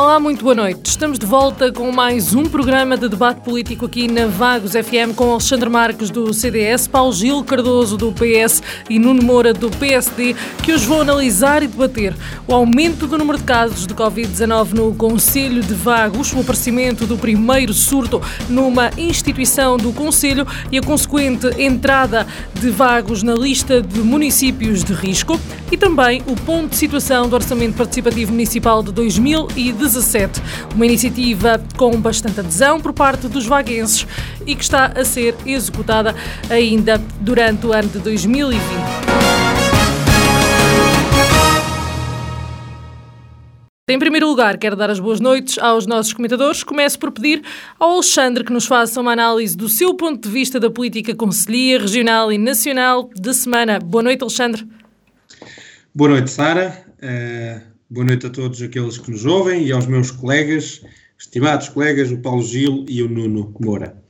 Olá, muito boa noite. Estamos de volta com mais um programa de debate político aqui na Vagos FM com Alexandre Marques do CDS, Paulo Gil Cardoso do PS e Nuno Moura do PSD, que hoje vão analisar e debater o aumento do número de casos de Covid-19 no Conselho de Vagos, o aparecimento do primeiro surto numa instituição do Conselho e a consequente entrada de Vagos na lista de municípios de risco e também o ponto de situação do Orçamento Participativo Municipal de 2019 17. Uma iniciativa com bastante adesão por parte dos vaguenses e que está a ser executada ainda durante o ano de 2020. Em primeiro lugar, quero dar as boas noites aos nossos comentadores. Começo por pedir ao Alexandre que nos faça uma análise do seu ponto de vista da política conselhia, regional e nacional de semana. Boa noite, Alexandre. Boa noite, Sara. Uh, Boa noite a todos aqueles que nos ouvem e aos meus colegas, estimados colegas, o Paulo Gil e o Nuno Moura.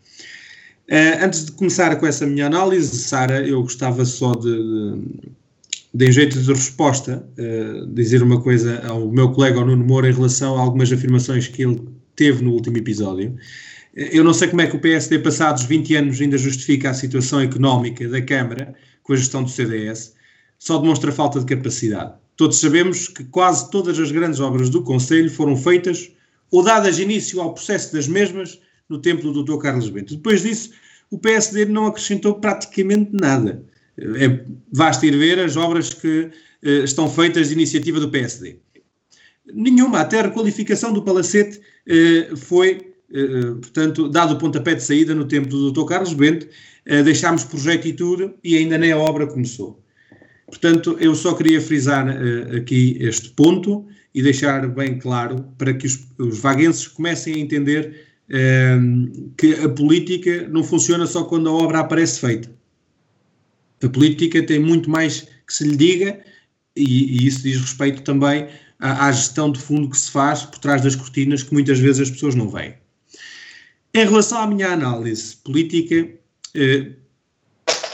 Uh, antes de começar com essa minha análise, Sara, eu gostava só de, de, de em jeito de resposta, uh, dizer uma coisa ao meu colega, ao Nuno Moura, em relação a algumas afirmações que ele teve no último episódio. Eh, eu não sei como é que o PSD, passados 20 anos, ainda justifica a situação económica da Câmara com a gestão do CDS, só demonstra falta de capacidade. Todos sabemos que quase todas as grandes obras do Conselho foram feitas ou dadas início ao processo das mesmas no tempo do Dr. Carlos Bento. Depois disso, o PSD não acrescentou praticamente nada. É, basta ir ver as obras que eh, estão feitas de iniciativa do PSD. Nenhuma, até a requalificação do Palacete eh, foi, eh, portanto, dado o pontapé de saída no tempo do Dr. Carlos Bento, eh, deixámos projeto e tudo e ainda nem a obra começou. Portanto, eu só queria frisar uh, aqui este ponto e deixar bem claro para que os, os vaguenses comecem a entender uh, que a política não funciona só quando a obra aparece feita. A política tem muito mais que se lhe diga e, e isso diz respeito também à, à, gestão de fundo que se faz por trás das cortinas que muitas vezes as pessoas não veem. Em relação à minha análise política, eh,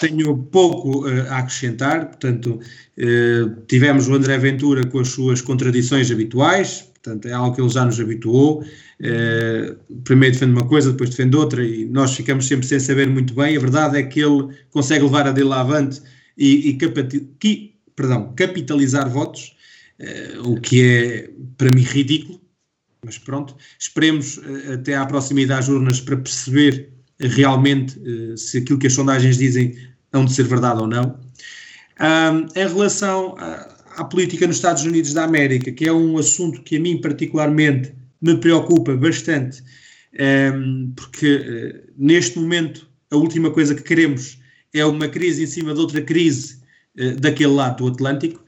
tenho pouco uh, a acrescentar, portanto, uh, tivemos o André Ventura com as suas contradições habituais, portanto, é algo que ele já nos habituou. Uh, primeiro defende uma coisa, depois defende outra, e nós ficamos sempre sem saber muito bem. A verdade é que ele consegue levar a dele avante e, e que, perdão, capitalizar votos, o que é, para mim, ridículo. Mas pronto, esperemos até à proximidade das urnas para perceber realmente uh, se aquilo que as sondagens dizem hão de ser verdade ou não. Um, em relação à, à, política nos Estados Unidos da América, que é um assunto que a mim particularmente me preocupa bastante, um, porque uh, neste momento a última coisa que queremos é uma crise em cima de outra crise uh, daquele lado do Atlântico.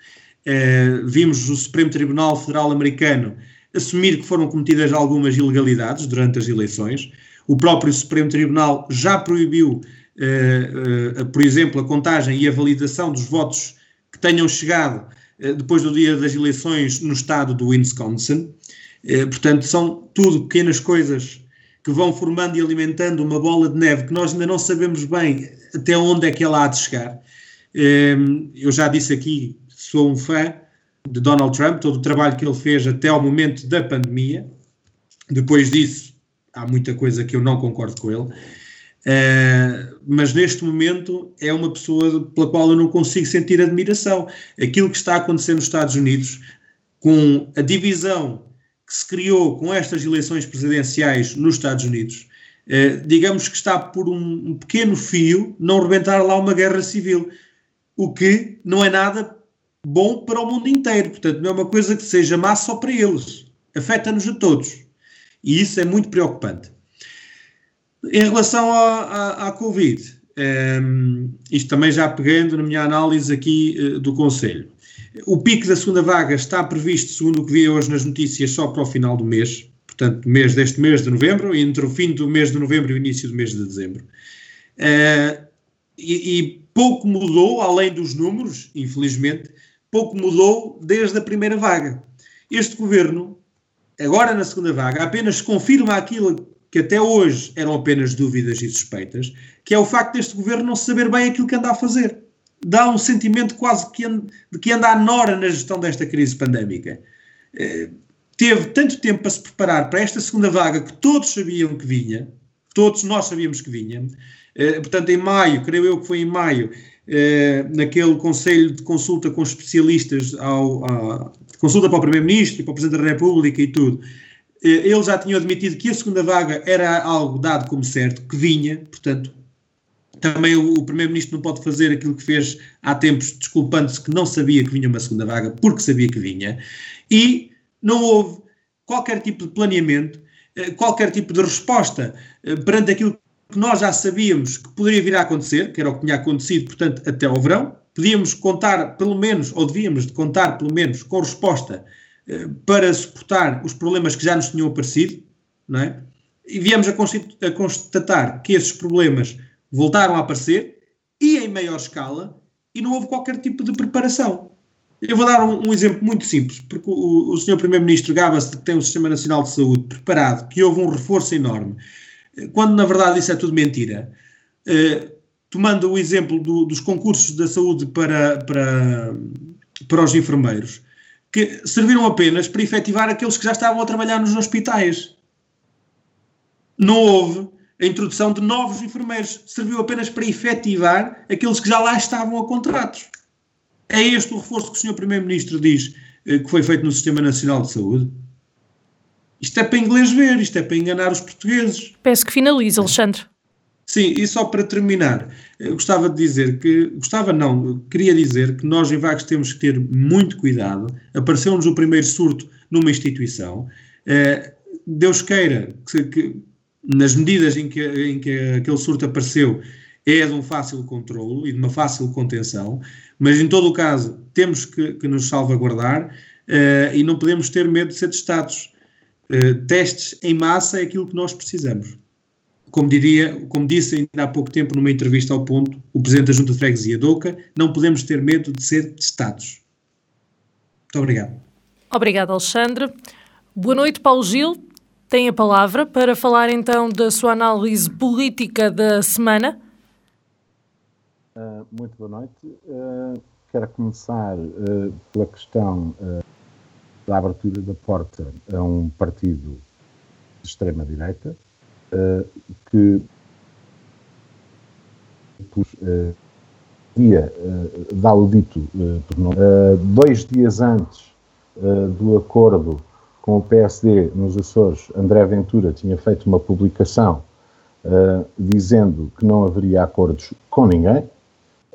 Uh, vimos o Supremo Tribunal Federal Americano assumir que foram cometidas algumas ilegalidades durante as eleições. O próprio Supremo Tribunal já proibiu, uh, uh, por exemplo, a contagem e a validação dos votos que tenham chegado uh, depois do dia das eleições no estado do Wisconsin. portanto, são tudo pequenas coisas que vão formando e alimentando uma bola de neve que nós ainda não sabemos bem até onde é que ela há de chegar. eu já disse aqui, sou um fã de Donald Trump, todo o trabalho que ele fez até ao momento da pandemia. Depois disso, há muita coisa que eu não concordo com ele. Uh, mas neste momento é uma pessoa pela qual eu não consigo sentir admiração. Aquilo que está a acontecer nos Estados Unidos, com a divisão que se criou com estas eleições presidenciais nos Estados Unidos, uh, digamos que está por um, um pequeno fio não rebentar lá uma guerra civil, o que não é nada bom para o mundo inteiro. Portanto, não é uma coisa que seja má só para eles. Afeta-nos a todos. E isso é muito preocupante. Em relação à, Covid, um, ehm, isto também já pegando na minha análise aqui uh, do Conselho. O pico da segunda vaga está previsto, segundo o que vi hoje nas notícias, só para o final do mês. portanto, mês deste mês de novembro, entre o fim do mês de novembro e o início do mês de dezembro. Uh, e, e, pouco mudou, além dos números, infelizmente, pouco mudou desde a primeira vaga. Este governo, agora na segunda vaga, apenas confirma aquilo que até hoje eram apenas dúvidas e suspeitas, que é o facto deste governo não saber bem aquilo que anda a fazer. Dá um sentimento quase que de que anda à nora na gestão desta crise pandémica. Uh, teve tanto tempo para se preparar para esta segunda vaga que todos sabiam que vinha, todos nós sabíamos que vinha. Eh, portanto, em maio, creio eu que foi em maio, eh, naquele conselho de consulta com especialistas, ao, a, consulta para o Primeiro-Ministro e para o Presidente da República e tudo, eh, eles já tinham admitido que a segunda vaga era algo dado como certo, que vinha, portanto, também o, o Primeiro-Ministro não pode fazer aquilo que fez há tempos, desculpando-se que não sabia que vinha uma segunda vaga, porque sabia que vinha, e não houve qualquer tipo de planeamento, eh, qualquer tipo de resposta eh, perante aquilo que nós já sabíamos que poderia vir a acontecer, que era o que tinha acontecido, portanto, até ao verão. Podíamos contar, pelo menos, ou devíamos de contar, pelo menos, com resposta eh, para suportar os problemas que já nos tinham aparecido, não é? E viemos a, constatar que esses problemas voltaram a aparecer e em maior escala e não houve qualquer tipo de preparação. Eu vou dar um, um exemplo muito simples, porque o, o Sr. Primeiro-Ministro gaba-se de que tem um Sistema Nacional de Saúde preparado, que houve um reforço enorme, quando na verdade isso é tudo mentira. Uh, tomando o exemplo do, dos concursos da saúde para, para, para os enfermeiros, que serviram apenas para efetivar aqueles que já estavam a trabalhar nos hospitais. Não houve a introdução de novos enfermeiros, serviu apenas para efetivar aqueles que já lá estavam a contratos. É este o reforço que o Sr. Primeiro-Ministro diz eh, que foi feito no Sistema Nacional de Saúde? Isto é para inglês ver, isto é para enganar os portugueses. Peço que finalize, Alexandre. Sim, e só para terminar, gostava de dizer que, gostava não, queria dizer que nós em Vagos temos que ter muito cuidado. Apareceu-nos o primeiro surto numa instituição. Eh, Deus queira que, que, nas medidas em que, em que aquele surto apareceu, é de um fácil controle e de uma fácil contenção, mas em todo o caso temos que, que nos salvaguardar uh, e não podemos ter medo de ser testados. Uh, testes em massa é aquilo que nós precisamos. Como, diria, como disse ainda há pouco tempo numa entrevista ao ponto, o Presidente da Junta de Freguesia Douca, não podemos ter medo de ser testados. Muito obrigado. Obrigado, Alexandre. Boa noite, Paulo Gil. Tem a palavra para falar então da sua análise política da semana. Uh, muito boa noite. Uh, quero começar uh, pela questão da abertura da porta a um partido de extrema-direita que dia dá o dito dois dias antes do acordo com o PSD nos Açores, André Ventura tinha feito uma publicação dizendo que não haveria acordos com ninguém,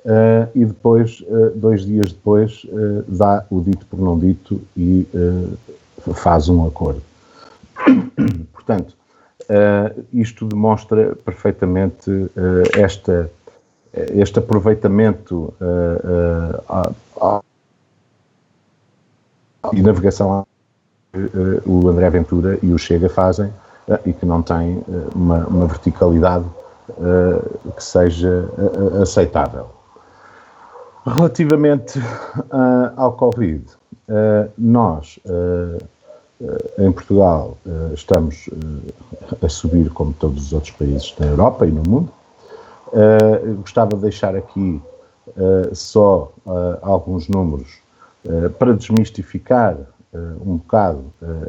Uh, e depois, uh, dois dias depois, uh, dá o dito por não dito e faz um acordo. Portanto, isto demonstra perfeitamente esta, este aproveitamento e navegação o André Ventura e o Chega fazem e que não tem uma, uma verticalidade que seja aceitável. Relativamente uh, ao Covid, uh, nós uh, em Portugal estamos a subir como todos os outros países da Europa e no mundo. gostava de deixar aqui só alguns números para desmistificar um bocado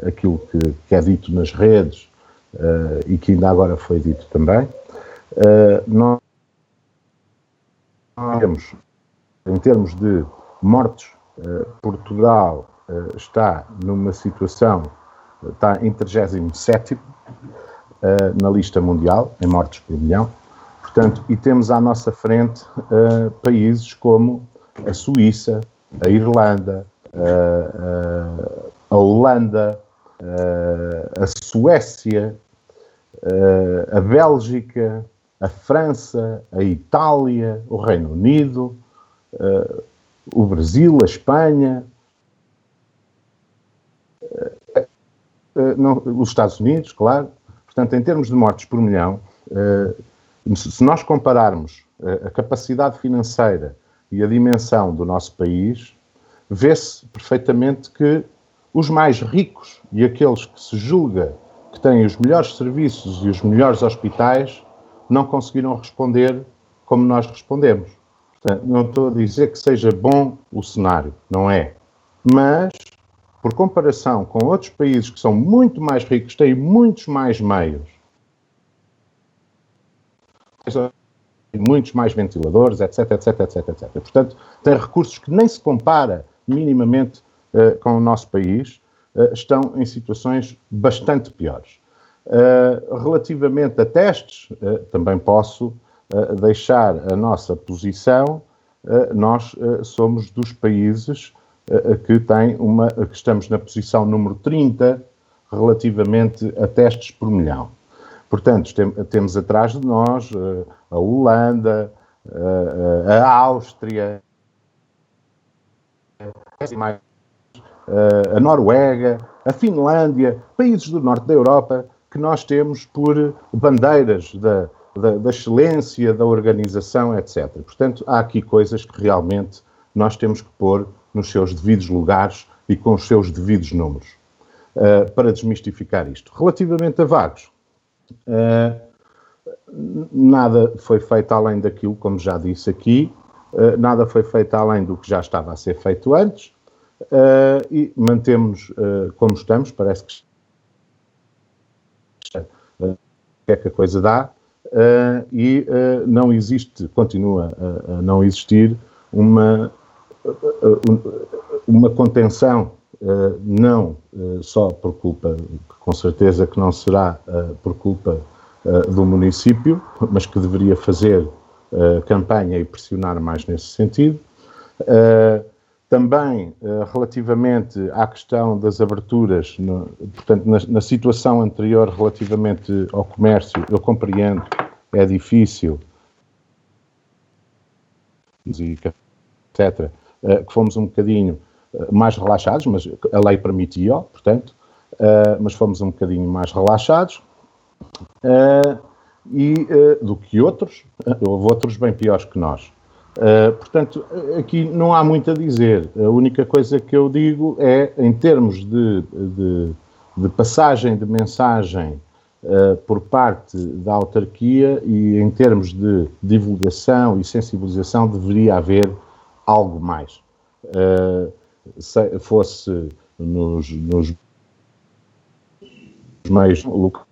aquilo que, que, é dito nas redes e que ainda agora foi dito também. nós temos em termos de mortes, eh, Portugal eh, está numa situação, está em 37 eh, na lista mundial, em mortes por milhão. Portanto, e temos à nossa frente países como a Suíça, a Irlanda, a Holanda, a Suécia, a Bélgica, a França, a Itália, o Reino Unido, uh, o Brasil, a Espanha, uh, não, os Estados Unidos, claro. Portanto, em termos de mortes por milhão, se nós compararmos a capacidade financeira e a dimensão do nosso país, vê-se perfeitamente que os mais ricos e aqueles que se julga que têm os melhores serviços e os melhores hospitais não conseguiram responder como nós respondemos. Portanto, não estou a dizer que seja bom o cenário, não é. Mas, por comparação com outros países que são muito mais ricos, têm muitos mais meios, muitos mais ventiladores, etc, etc, etc, etc. Portanto, tem recursos que nem se compara minimamente uh, com o nosso país, uh, estão em situações bastante piores. Uh, relativamente a testes, também posso deixar a nossa posição. nós somos dos países que tem uma, que estamos na posição número 30 relativamente a testes por milhão. Portanto, tem, temos atrás de nós uh, a Holanda, uh, a Áustria, a Noruega, a Finlândia, países do norte da Europa que nós temos por bandeiras da, da, da, excelência, da organização, etc. Portanto, há aqui coisas que realmente nós temos que pôr nos seus devidos lugares e com os seus devidos números uh, para desmistificar isto. Relativamente a vagos, Uh, nada foi feito além daquilo, como já disse aqui, uh, nada foi feito além do que já estava a ser feito antes e mantemos como estamos, parece que que é que a coisa dá e não existe, continua a, a não existir uma, uma contenção Uh, não uh, só por culpa, com certeza que não será uh, por culpa do município, mas que deveria fazer campanha e pressionar mais nesse sentido. Também, relativamente à questão das aberturas, no, portanto, na, na, situação anterior relativamente ao comércio, eu compreendo, é difícil, etc., que fomos um bocadinho mais relaxados, mas a lei permitia, portanto, uh, mas fomos um bocadinho mais relaxados uh, e, uh, do que outros, houve outros bem piores que nós. Portanto, aqui não há muito a dizer. A única coisa que eu digo é, em termos de, de, de passagem de mensagem por parte da autarquia e em termos de divulgação e sensibilização, deveria haver algo mais. Uh, fosse nos, nos meios locais,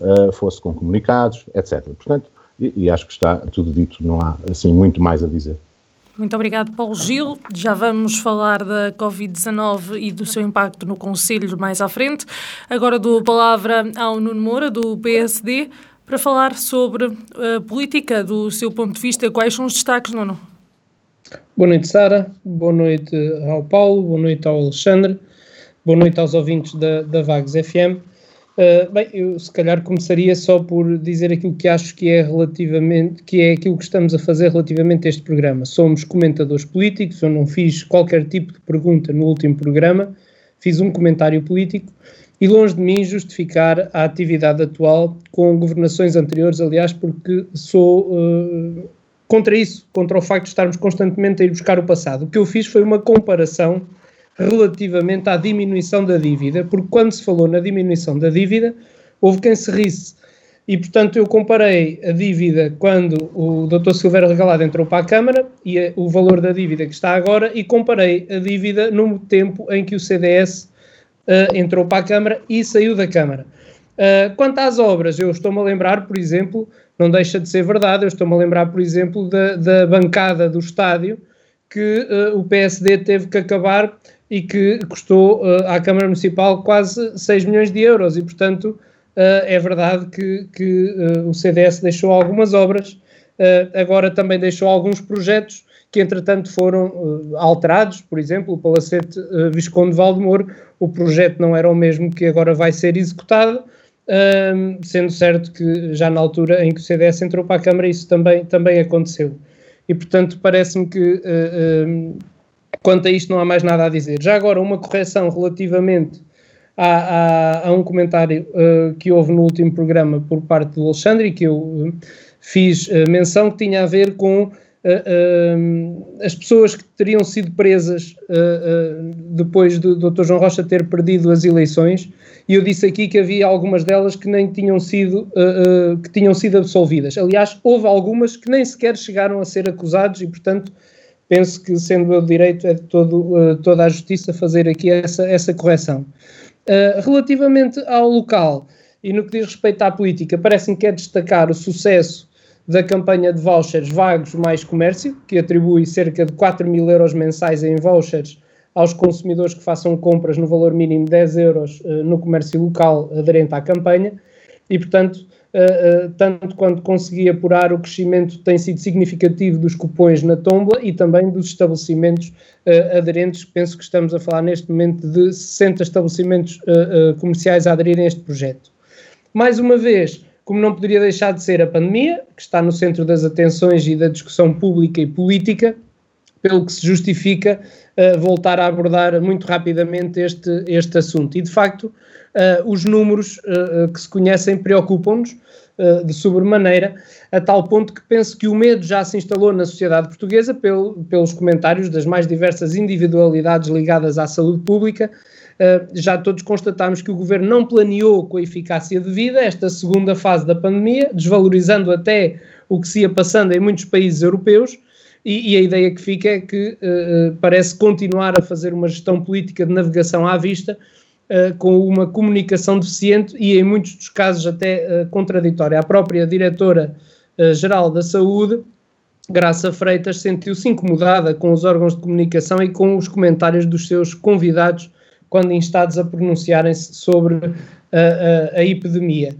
uh, fosse com comunicados, etc. Portanto, e, e, acho que está tudo dito, não há assim muito mais a dizer. Muito obrigado, Paulo Gil. Já vamos falar da Covid-19 e do seu impacto no Conselho mais à frente. Agora dou a palavra ao Nuno Moura, do PSD, para falar sobre a política do seu ponto de vista. Quais são os destaques, Nuno? Boa noite, Sara. Boa noite ao Paulo. Boa noite ao Alexandre. Boa noite aos ouvintes da, da Vagos FM. Uh, bem, eu se calhar começaria só por dizer aquilo que acho que é relativamente, que é aquilo que estamos a fazer relativamente a este programa. Somos comentadores políticos, eu não fiz qualquer tipo de pergunta no último programa, fiz um comentário político e longe de mim justificar a atividade atual com governações anteriores, aliás, porque sou uh, contra isso, contra o facto de estarmos constantemente a ir buscar o passado. O que eu fiz foi uma comparação relativamente à diminuição da dívida, porque quando se falou na diminuição da dívida, houve quem se risse. E, portanto, eu comparei a dívida quando o Dr. Silveira Regalado entrou para a Câmara e a, o valor da dívida que está agora, e comparei a dívida no tempo em que o CDS uh, eh, entrou para a Câmara e saiu da Câmara. Uh, quanto às obras, eu estou-me a lembrar, por exemplo, não deixa de ser verdade. Eu estou-me a lembrar, por exemplo, da, da bancada do estádio que uh, o PSD teve que acabar e que custou uh, à Câmara Municipal quase 6 milhões de euros. E, portanto, uh, é verdade que, que o CDS deixou algumas obras, agora também deixou alguns projetos que, entretanto, foram alterados. Por exemplo, o Palacete Visconde Valdemoro, o projeto não era o mesmo que agora vai ser executado sendo certo que já na altura em que o CDS entrou para a Câmara isso também, também aconteceu. E, portanto, parece-me que uh, quanto a isto não há mais nada a dizer. Já agora, uma correção relativamente a, a, um comentário uh, que houve no último programa por parte do Alexandre que eu uh, fiz uh, menção que tinha a ver com as pessoas que teriam sido presas depois do Dr. João Rocha ter perdido as eleições e eu disse aqui que havia algumas delas que nem tinham sido que tinham sido absolvidas. Aliás, houve algumas que nem sequer chegaram a ser acusados e, portanto, penso que, sendo eu direito, é de todo, toda a justiça fazer aqui essa, essa correção. Uh, relativamente ao local e no que diz respeito à política, parece-me que é destacar o sucesso da campanha de vouchers Vagos Mais Comércio, que atribui cerca de 4 mil euros mensais em vouchers aos consumidores que façam compras no valor mínimo de 10 euros uh, no comércio local aderente à campanha, e portanto uh, tanto quanto consegui apurar, o crescimento tem sido significativo dos cupões na tomba e também dos estabelecimentos uh, aderentes. Penso que estamos a falar neste momento de 60 estabelecimentos comerciais a aderirem a este projeto. Mais uma vez, como não poderia deixar de ser a pandemia, que está no centro das atenções e da discussão pública e política, pelo que se justifica uh, voltar a abordar muito rapidamente este, este assunto. E, de facto, uh, os números uh, que se conhecem preocupam-nos de sobremaneira, a tal ponto que penso que o medo já se instalou na sociedade portuguesa pelo, pelos comentários das mais diversas individualidades ligadas à saúde pública. já todos constatamos que o governo não planeou com a eficácia devida esta segunda fase da pandemia, desvalorizando até o que se ia passando em muitos países europeus, e, e, a ideia que fica é que uh, parece continuar a fazer uma gestão política de navegação à vista uh, com uma comunicação deficiente e, em muitos dos casos, até uh, contraditória. A própria diretora-geral da Saúde, Graça Freitas, sentiu-se incomodada com os órgãos de comunicação e com os comentários dos seus convidados quando instados a pronunciarem-se sobre a, epidemia.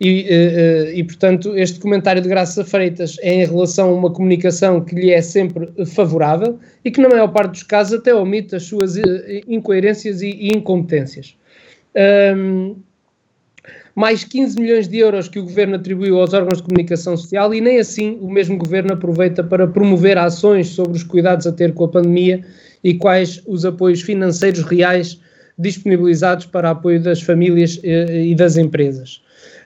E, uh, e, portanto, este comentário de Graça Freitas é em relação a uma comunicação que lhe é sempre favorável e que, na maior parte dos casos, até omite as suas uh, incoerências e, e incompetências. Um, mais 15 milhões de euros que o governo atribuiu aos órgãos de comunicação social e nem assim o mesmo governo aproveita para promover ações sobre os cuidados a ter com a pandemia e quais os apoios financeiros reais disponibilizados para apoio das famílias e das empresas.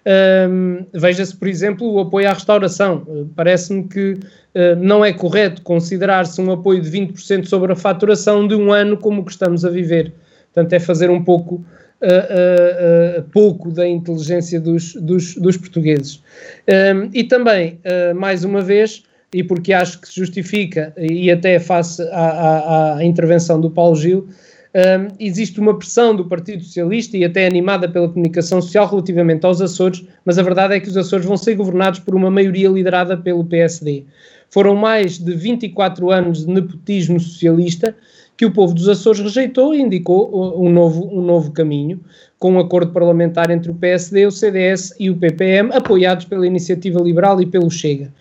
Um, Veja-se, por exemplo, o apoio à restauração. Uh, Parece-me que uh, não é correto considerar-se um apoio de 20% sobre a faturação de um ano como o que estamos a viver. Portanto, é fazer um pouco. Uh, pouco da inteligência dos, dos, dos portugueses. Um, e também, mais uma vez, e porque acho que se justifica, e até face à, à, à intervenção do Paulo Gil, um, existe uma pressão do Partido Socialista e até animada pela comunicação social relativamente aos Açores, mas a verdade é que os Açores vão ser governados por uma maioria liderada pelo PSD. Foram mais de 24 anos de nepotismo socialista que o povo dos Açores rejeitou e indicou um novo, um novo caminho, com um acordo parlamentar entre o PSD, o CDS e o PPM, apoiados pela Iniciativa Liberal e pelo Chega.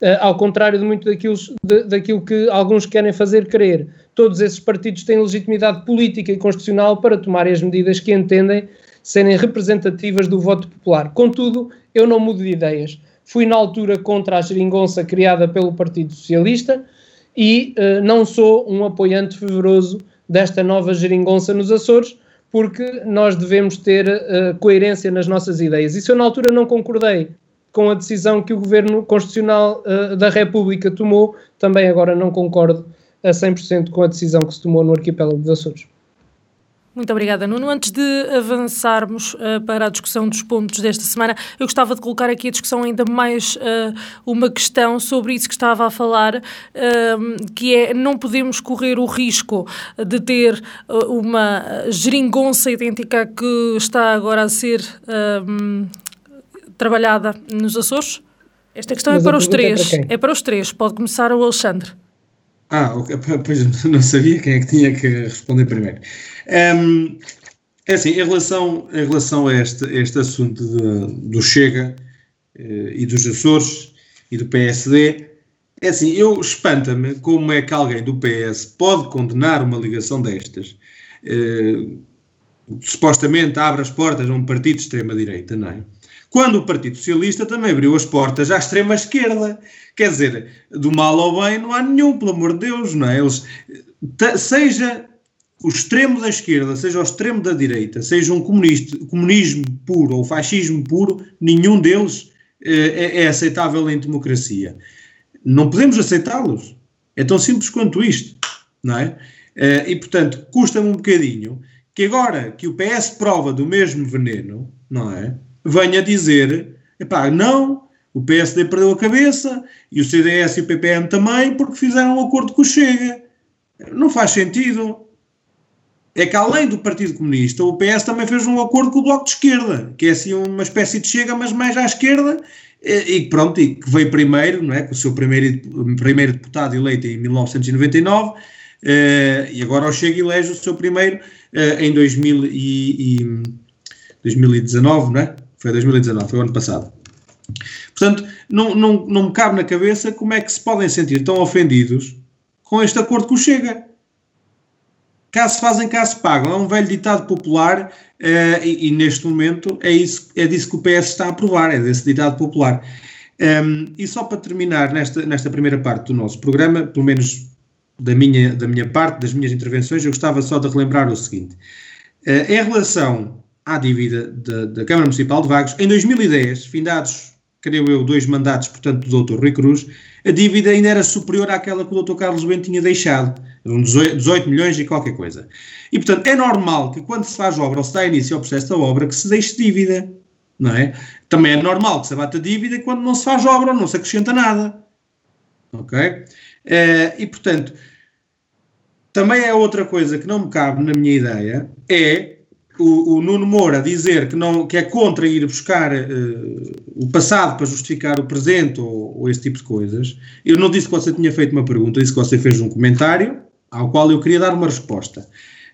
Uh, ao contrário de muito daquilo, de, daquilo que alguns querem fazer crer, todos esses partidos têm legitimidade política e constitucional para tomarem as medidas que entendem serem representativas do voto popular. Contudo, eu não mudo de ideias. Fui na altura contra a geringonça criada pelo Partido Socialista e uh, não sou um apoiante fervoroso desta nova geringonça nos Açores, porque nós devemos ter uh, coerência nas nossas ideias. E se eu na altura não concordei com a decisão que o Governo Constitucional uh, da República tomou, também agora não concordo a 100% com a decisão que se tomou no arquipélago dos Açores. Muito obrigada, Nuno. Antes de avançarmos uh, para a discussão dos pontos desta semana, eu gostava de colocar aqui a discussão ainda mais uh, uma questão sobre isso que estava a falar, uh, que é não podemos correr o risco de ter uma geringonça idêntica que está agora a ser trabalhada nos Açores? Esta questão é Mas é para os três. É para, é para os três. Pode começar o Alexandre. Ah, pois não sabia quem é que tinha que responder primeiro. Um, é assim, em relação, em relação a este, este assunto de, do Chega uh, e dos Açores e do PSD, é assim, eu espanta-me como é que alguém do PS pode condenar uma ligação destas. Uh, supostamente abre as portas a um partido de extrema-direita, não é? Quando o Partido Socialista também abriu as portas à extrema-esquerda. Quer dizer, do mal ao bem não há nenhum, pelo amor de Deus, não é? Eles, seja o extremo da esquerda, seja o extremo da direita, seja um comunismo puro ou fascismo puro, nenhum deles é, é aceitável em democracia. Não podemos aceitá-los. É tão simples quanto isto, não é? E, portanto, custa-me um bocadinho que agora que o PS prova do mesmo veneno, não é? Venha dizer, epá, não, o PSD perdeu a cabeça e o CDS e o PPM também porque fizeram um acordo com o Chega. Não faz sentido. É que além do Partido Comunista, o PS também fez um acordo com o Bloco de Esquerda, que é assim uma espécie de Chega, mas mais à esquerda, e pronto, e que veio primeiro, não é? Com o seu primeiro, primeiro deputado eleito em 1999, eh, e agora o Chega elege o seu primeiro eh, em 2000 e, e 2019, não é? Foi 2019, foi o ano passado. Portanto, não, não, não me cabe na cabeça como é que se podem sentir tão ofendidos com este acordo com o Chega. Caso fazem, caso pagam. É um velho ditado popular uh, e, e, neste momento é, isso, é disso que o PS está a aprovar, é desse ditado popular. Um, ehm, e só para terminar nesta, nesta primeira parte do nosso programa, pelo menos da minha, da minha parte, das minhas intervenções, eu gostava só de relembrar o seguinte. Uh, em relação à dívida da Câmara Municipal de Vagos, em 2010, findados, creio eu, dois mandatos, portanto, do Dr. Rui Cruz, a dívida ainda era superior àquela que o Dr. Carlos Bento tinha deixado, eram 18 milhões e qualquer coisa. E, portanto, é normal que quando se faz obra ou se dá início ao processo da obra, que se deixe dívida, não é? Também é normal que se abata dívida quando não se faz obra ou não se acrescenta nada. Ok? Uh, e, portanto, também é outra coisa que não me cabe na minha ideia, é o, o, Nuno Moura dizer que, não, que é contra ir buscar uh, o passado para justificar o presente ou, ou, esse tipo de coisas, eu não disse que você tinha feito uma pergunta, disse que você fez um comentário ao qual eu queria dar uma resposta.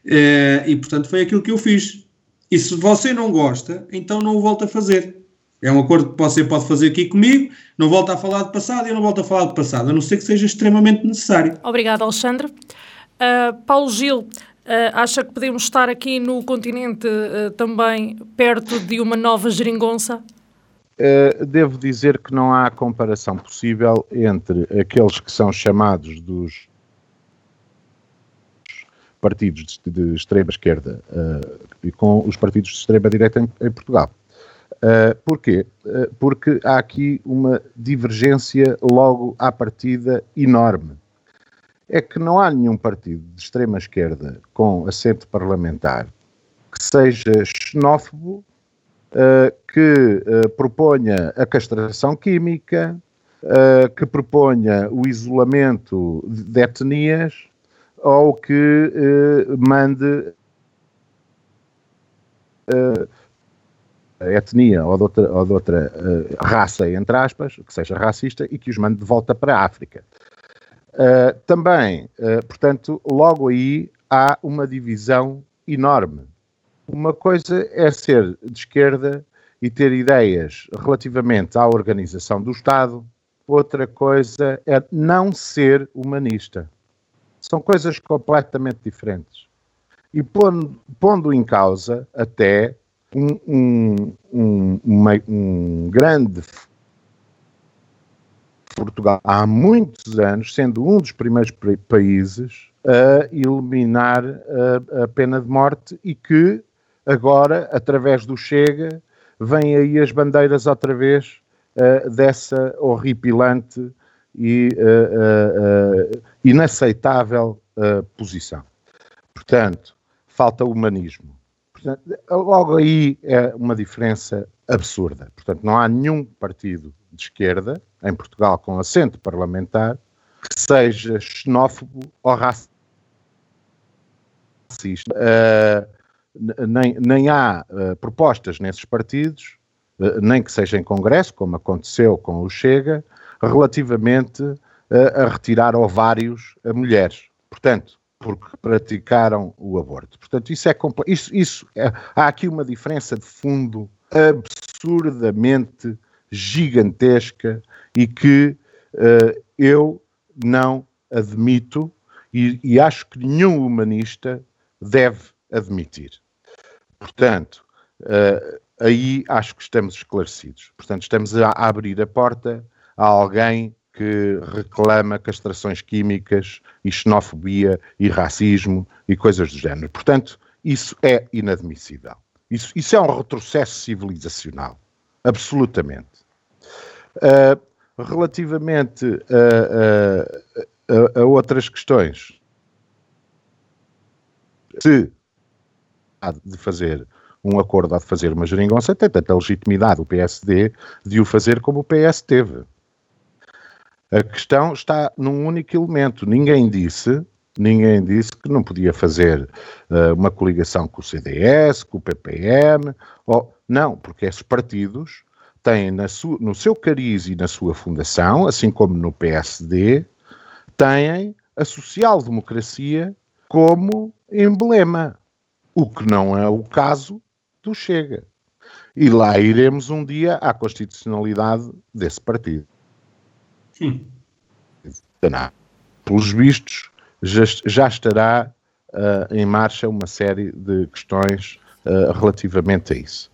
Uh, e, portanto, foi aquilo que eu fiz. E se você não gosta, então não o volta a fazer. É um acordo que você pode fazer aqui comigo, não volta a falar de passado e eu não volto a falar de passado, a não ser que seja extremamente necessário. Obrigado, Alexandre. Uh, Paulo Gil, Uh, acha que podemos estar aqui no continente uh, também perto de uma nova geringonça? Uh, devo dizer que não há comparação possível entre aqueles que são chamados dos partidos de, de extrema esquerda e com os partidos de extrema direita em, em Portugal. porquê? porque há aqui uma divergência logo à partida enorme é que não há nenhum partido de extrema esquerda com assento parlamentar que seja xenófobo, uh, que uh, proponha a castração química, uh, que proponha o isolamento de etnias ou que mande etnia ou de outra, ou de outra raça, entre aspas, que seja racista, e que os mande de volta para a África. Uh, também, uh, portanto, logo aí há uma divisão enorme. Uma coisa é ser de esquerda e ter ideias relativamente à organização do Estado, outra coisa é não ser humanista. São coisas completamente diferentes. E pondo, pondo em causa até um, um, um, uma, um grande Portugal há muitos anos, sendo um dos primeiros países a eliminar a, a, pena de morte e que agora, através do Chega, vêm aí as bandeiras outra vez uh, dessa horripilante e uh, uh, inaceitável posição. Portanto, falta humanismo. Portanto, logo aí é uma diferença absurda. Portanto, não há nenhum partido de esquerda, em Portugal com assento parlamentar, que seja xenófobo ou racista. Uh, nem, nem há uh, propostas nesses partidos, uh, nem que seja em Congresso, como aconteceu com o Chega, relativamente a retirar ovários a mulheres. Portanto, porque praticaram o aborto. Portanto, isso é isso, isso é, há aqui uma diferença de fundo absurdamente gigantesca e que uh, eu não admito e, e, acho que nenhum humanista deve admitir. Portanto, uh, aí acho que estamos esclarecidos. Portanto, estamos a, abrir a porta a alguém que reclama castrações químicas e xenofobia e racismo e coisas do género. Portanto, isso é inadmissível. Isso, isso é um retrocesso civilizacional, absolutamente. Uh, relativamente a, a, a, outras questões, se há de fazer um acordo, há de fazer uma geringonça, tem tanta legitimidade o PSD de o fazer como o PS teve. A questão está num único elemento. Ninguém disse, ninguém disse que não podia fazer uh, uma coligação com o CDS, com o PPM, ou, não, porque esses partidos têm sua, no seu cariz e na sua fundação, assim como no PSD, têm a social-democracia como emblema, o que não é o caso do Chega. E lá iremos um dia à constitucionalidade desse partido. Hum. Pelos vistos, já, já estará uh, em marcha uma série de questões uh, relativamente a isso.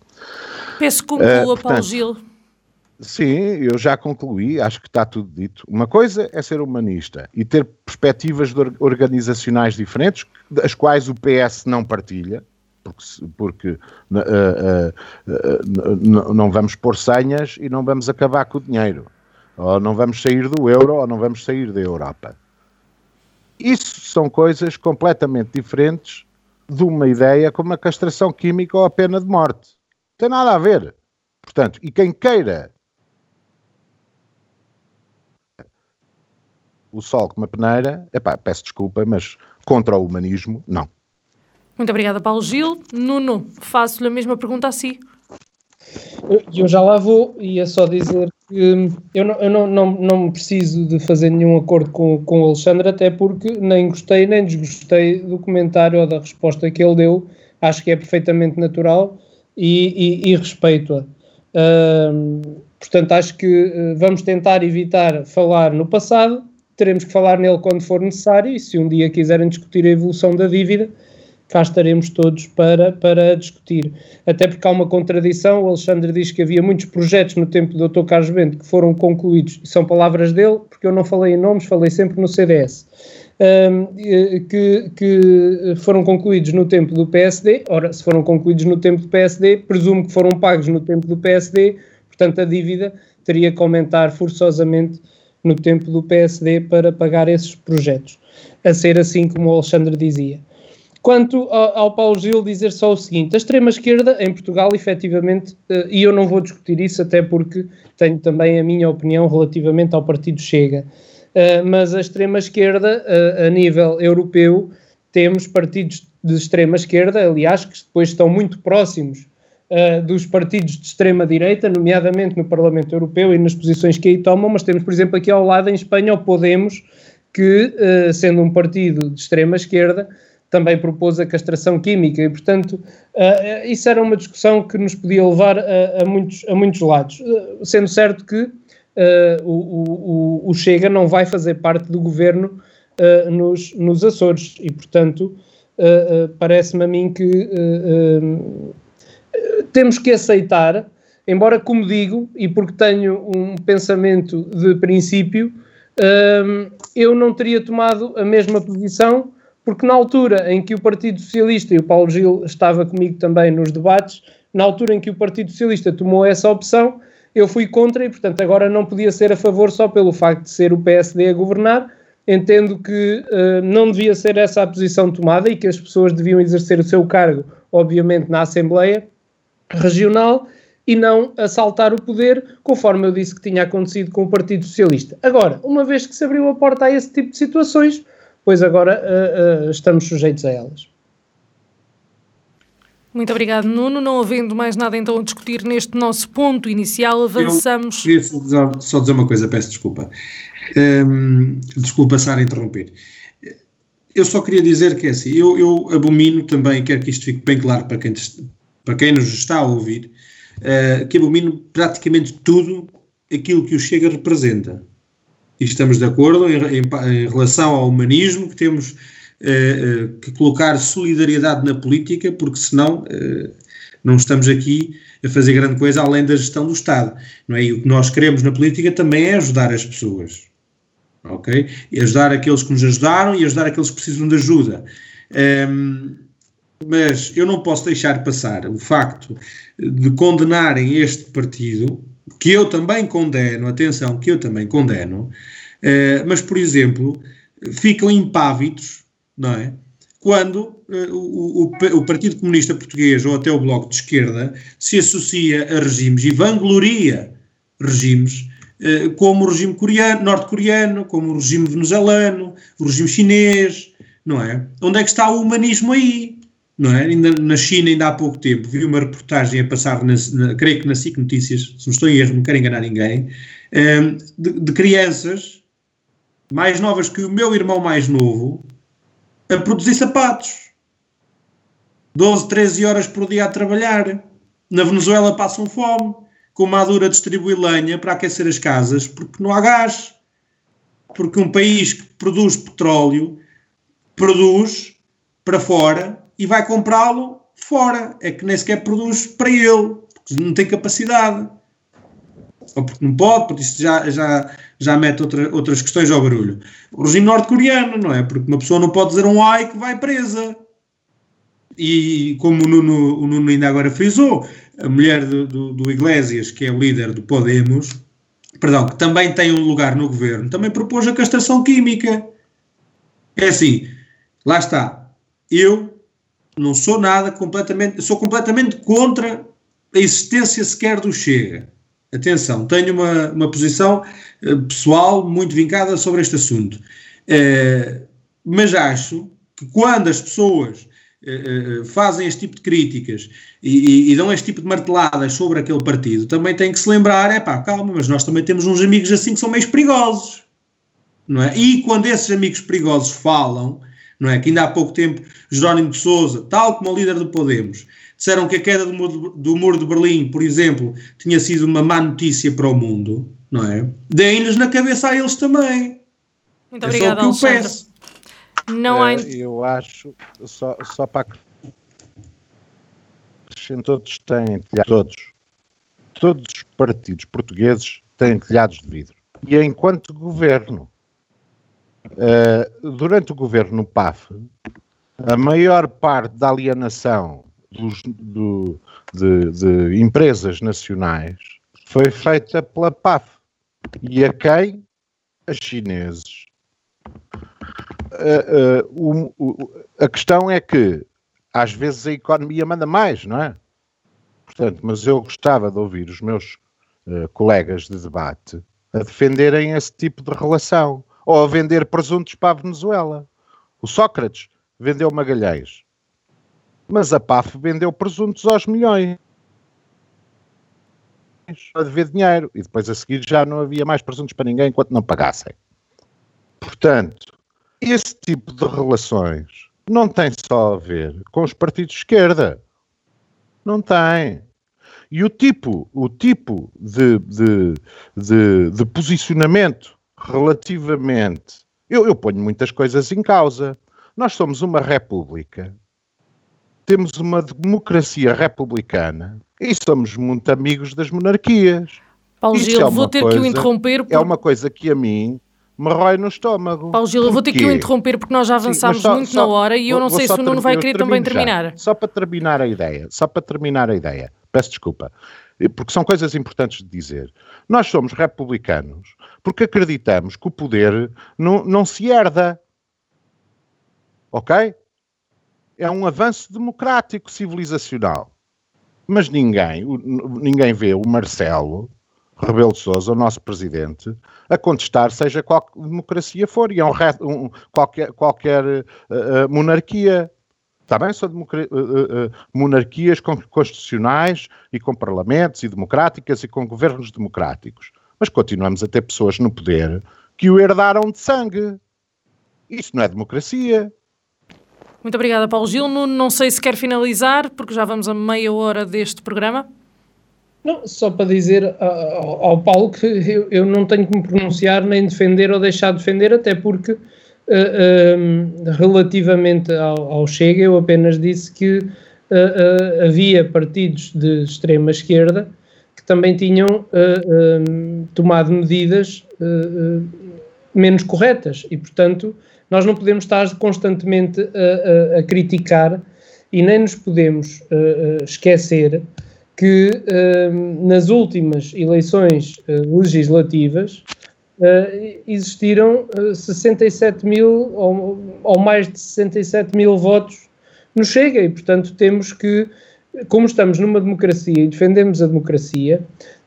Peço que conclua, uh, Paulo Gil. Sim, eu já concluí, acho que está tudo dito. Uma coisa é ser humanista e ter perspectivas organizacionais diferentes, as quais o PS não partilha, porque, porque uh, uh, não vamos pôr senhas e não vamos acabar com o dinheiro ou não vamos sair do euro, ou não vamos sair da Europa. Isso são coisas completamente diferentes de uma ideia como a castração química ou a pena de morte. Tem nada a ver. Portanto, e quem queira o sol com uma peneira, epá, peço desculpa, mas contra o humanismo, não. Muito obrigada, Paulo Gil. Nuno, faço-lhe a mesma pergunta a si. Eu, eu já lá vou, ia só dizer que eu, não, eu não, não, não preciso de fazer nenhum acordo com, com o Alexandre, até porque nem gostei nem desgostei do comentário ou da resposta que ele deu. Acho que é perfeitamente natural e, e, e respeito-a. Uh, portanto, acho que uh, vamos tentar evitar falar no passado, teremos que falar nele quando for necessário e se um dia quiserem discutir a evolução da dívida, cá estaremos todos para, para discutir. Até porque há uma contradição, o Alexandre diz que havia muitos projetos no tempo do Dr. Carlos Bento que foram concluídos, são palavras dele, porque eu não falei em nomes, falei sempre no CDS, um, que, que foram concluídos no tempo do PSD, ora, se foram concluídos no tempo do PSD, presumo que foram pagos no tempo do PSD, portanto a dívida teria que aumentar forçosamente no tempo do PSD para pagar esses projetos, a ser assim como o Alexandre dizia. Quanto ao, Paulo Gil dizer só o seguinte, a extrema-esquerda em Portugal, efetivamente, uh, e eu não vou discutir isso até porque tenho também a minha opinião relativamente ao Partido Chega, mas a extrema-esquerda, uh, a nível europeu, temos partidos de extrema-esquerda, aliás, que depois estão muito próximos dos partidos de extrema-direita, nomeadamente no Parlamento Europeu e nas posições que aí tomam, mas temos, por exemplo, aqui ao lado em Espanha o Podemos, que, sendo um partido de extrema-esquerda, também propôs a castração química e, portanto, uh, isso era uma discussão que nos podia levar a, a muitos, a muitos lados, uh, sendo certo que uh, o, o, o, Chega não vai fazer parte do governo nos, nos Açores. E, portanto, parece-me a mim que temos que aceitar, embora, como digo, e porque tenho um pensamento de princípio, eu não teria tomado a mesma posição porque na altura em que o Partido Socialista, e o Paulo Gil estava comigo também nos debates, na altura em que o Partido Socialista tomou essa opção, eu fui contra e, portanto, agora não podia ser a favor só pelo facto de ser o PSD a governar. Entendo que uh, não devia ser essa a posição tomada e que as pessoas deviam exercer o seu cargo, obviamente, na Assembleia Regional e não assaltar o poder, conforme eu disse que tinha acontecido com o Partido Socialista. Agora, uma vez que se abriu a porta a esse tipo de situações, pois agora uh, uh, estamos sujeitos a elas. Muito obrigado, Nuno. Não havendo mais nada então a discutir neste nosso ponto inicial, avançamos. Eu queria só dizer uma coisa, peço desculpa. Um, desculpa, Sara, interromper. Eu só queria dizer que é assim, eu, eu abomino também, quero que isto fique bem claro para quem, para quem nos está a ouvir, uh, que abomino praticamente tudo aquilo que o Chega representa e estamos de acordo em, em, em relação ao humanismo, que temos que colocar solidariedade na política, porque senão eh, não estamos aqui a fazer grande coisa além da gestão do Estado. Não é? E o que nós queremos na política também é ajudar as pessoas. Ok? E ajudar aqueles que nos ajudaram e ajudar aqueles que precisam de ajuda. Um, mas eu não posso deixar passar o facto de condenarem este partido, que eu também condeno, atenção, que eu também condeno, uh, mas, por exemplo, ficam impávidos, não é? Quando uh, o, o, o, Partido Comunista Português ou até o Bloco de Esquerda se associa a regimes e vangloria regimes uh, como o regime coreano, norte-coreano, como o regime venezuelano, o regime chinês, não é? Onde é que está o humanismo aí? Não é? Ainda na China, ainda há pouco tempo, vi uma reportagem a passar, na, na, creio que na SIC Notícias, se não estou em erro, não quero enganar ninguém, eh, de, de crianças mais novas que o meu irmão mais novo, a produzir sapatos. 12, 13 horas por dia a trabalhar. Na Venezuela passam fome, com Madura distribui lenha para aquecer as casas, porque não há gás. Porque um país que produz petróleo produz para fora e vai comprá-lo fora. É que nem sequer produz para ele, porque não tem capacidade ou porque não pode, porque isso já, já, já mete outra, outras questões ao barulho. O regime norte-coreano, não é? Porque uma pessoa não pode dizer um ai que vai presa. E como o Nuno, o Nuno ainda agora frisou, a mulher do, do, do Iglesias, que é o líder do Podemos, perdão, que também tem um lugar no governo, também propôs a castração química. É assim, lá está. Eu não sou nada completamente, sou completamente contra a existência sequer do Chega. Atenção, tenho uma, uma posição uh, pessoal muito vincada sobre este assunto. Uh, mas acho que quando as pessoas uh, fazem este tipo de críticas e, e, e, dão este tipo de marteladas sobre aquele partido, também têm que se lembrar: é pá, calma, mas nós também temos uns amigos assim que são meio perigosos. Não é? E quando esses amigos perigosos falam, não é? Que ainda há pouco tempo Jerónimo de Souza, tal como o líder do Podemos, disseram que a queda do muro, do muro de Berlim, por exemplo, tinha sido uma má notícia para o mundo, não é? Deem-lhes na cabeça a eles também. Muito é obrigada, Alexandre. Não há... Eh, eu acho, só, só para todos têm todos, todos os partidos portugueses têm telhados de vidro. E enquanto governo, uh, durante o governo PAF, a maior parte da alienação dos, do, de, de, empresas nacionais foi feita pela PAF. E a quem? A chineses. Uh, uh, o, a questão é que às vezes a economia manda mais, não é? Portanto, mas eu gostava de ouvir os meus uh, colegas de debate a defenderem esse tipo de relação ou a vender presuntos para a Venezuela. O Sócrates vendeu Magalhães mas a PAF vendeu presuntos aos milhões a dever dinheiro e depois a seguir já não havia mais presuntos para ninguém enquanto não pagassem. Portanto, esse tipo de relações não tem só a ver com os partidos de esquerda. Não tem. E o tipo, o tipo de, de, de, de posicionamento relativamente. Eu, eu ponho muitas coisas em causa. Nós somos uma república temos uma democracia republicana e somos muito amigos das monarquias. Paulo Gil, é vou ter coisa, que o interromper. Por... É uma coisa que a mim me rói no estômago. Paulo Gil, eu vou ter que o interromper porque nós já avançámos só, muito só, na hora e eu não sei se o Nuno vai querer também terminar. Já. Só para terminar a ideia, só para terminar a ideia. Peço desculpa. Porque são coisas importantes de dizer. Nós somos republicanos porque acreditamos que o poder não, não se herda. Ok? É um avanço democrático, civilizacional. Mas ninguém, ninguém vê o Marcelo Rebelo de Sousa, o nosso presidente, a contestar seja qual democracia for, e é um, um qualquer, qualquer uh, monarquia. Bem? São uh, uh, monarquias constitucionais e com parlamentos e democráticas e com governos democráticos. Mas continuamos a ter pessoas no poder que o herdaram de sangue. Isso não é democracia. Muito obrigada, Paulo Gil. Não, não sei se quer finalizar, porque já vamos a meia hora deste programa. Não, só para dizer ao, ao Paulo que eu, eu, não tenho que me pronunciar nem defender ou deixar de defender, até porque uh, uh, relativamente ao, ao, Chega, eu apenas disse que uh, havia partidos de extrema esquerda que também tinham tomado medidas menos corretas e, portanto, nós não podemos estar constantemente a, a, a criticar e nem nos podemos esquecer que nas últimas eleições legislativas Uh, existiram uh, 67 mil ou, ou, mais de 67 mil votos no Chega e, portanto, temos que, como estamos numa democracia e defendemos a democracia,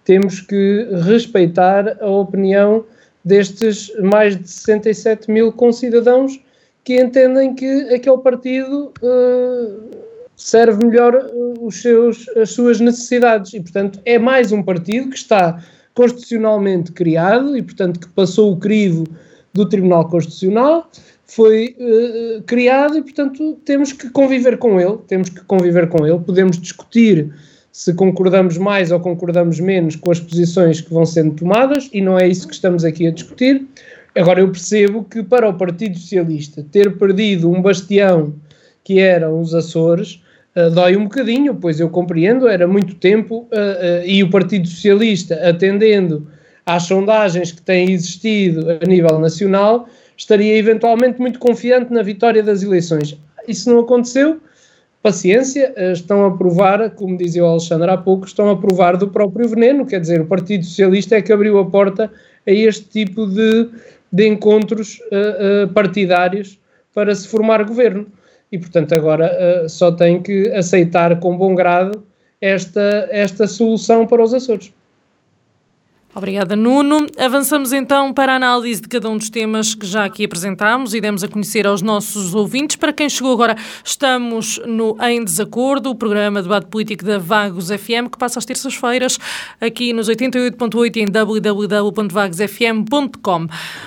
temos que respeitar a opinião destes mais de 67 mil concidadãos que entendem que aquele partido uh, serve melhor os seus, as suas necessidades. E, portanto, é mais um partido que está constitucionalmente criado e, portanto, que passou o crivo do Tribunal Constitucional, foi uh, criado e, portanto, temos que conviver com ele, temos que conviver com ele, podemos discutir se concordamos mais ou concordamos menos com as posições que vão sendo tomadas e não é isso que estamos aqui a discutir. Agora, eu percebo que para o Partido Socialista ter perdido um bastião que eram os Açores uh, dói um bocadinho, pois eu compreendo, era muito tempo uh, uh, e o Partido Socialista, atendendo às sondagens que têm existido a nível nacional, estaria eventualmente muito confiante na vitória das eleições. Isso não aconteceu. Paciência, estão a provar, como dizia o Alexandre há pouco, estão a provar do próprio veneno, quer dizer, o Partido Socialista é que abriu a porta a este tipo de, de encontros uh, uh, partidários para se formar governo e, portanto, agora uh, só tem que aceitar com bom grado esta, esta solução para os Açores. Obrigada, Nuno. Avançamos então para a análise de cada um dos temas que já aqui apresentámos e demos a conhecer aos nossos ouvintes. Para quem chegou agora, estamos no Em Desacordo, o programa de debate político da Vagos FM, que passa às terças-feiras aqui nos 88.8 em www.vagosfm.com.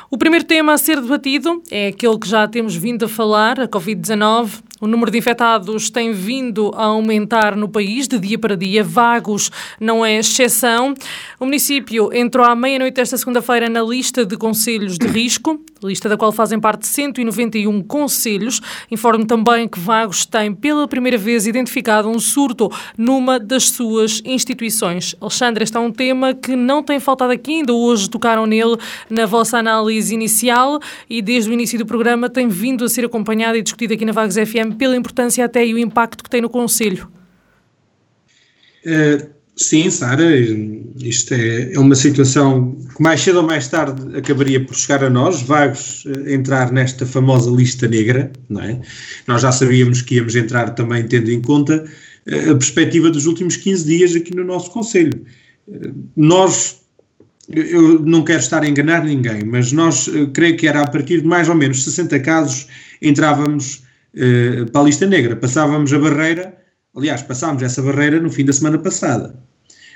O primeiro tema a ser debatido é aquele que já temos vindo a falar, a Covid-19. O número de infectados tem vindo a aumentar no país de dia para dia. Vagos não é exceção. O município entrou à meia-noite desta segunda-feira na lista de conselhos de risco, lista da qual fazem parte 191 conselhos. Informo também que Vagos tem pela primeira vez identificado um surto numa das suas instituições. Alexandre, este é um tema que não tem faltado aqui, ainda hoje tocaram nele na vossa análise inicial e desde o início do programa tem vindo a ser acompanhado e discutido aqui na Vagos FM pela importância até e o impacto que tem no Conselho. Uh, sim, Sara, isto é, é, uma situação que mais cedo ou mais tarde acabaria por chegar a nós, vagos uh, entrar nesta famosa lista negra, não é? Nós já sabíamos que íamos entrar também tendo em conta uh, a perspectiva dos últimos 15 dias aqui no nosso Conselho. nós eu não quero estar a enganar ninguém, mas nós creio que era a partir de mais ou menos 60 casos entrávamos uh, para a lista negra. Passávamos a barreira, aliás, passámos essa barreira no fim da semana passada.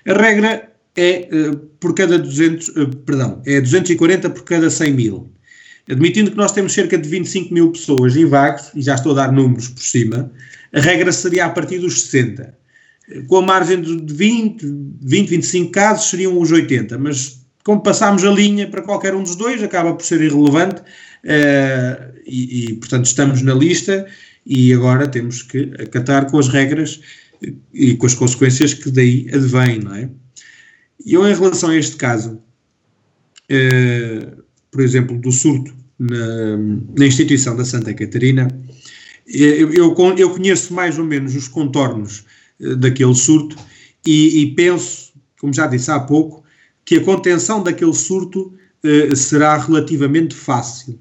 A regra é uh, por cada 200, uh, eh, perdão, é 240 por cada 100 mil. Admitindo que nós temos cerca de 25 mil pessoas em vagos, e já estou a dar números por cima, a regra seria a partir dos 60. Com a margem de 20, 20, 25 casos seriam os 80, mas como passámos a linha para qualquer um dos dois, acaba por ser irrelevante uh, e, e, portanto, estamos na lista e agora temos que acatar com as regras e com as consequências que daí advêm, não é? E eu, em relação a este caso, uh, por exemplo, do surto na, na, instituição da Santa Catarina, eu, eu, eu, conheço mais ou menos os contornos daquele surto e, e, penso, como já disse há pouco, que a contenção daquele surto será relativamente fácil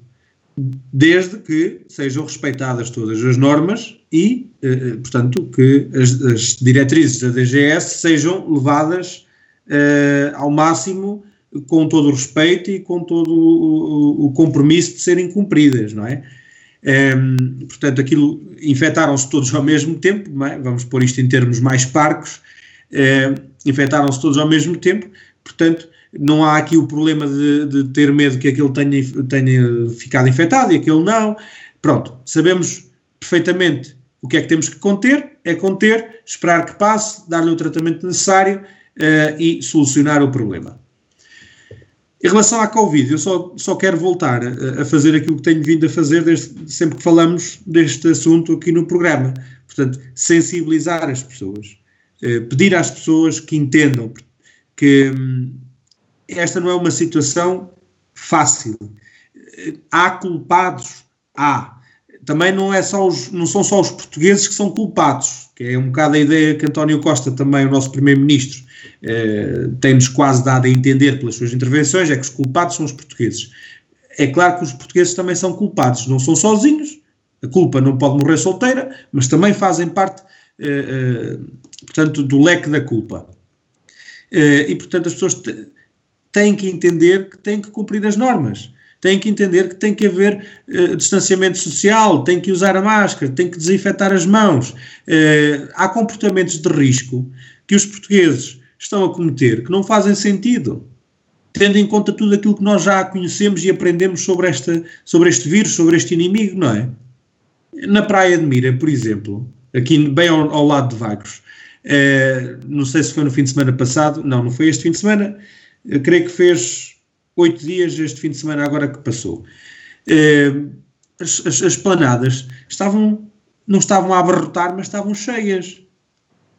desde que sejam respeitadas todas as normas e, eh, portanto, que as, as, diretrizes da DGS sejam levadas eh, ao máximo com todo o respeito e com todo o, o compromisso de serem cumpridas, não é? Eh, portanto, aquilo infectaram-se todos ao mesmo tempo, é? vamos pôr isto em termos mais parcos, eh, infectaram-se todos ao mesmo tempo, portanto, não há aqui o problema de, de ter medo que aquele tenha, tenha ficado infectado e aquele não. Pronto, sabemos perfeitamente o que é que temos que conter, é conter, esperar que passe, dar-lhe o tratamento necessário uh, e solucionar o problema. Em relação à Covid, eu só, só quero voltar a, a, fazer aquilo que tenho vindo a fazer desde, sempre que falamos deste assunto aqui no programa. Portanto, sensibilizar as pessoas, uh, pedir às pessoas que entendam que hum, esta não é uma situação fácil. Há culpados? Há. Também não, é só os, não são só os portugueses que são culpados, que é um bocado a ideia que António Costa, também o nosso primeiro-ministro, eh, tem-nos quase dado a entender pelas suas intervenções, é que os culpados são os portugueses. É claro que os portugueses também são culpados, não são sozinhos, a culpa não pode morrer solteira, mas também fazem parte, eh, eh, portanto, do leque da culpa. Eh, e, portanto, as pessoas têm que entender que têm que cumprir as normas, têm que entender que tem que haver uh, distanciamento social, têm que usar a máscara, têm que desinfetar as mãos. Uh, há comportamentos de risco que os portugueses estão a cometer que não fazem sentido, tendo em conta tudo aquilo que nós já conhecemos e aprendemos sobre, esta, sobre este vírus, sobre este inimigo, não é? Na Praia de Mira, por exemplo, aqui bem ao, ao lado de Vagos, uh, não sei se foi no fim de semana passado, não, não foi este fim de semana, eu creio que fez oito dias este fim de semana agora que passou. Uh, as, as, as, planadas estavam, não estavam a abarrotar, mas estavam cheias.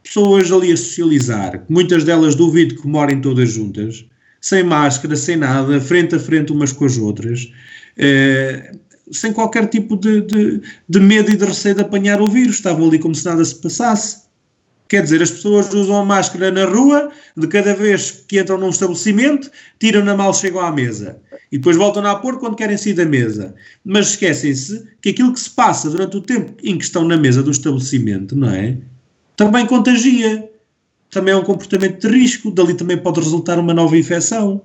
Pessoas ali a socializar, muitas delas duvido que morem todas juntas, sem máscara, sem nada, frente a frente umas com as outras, uh, sem qualquer tipo de, de, de medo e de receio de apanhar o vírus, estavam ali como se nada se passasse. Quer dizer, as pessoas usam a máscara na rua, de cada vez que entram num estabelecimento, tiram-na mal, chegam à mesa. E depois voltam a pôr quando querem sair da mesa. Mas esquecem-se que aquilo que se passa durante o tempo em que estão na mesa do estabelecimento, não é? Também contagia. Também é um comportamento de risco. Dali também pode resultar uma nova infecção.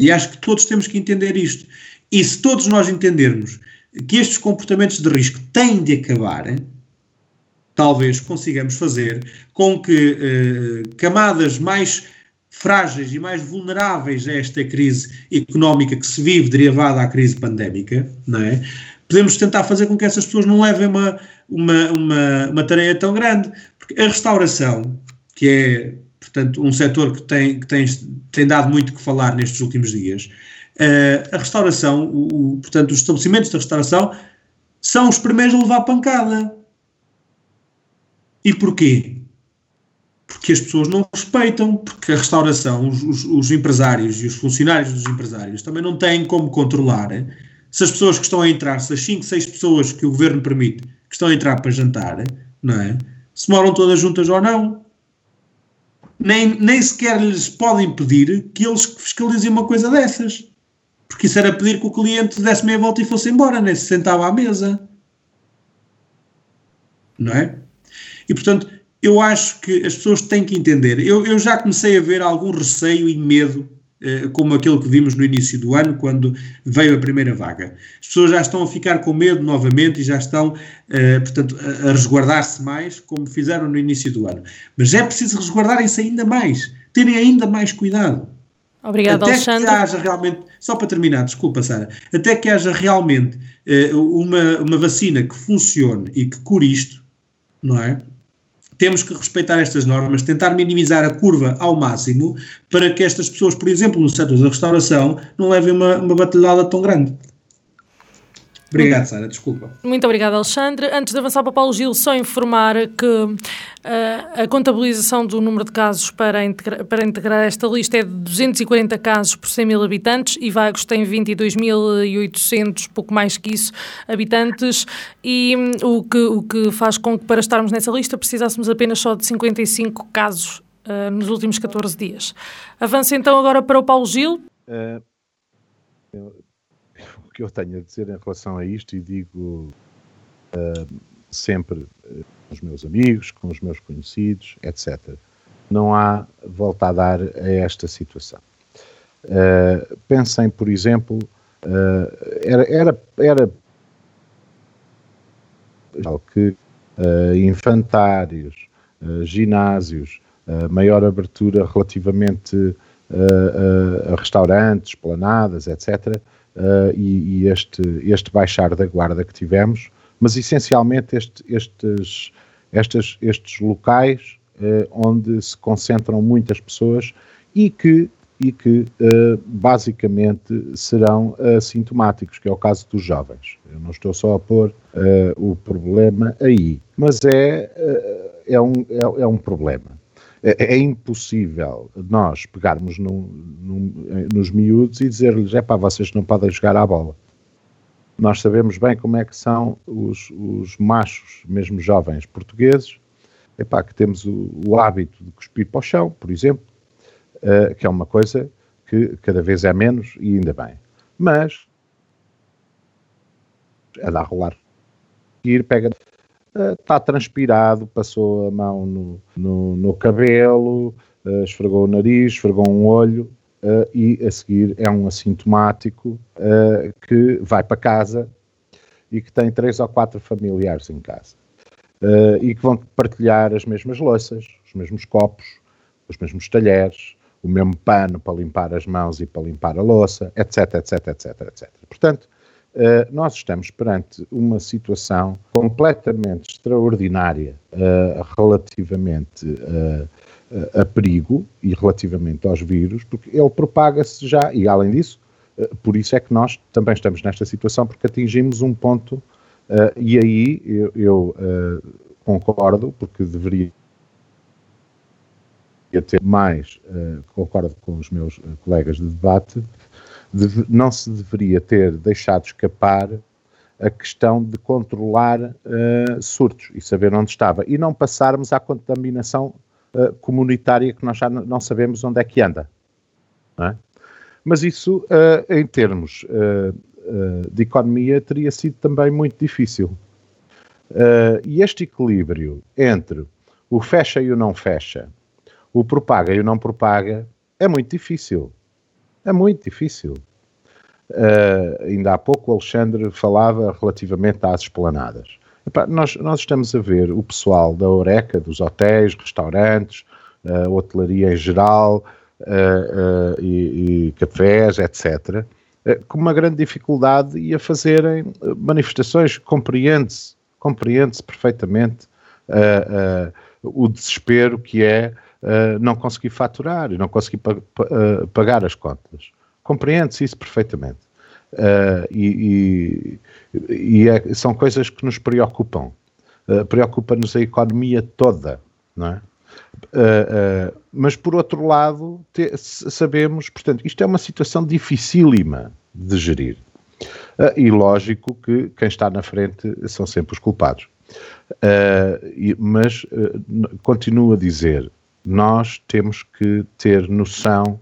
E acho que todos temos que entender isto. E se todos nós entendermos que estes comportamentos de risco têm de acabar, talvez consigamos fazer com que eh, camadas mais frágeis e mais vulneráveis a esta crise económica que se vive derivada à crise pandémica, não é? Podemos tentar fazer com que essas pessoas não levem uma, uma, uma, uma tarefa tão grande, porque a restauração, que é, portanto, um setor que tem, que tem, tem dado muito que falar nestes últimos dias, uh, a restauração, o, o, portanto, os estabelecimentos de restauração são os primeiros a levar pancada e porquê? Porque as pessoas não respeitam, porque a restauração, os, os, os empresários e os funcionários dos empresários também não têm como controlar se as pessoas que estão a entrar, se as 5, 6 pessoas que o governo permite que estão a entrar para jantar, não é? Se moram todas juntas ou não. Nem, nem sequer lhes podem pedir que eles fiscalizem uma coisa dessas. Porque isso era pedir que o cliente desse meia volta e fosse embora, nem se sentava à mesa. Não é? E, portanto, eu acho que as pessoas têm que entender. Eu, eu já comecei a ver algum receio e medo, eh, como aquele que vimos no início do ano, quando veio a primeira vaga. As pessoas já estão a ficar com medo novamente e já estão, eh, portanto, a, a resguardar-se mais, como fizeram no início do ano. Mas é preciso resguardarem-se ainda mais, terem ainda mais cuidado. Obrigada, até Alexandre. Que haja realmente, só para terminar, desculpa, Sara, até que haja realmente eh, uma, uma vacina que funcione e que cure isto, não é? Temos que respeitar estas normas, tentar minimizar a curva ao máximo para que estas pessoas, por exemplo, no setor da restauração, não levem uma, uma batalhada tão grande. Obrigado, Sara, desculpa. Muito obrigada, Alexandre. Antes de avançar para Paulo Gil, só informar que uh, a contabilização do número de casos para, integra para integrar esta lista é de 240 casos por 100 mil habitantes e Vagos tem 22.800, pouco mais que isso, habitantes, e um, o, que, o que faz com que para estarmos nessa lista precisássemos apenas só de 55 casos uh, nos últimos 14 dias. Avança então agora para o Paulo Gil. Uh, eu tenho a dizer em relação a isto, e digo uh, sempre uh, com os meus amigos, com os meus conhecidos, etc. Não há volta a dar a esta situação. Uh, pensem, por exemplo, era, era, era que infantários, ginásios, maior abertura relativamente a restaurantes, planadas, etc., uh, e, e, este, este baixar da guarda que tivemos, mas essencialmente este, estes, estes, estes locais uh, onde se concentram muitas pessoas e que e que uh, basicamente serão assintomáticos, que é o caso dos jovens. Eu não estou só a pôr o problema aí, mas é, é, um, é, é, um problema. É, é impossível nós pegarmos no, no, nos miúdos e dizer-lhes: é pá, vocês não podem jogar à bola. Nós sabemos bem como é que são os, os machos, mesmo jovens portugueses, epá, que temos o, o, hábito de cuspir para o chão, por exemplo, uh, que é uma coisa que cada vez é menos e ainda bem. Mas a dar rolar. Ir, pega, está transpirado, passou a mão no, no, no cabelo, uh, esfregou o nariz, esfregou um olho uh, e a seguir é um assintomático que vai para casa e que tem três ou quatro familiares em casa. e que vão partilhar as mesmas louças, os mesmos copos, os mesmos talheres, o mesmo pano para limpar as mãos e para limpar a louça, etc, etc, etc, etc. Portanto, Uh, nós estamos perante uma situação completamente extraordinária uh, relativamente uh, a perigo e relativamente aos vírus, porque ele propaga-se já, e além disso, por isso é que nós também estamos nesta situação, porque atingimos um ponto, e aí eu, eu concordo, porque deveria ter mais, concordo com os meus colegas de debate, não se deveria ter deixado escapar a questão de controlar uh, surtos e saber onde estava e não passarmos à contaminação uh, comunitária que nós já não sabemos onde é que anda. É? Mas isso, uh, em termos de economia, teria sido também muito difícil. e este equilíbrio entre o fecha e o não fecha, o propaga e o não propaga, é muito difícil. É muito difícil. Uh, ainda há pouco o Alexandre falava relativamente às esplanadas. Epá, nós, nós estamos a ver o pessoal da Oreca, dos hotéis, restaurantes, uh, hotelaria em geral uh, e, e, cafés, etc., com uma grande dificuldade e a fazerem manifestações. Compreende-se, compreende-se perfeitamente o desespero que é não conseguir faturar e não conseguir pa pa pagar as contas. Compreende-se isso perfeitamente. Uh, e, e, e é, são coisas que nos preocupam. Uh, Preocupa-nos a economia toda, não é? Uh, mas por outro lado, te, sabemos, portanto, isto é uma situação dificílima de gerir. e lógico que quem está na frente são sempre os culpados. E, mas continuo a dizer, nós temos que ter noção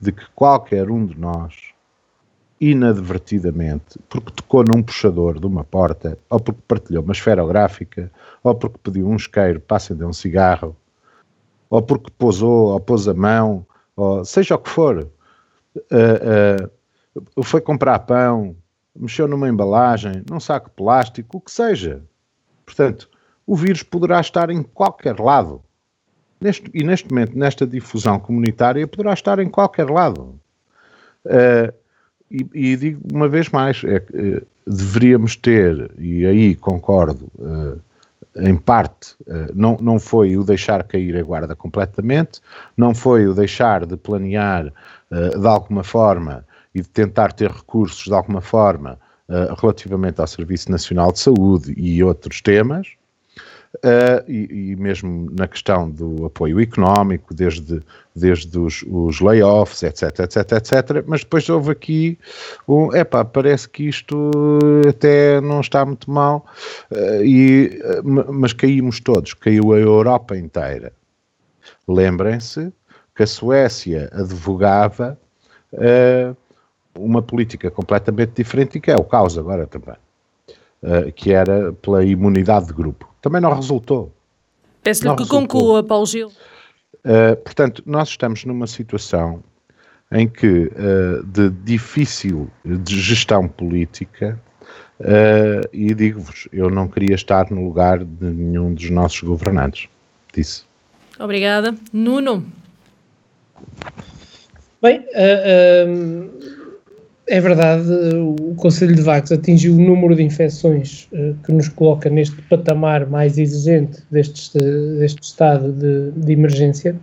de que qualquer um de nós, inadvertidamente, porque tocou num puxador de uma porta, ou porque partilhou uma esferográfica, ou porque pediu um isqueiro para acender um cigarro, ou porque pousou, ou pôs a mão, ou seja o que for, uh, uh, foi comprar pão, mexeu numa embalagem, num saco plástico, o que seja. Portanto, o vírus poderá estar em qualquer lado. Neste, e neste momento, nesta difusão comunitária, poderá estar em qualquer lado. Uh, e, e, digo uma vez mais, é uh, deveríamos ter, e aí concordo, uh, em parte, não, não foi o deixar cair a guarda completamente, não foi o deixar de planear de alguma forma e de tentar ter recursos de alguma forma relativamente ao Serviço Nacional de Saúde e outros temas, Uh, e, e, mesmo na questão do apoio económico, desde, desde os, os layoffs, etc, etc, etc. Mas depois houve aqui um, epá, parece que isto até não está muito mal, uh, e, uh, mas caímos todos, caiu a Europa inteira. Lembrem-se que a Suécia advogava uma política completamente diferente e que é o caos agora também, que era pela imunidade de grupo também não resultou. Peço-lhe que resultou. conclua, Paulo Gil. Uh, portanto, nós estamos numa situação em que, uh, de difícil de gestão política, uh, e digo-vos, eu não queria estar no lugar de nenhum dos nossos governantes. Disse. Obrigada. Nuno. Bem, uh, é verdade, o Conselho de Vagos atingiu o número de infecções uh, que nos coloca neste patamar mais exigente deste, deste estado de, de emergência.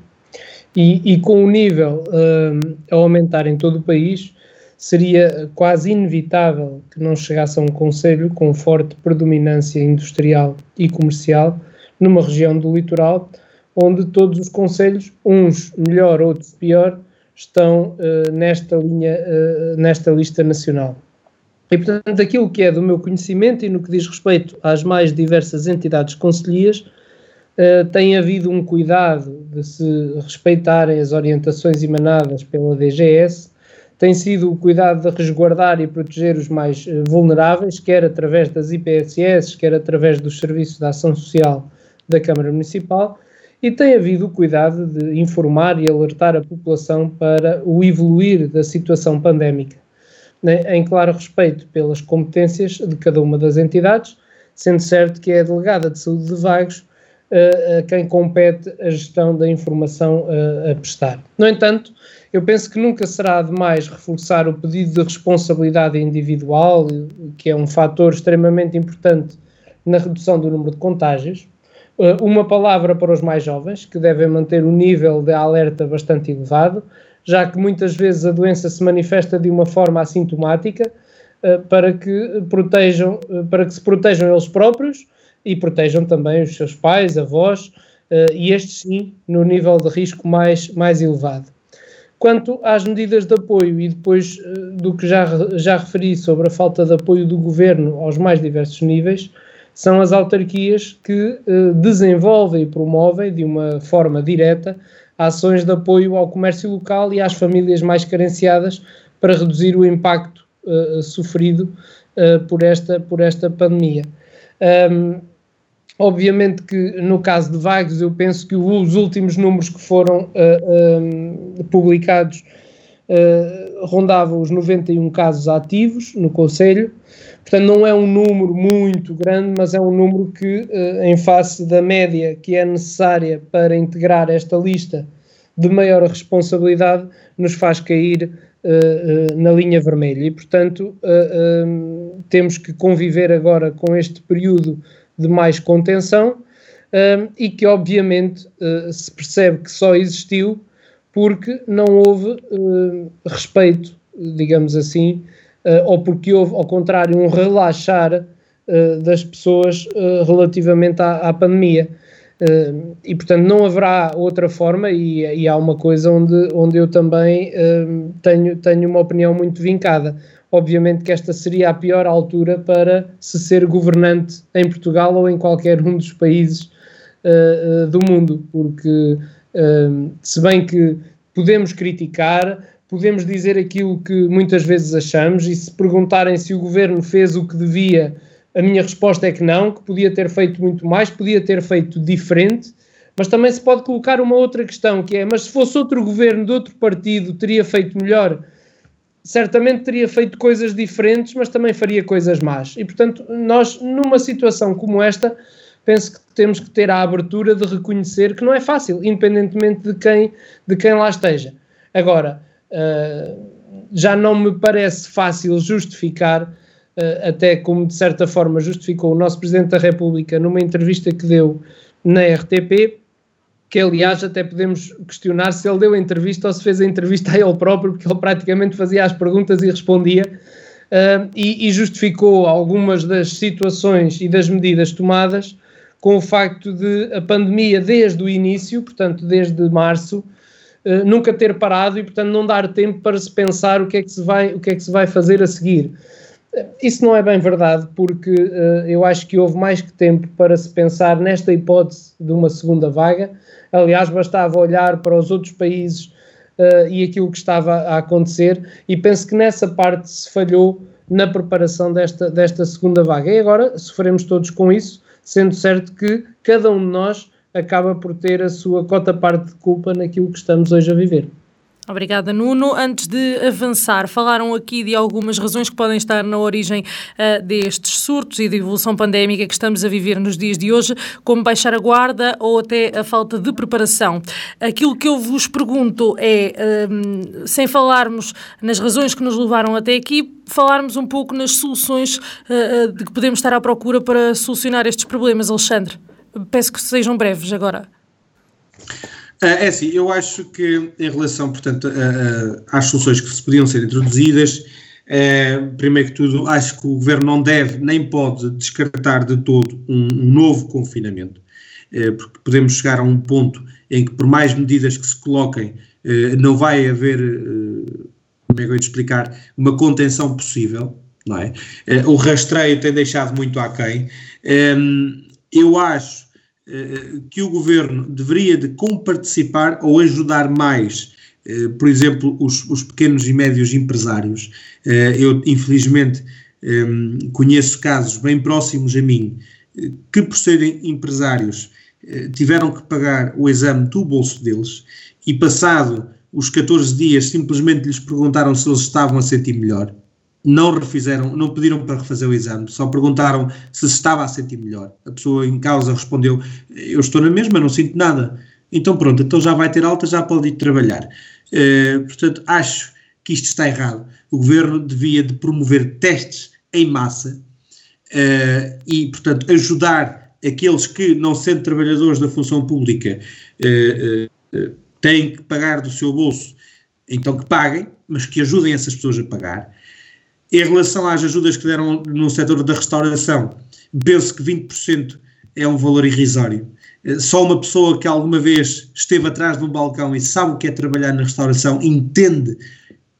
E, e com o nível uh, a aumentar em todo o país, seria quase inevitável que não chegasse a um Conselho com forte predominância industrial e comercial numa região do litoral, onde todos os Conselhos, uns melhor, outros pior, estão uh, nesta linha, uh, nesta lista nacional. E, portanto, aquilo que é do meu conhecimento e no que diz respeito às mais diversas entidades conselhias, uh, tem havido um cuidado de se respeitarem as orientações emanadas pela DGS, tem sido o cuidado de resguardar e proteger os mais vulneráveis, quer através das IPSS, quer através dos serviços de ação social da Câmara Municipal, e tem havido o cuidado de informar e alertar a população para o evoluir da situação pandémica né, em claro respeito pelas competências de cada uma das entidades, sendo certo que é a delegada de saúde de Vagos uh, a quem compete a gestão da informação uh, a prestar. No entanto, eu penso que nunca será demais reforçar o pedido de responsabilidade individual, que é um fator extremamente importante na redução do número de contágios. Uh, uma palavra para os mais jovens, que devem manter o nível de alerta bastante elevado, já que muitas vezes a doença se manifesta de uma forma assintomática, uh, para que protejam, uh, para que se protejam eles próprios e protejam também os seus pais, avós, e estes sim no nível de risco mais, mais elevado. Quanto às medidas de apoio, e depois do que já, já referi sobre a falta de apoio do governo aos mais diversos níveis, são as autarquias que desenvolvem e promovem de uma forma direta ações de apoio ao comércio local e às famílias mais carenciadas para reduzir o impacto uh, sofrido uh, por, esta, por esta pandemia. Um, obviamente que no caso de Vagos, eu penso que os últimos números que foram uh, um, publicados rondavam os 91 casos ativos no Conselho. Portanto, não é um número muito grande, mas é um número que, em face da média que é necessária para integrar esta lista de maior responsabilidade, nos faz cair uh, uh, na linha vermelha. E, portanto, temos que conviver agora com este período de mais contenção e que, obviamente, se percebe que só existiu porque não houve respeito, digamos assim, ou porque houve, ao contrário, um relaxar das pessoas relativamente à, à pandemia. Uh, e portanto não haverá outra forma e, e, há uma coisa onde, onde eu também uh, tenho, tenho uma opinião muito vincada. Obviamente que esta seria a pior altura para se ser governante em Portugal ou em qualquer um dos países uh, do mundo, porque se bem que podemos criticar, podemos dizer aquilo que muitas vezes achamos e se perguntarem se o governo fez o que devia a minha resposta é que não, que podia ter feito muito mais, podia ter feito diferente, mas também se pode colocar uma outra questão, que é, mas se fosse outro governo de outro partido, teria feito melhor? Certamente teria feito coisas diferentes, mas também faria coisas más. E, portanto, nós, numa situação como esta, penso que temos que ter a abertura de reconhecer que não é fácil, independentemente de quem, de quem lá esteja. Agora, uh, já não me parece fácil justificar uh, até como de certa forma justificou o nosso Presidente da República numa entrevista que deu na RTP, que aliás até podemos questionar se ele deu a entrevista ou se fez a entrevista a ele próprio, porque ele praticamente fazia as perguntas e respondia, uh, e, e, justificou algumas das situações e das medidas tomadas com o facto de a pandemia desde o início, portanto desde março, uh, nunca ter parado e portanto não dar tempo para se pensar o que é que se vai, o que é que se vai fazer a seguir. Isso não é bem verdade, porque uh, eu acho que houve mais que tempo para se pensar nesta hipótese de uma segunda vaga. Aliás, bastava olhar para os outros países uh, e aquilo que estava a acontecer, e penso que nessa parte se falhou na preparação desta, desta segunda vaga. E agora sofremos todos com isso, sendo certo que cada um de nós acaba por ter a sua cota parte de culpa naquilo que estamos hoje a viver. Obrigada, Nuno. Antes de avançar, falaram aqui de algumas razões que podem estar na origem uh, destes surtos e de evolução pandémica que estamos a viver nos dias de hoje, como baixar a guarda ou até a falta de preparação. Aquilo que eu vos pergunto é, um, sem falarmos nas razões que nos levaram até aqui, falarmos um pouco nas soluções uh, de que podemos estar à procura para solucionar estes problemas, Alexandre. Peço que sejam breves agora. É assim, eu acho que em relação, portanto, às soluções que se podiam ser introduzidas, é, primeiro que tudo, acho que o governo não deve nem pode descartar de todo um, um novo confinamento, é, porque podemos chegar a um ponto em que, por mais medidas que se coloquem, é, não vai haver, como é que eu ia explicar, uma contenção possível, não é? o rastreio tem deixado muito aquém. eu acho eh, que o governo deveria de comparticipar ou ajudar mais, eh, por exemplo, os, os pequenos e médios empresários. Eh, eu, infelizmente, conheço casos bem próximos a mim que, por serem empresários, tiveram que pagar o exame do bolso deles e, passado os 14 dias, simplesmente lhes perguntaram se eles estavam a sentir melhor não refizeram, não pediram para refazer o exame, só perguntaram se estava a sentir melhor. A pessoa em causa respondeu: Eu estou na mesma, não sinto nada. Então pronto, então já vai ter alta, já pode ir trabalhar. Uh, portanto, acho que isto está errado. O governo devia de promover testes em massa uh, e, portanto, ajudar aqueles que, não sendo trabalhadores da função pública, uh, têm que pagar do seu bolso, então que paguem, mas que ajudem essas pessoas a pagar em relação às ajudas que deram no setor da restauração, penso que 20% é um valor irrisório. Eh, só uma pessoa que alguma vez esteve atrás de um balcão e sabe o que é trabalhar na restauração entende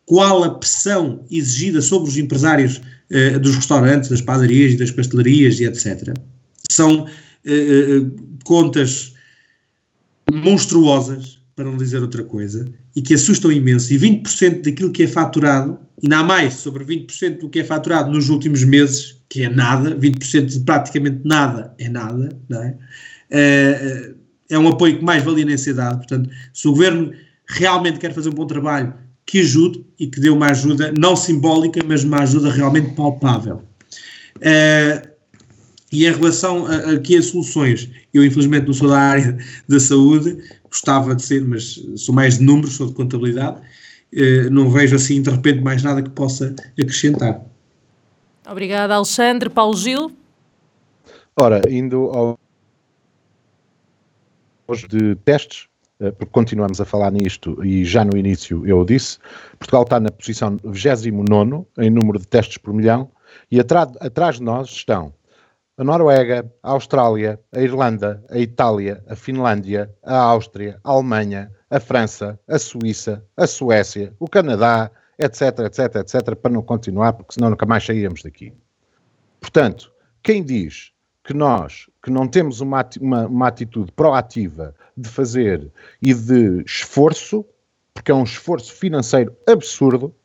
qual a pressão exigida sobre os empresários eh, dos restaurantes, das padarias e das pastelarias e etc. São eh, eh, contas monstruosas, para não dizer outra coisa, e que assustam imenso. E 20% daquilo que é faturado ainda há mais, sobre 20% do que é faturado nos últimos meses, que é nada, 20% de praticamente nada é nada, não é? É, é um apoio que mais valia nem ser dado, portanto, se o Governo realmente quer fazer um bom trabalho, que ajude e que dê uma ajuda não simbólica, mas uma ajuda realmente palpável. É, e em relação a, aqui a soluções, eu infelizmente não sou da área da saúde, gostava de ser, mas sou mais de números, sou de contabilidade, eh, não vejo assim de repente mais nada que possa acrescentar. Obrigada, Alexandre. Paulo Gil? Ora, indo ao de testes, eh, porque continuamos a falar nisto e já no início eu disse, Portugal está na posição 29 em número de testes por milhão e atrás, atrás de nós estão a Noruega, a Austrália, a Irlanda, a Itália, a Finlândia, a Áustria, a Alemanha, a França, a Suíça, a Suécia, o Canadá, etc, etc, etc, para não continuar, porque senão nunca mais saíamos daqui. Portanto, quem diz que nós, que não temos uma, uma, uma atitude proativa de fazer e de esforço, porque é um esforço financeiro absurdo,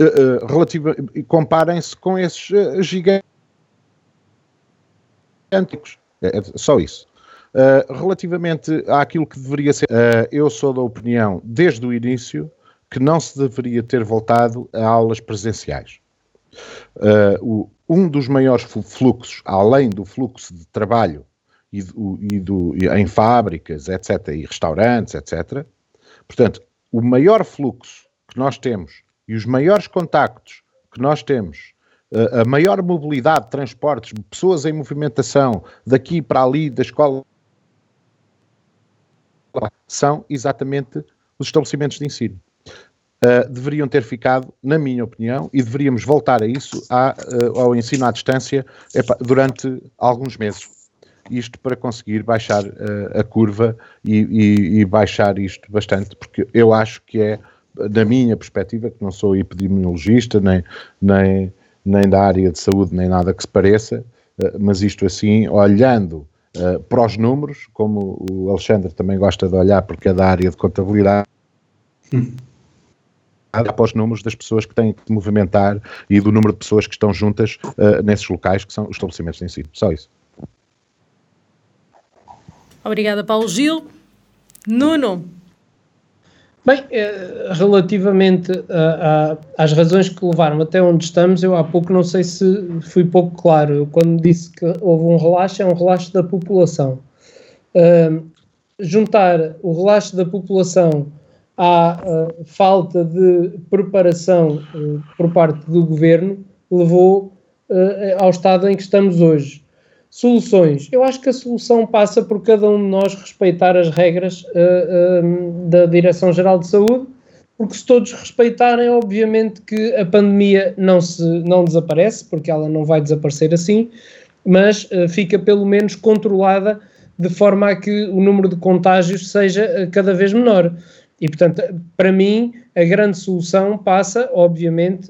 uh, uh, comparem-se com esses uh, gigantes. É, é só isso. Uh, relativamente àquilo que deveria ser, uh, eu sou da opinião, desde o início, que não se deveria ter voltado a aulas presenciais. Uh, o, um dos maiores fluxos, além do fluxo de trabalho e, do, e, do, e em fábricas, etc., e restaurantes, etc., portanto, o maior fluxo que nós temos e os maiores contactos que nós temos a maior mobilidade de transportes, pessoas em movimentação daqui para ali, da escola são exatamente os estabelecimentos de ensino. Uh, deveriam ter ficado, na minha opinião, e deveríamos voltar a isso, à, uh, ao ensino à distância epa, durante alguns meses. Isto para conseguir baixar uh, a curva e, e, e, baixar isto bastante, porque eu acho que é, na minha perspectiva, que não sou epidemiologista, nem, nem, nem da área de saúde, nem nada que se pareça, mas isto assim, olhando Uh, para os números, como o Alexandre também gosta de olhar, porque é da área de contabilidade, hum. para os números das pessoas que têm que movimentar e do número de pessoas que estão juntas uh, nesses locais, que são os estabelecimentos em si. Só isso. Obrigada, Paulo Gil. Nuno, Bem, eh, relativamente a, a, às razões que levaram até onde estamos, eu há pouco não sei se fui pouco claro. Eu, quando disse que houve um relaxo, é um relaxo da população. Uh, juntar o relaxo da população à falta de preparação uh, por parte do governo levou ao estado em que estamos hoje. Soluções. Eu acho que a solução passa por cada um de nós respeitar as regras uh, uh, da Direção-Geral de Saúde, porque se todos respeitarem, obviamente que a pandemia não, se, não desaparece, porque ela não vai desaparecer assim, mas uh, fica pelo menos controlada de forma a que o número de contágios seja cada vez menor. E, portanto, para mim, a grande solução passa, obviamente,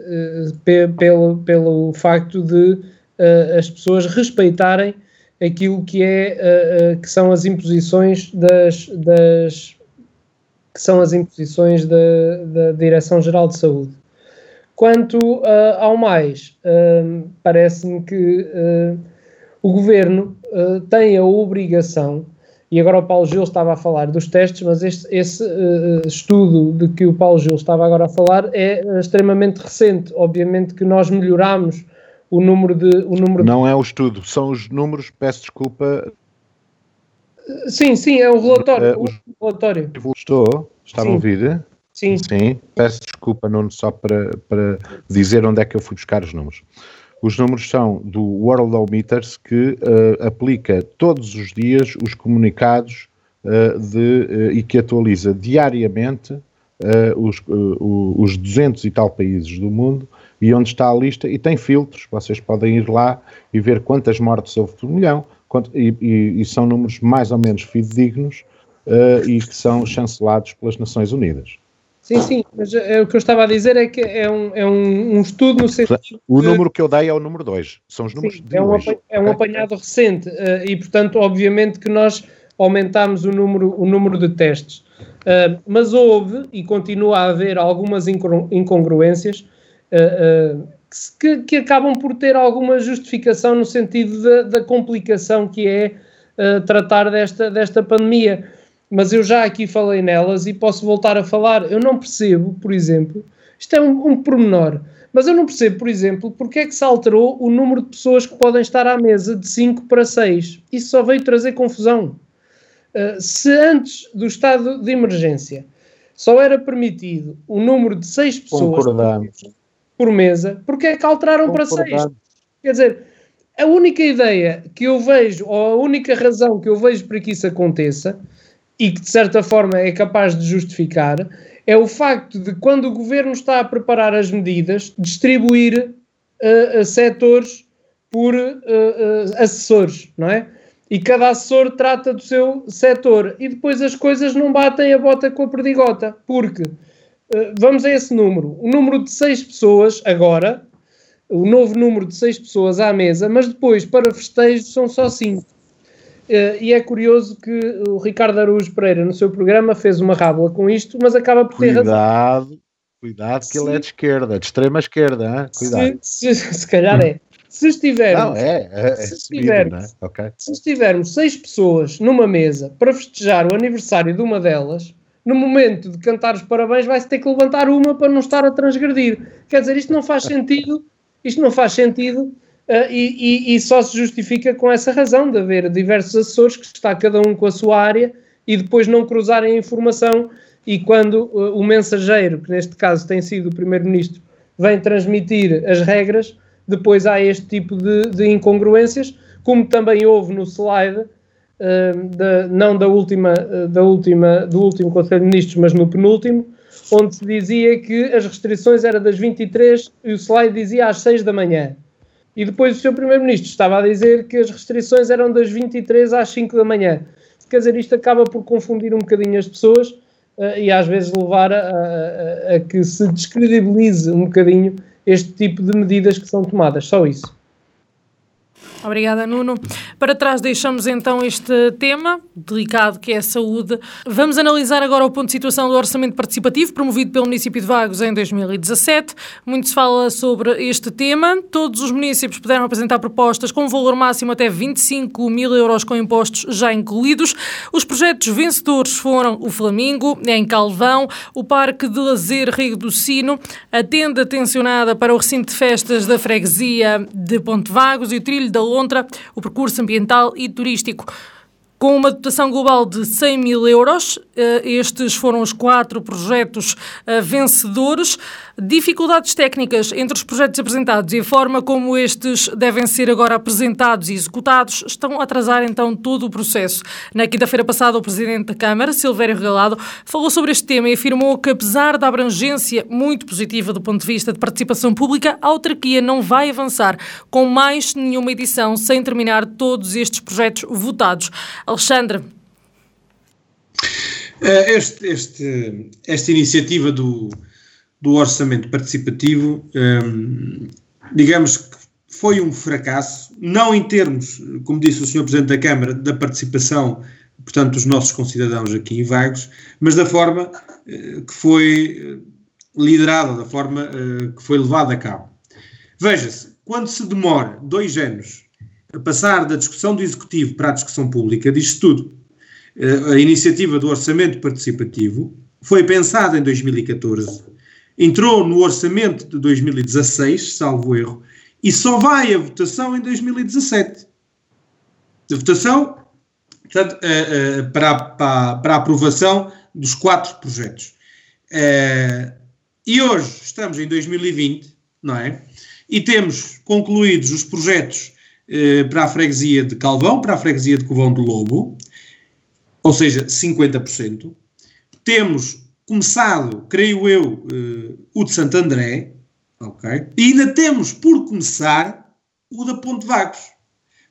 pelo, pelo facto de uh, as pessoas respeitarem aquilo que é uh, que são as imposições das, das que são as imposições da, da Direção-Geral de Saúde. Quanto uh, ao mais, uh, parece-me que uh, o Governo tem a obrigação, e agora o Paulo Gil estava a falar dos testes, mas este, esse estudo de que o Paulo Gil estava agora a falar é extremamente recente. Obviamente que nós melhoramos o número de. O número Não de... é o estudo, são os números, peço desculpa. Sim, sim, é o relatório. Uh, o relatório. Estou, está a ouvir? Sim. Sim, peço desculpa, Nuno, só para, para dizer onde é que eu fui buscar os números. Os números são do Worldometers, que uh, aplica todos os dias os comunicados uh, de, uh, e que atualiza diariamente os, os 200 e tal países do mundo e onde está a lista, e tem filtros, vocês podem ir lá e ver quantas mortes houve por milhão, e, e, e, são números mais ou menos fidedignos uh, e que são chancelados pelas Nações Unidas. Sim, sim, mas é, o que eu estava a dizer é que é um, é um, um estudo no sentido. O de... número que eu dei é o número 2, são os números sim, de é um, hoje. É um apanhado recente uh, e, portanto, obviamente que nós aumentámos o número, o número de testes. Uh, mas houve e continua a haver algumas incongruências uh, que, que, acabam por ter alguma justificação no sentido da, da complicação que é uh, tratar desta, desta pandemia. Mas eu já aqui falei nelas e posso voltar a falar. Eu não percebo, por exemplo, isto é um, um pormenor, mas eu não percebo, por exemplo, porque é que se alterou o número de pessoas que podem estar à mesa de 5 para 6. Isso só veio trazer confusão. Uh, se antes do estado de emergência só era permitido o número de 6 pessoas por mesa, porque é que alteraram para seis? Quer dizer, a única ideia que eu vejo, ou a única razão que eu vejo para que isso aconteça, e que de certa forma é capaz de justificar, é o facto de quando o governo está a preparar as medidas, distribuir uh, uh, setores por uh, assessores, não é? E cada assessor trata do seu setor e depois as coisas não batem a bota com a perdigota, porque vamos a esse número. O número de seis pessoas agora, o novo número de seis pessoas à mesa, mas depois para festejos são só cinco. Uh, e é curioso que o Ricardo Araújo Pereira, no seu programa, fez uma rábula com isto, mas acaba por ter cuidado, razão. Cuidado, que ele é de esquerda, de extrema esquerda. Hein? Cuidado. Se, se, se calhar é. Se estivermos, Não, é, é, é se, estivermos é? okay. se estivermos seis pessoas numa mesa para festejar o aniversário de uma delas, no momento de cantar os parabéns, vai-se ter que levantar uma para não estar a transgredir. Quer dizer, isto não faz sentido, isto não faz sentido uh, e, e, e, só se justifica com essa razão de haver diversos assessores que está cada um com a sua área e depois não cruzarem a informação e quando uh, o mensageiro, que neste caso tem sido o Primeiro-Ministro, vem transmitir as regras, depois há este tipo de, de incongruências, como também houve no slide da, não da última, uh, da última, do último Conselho de Ministros, mas no penúltimo, onde se dizia que as restrições eram das 23 e o slide dizia às 6 da manhã. E depois o seu Primeiro-Ministro estava a dizer que as restrições eram das 23 às 5 da manhã. Quer dizer, isto acaba por confundir um bocadinho as pessoas uh, e às vezes levar a, a, a que se descredibilize um bocadinho este tipo de medidas que são tomadas. Só isso. Obrigada, Nuno. Para trás deixamos então este tema delicado que é a saúde. Vamos analisar agora o ponto de situação do orçamento participativo promovido pelo município de Vagos em 2017. Muito se fala sobre este tema. Todos os municípios puderam apresentar propostas com valor máximo até 25 mil euros com impostos já incluídos. Os projetos vencedores foram o Flamingo, em Calvão, o Parque de Lazer Rio do Sino, a tenda tensionada para o recinto de festas da freguesia de Ponte Vagos e o trilho da Lontra, o percurso ambiental e turístico. Com uma dotação global de 100 mil euros, eh, estes foram os quatro projetos eh, vencedores. Dificuldades técnicas entre os projetos apresentados e a forma como estes devem ser agora apresentados e executados estão a atrasar então todo o processo. Na quinta-feira passada, o Presidente da Câmara, Silvério Regalado, falou sobre este tema e afirmou que, apesar da abrangência muito positiva do ponto de vista de participação pública, a autarquia não vai avançar com mais nenhuma edição sem terminar todos estes projetos votados. Alexandre. Eh, este, este, esta iniciativa do, do orçamento participativo, um, digamos que foi um fracasso, não em termos, como disse o Sr. Presidente da Câmara, da participação, portanto, dos nossos concidadãos aqui em Vagos, mas da forma uh, que foi liderada, da forma uh, que foi levada a cabo. Veja-se, quando se demora dois anos a passar da discussão do Executivo para a discussão pública, diz tudo. Uh, a iniciativa do orçamento participativo foi pensada em 2014 entrou no orçamento de 2016, salvo erro, e só vai a votação em 2017. A votação, portanto, uh, uh, para, para, para, a aprovação dos quatro projetos. Uh, e hoje estamos em 2020, não é? E temos concluídos os projetos para a freguesia de Calvão, para a freguesia de Covão do Lobo, ou seja, 50%. Temos começado, creio eu, uh, o de Santo André, ok? E ainda temos por começar o da Ponte Vagos.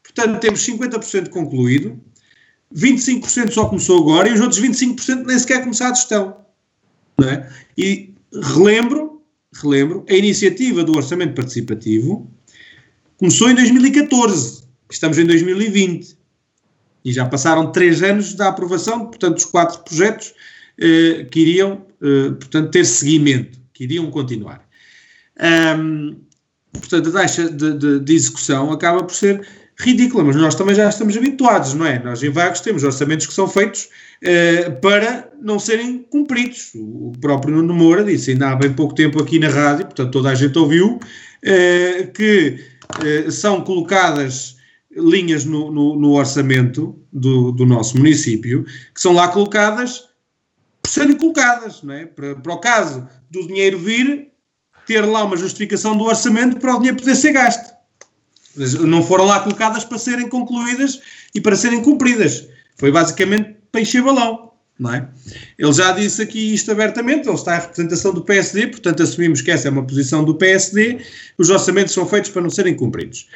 Portanto, temos 50% concluído, 25% só começou agora e os outros 25% nem sequer começados estão. Não é? E relembro, relembro, a iniciativa do Orçamento Participativo começou em 2014, estamos em 2020. E já passaram três anos da aprovação, portanto, dos quatro projetos eh, que iriam, eh, portanto, ter seguimento, que iriam continuar. Um, portanto, a taxa de, de, de, execução acaba por ser ridícula, mas nós também já estamos habituados, não é? Nós em Vagos temos orçamentos que são feitos eh, para não serem cumpridos. O próprio Nuno Moura disse, ainda há bem pouco tempo aqui na rádio, portanto toda a gente ouviu, que são colocadas linhas no, no, no orçamento do, do, nosso município, que são lá colocadas serem colocadas, não é? Para, para o caso do dinheiro vir, ter lá uma justificação do orçamento para o dinheiro poder ser gasto. Não foram lá colocadas para serem concluídas e para serem cumpridas. Foi basicamente para encher balão. Não é? Ele já disse aqui isto abertamente, ele está em representação do PSD, portanto assumimos que essa é uma posição do PSD, os orçamentos são feitos para não serem cumpridos.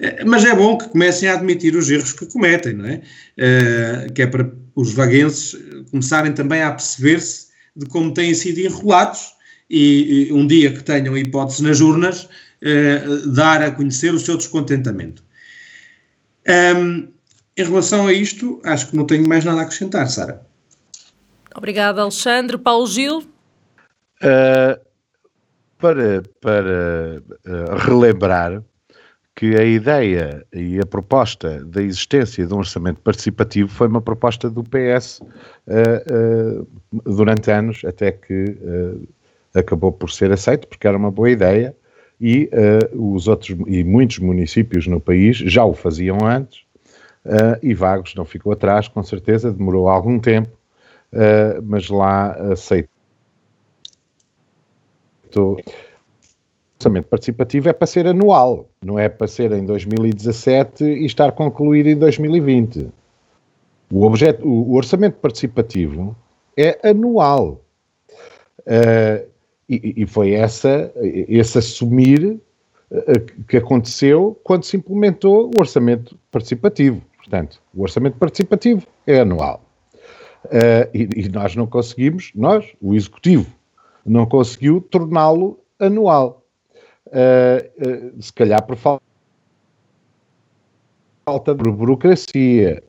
Eh, mas é bom que comecem a admitir os erros que cometem, não é? Uh, que é para os vaguenses começarem também a perceber-se de como têm sido enrolados e, e, um dia que tenham hipótese nas urnas, uh, dar a conhecer o seu descontentamento. Um, em relação a isto, acho que não tenho mais nada a acrescentar, Sara. Obrigada, Alexandre. Paulo Gil? Uh, para para uh, relembrar, que a ideia e a proposta da existência de um orçamento participativo foi uma proposta do PS uh, uh, durante anos, até que uh, acabou por ser aceito, porque era uma boa ideia, e os outros e muitos municípios no país já o faziam antes, e Vagos não ficou atrás, com certeza, demorou algum tempo, mas lá aceitou orçamento participativo é para ser anual, não é para ser em 2017 e estar concluído em 2020. O, objeto, o orçamento participativo é anual. Uh, e, e, foi essa, esse assumir uh, que aconteceu quando se implementou o orçamento participativo. Portanto, o orçamento participativo é anual. Uh, e, e nós não conseguimos, nós, o Executivo, não conseguiu torná-lo anual uh, uh, se calhar por falta de burocracia,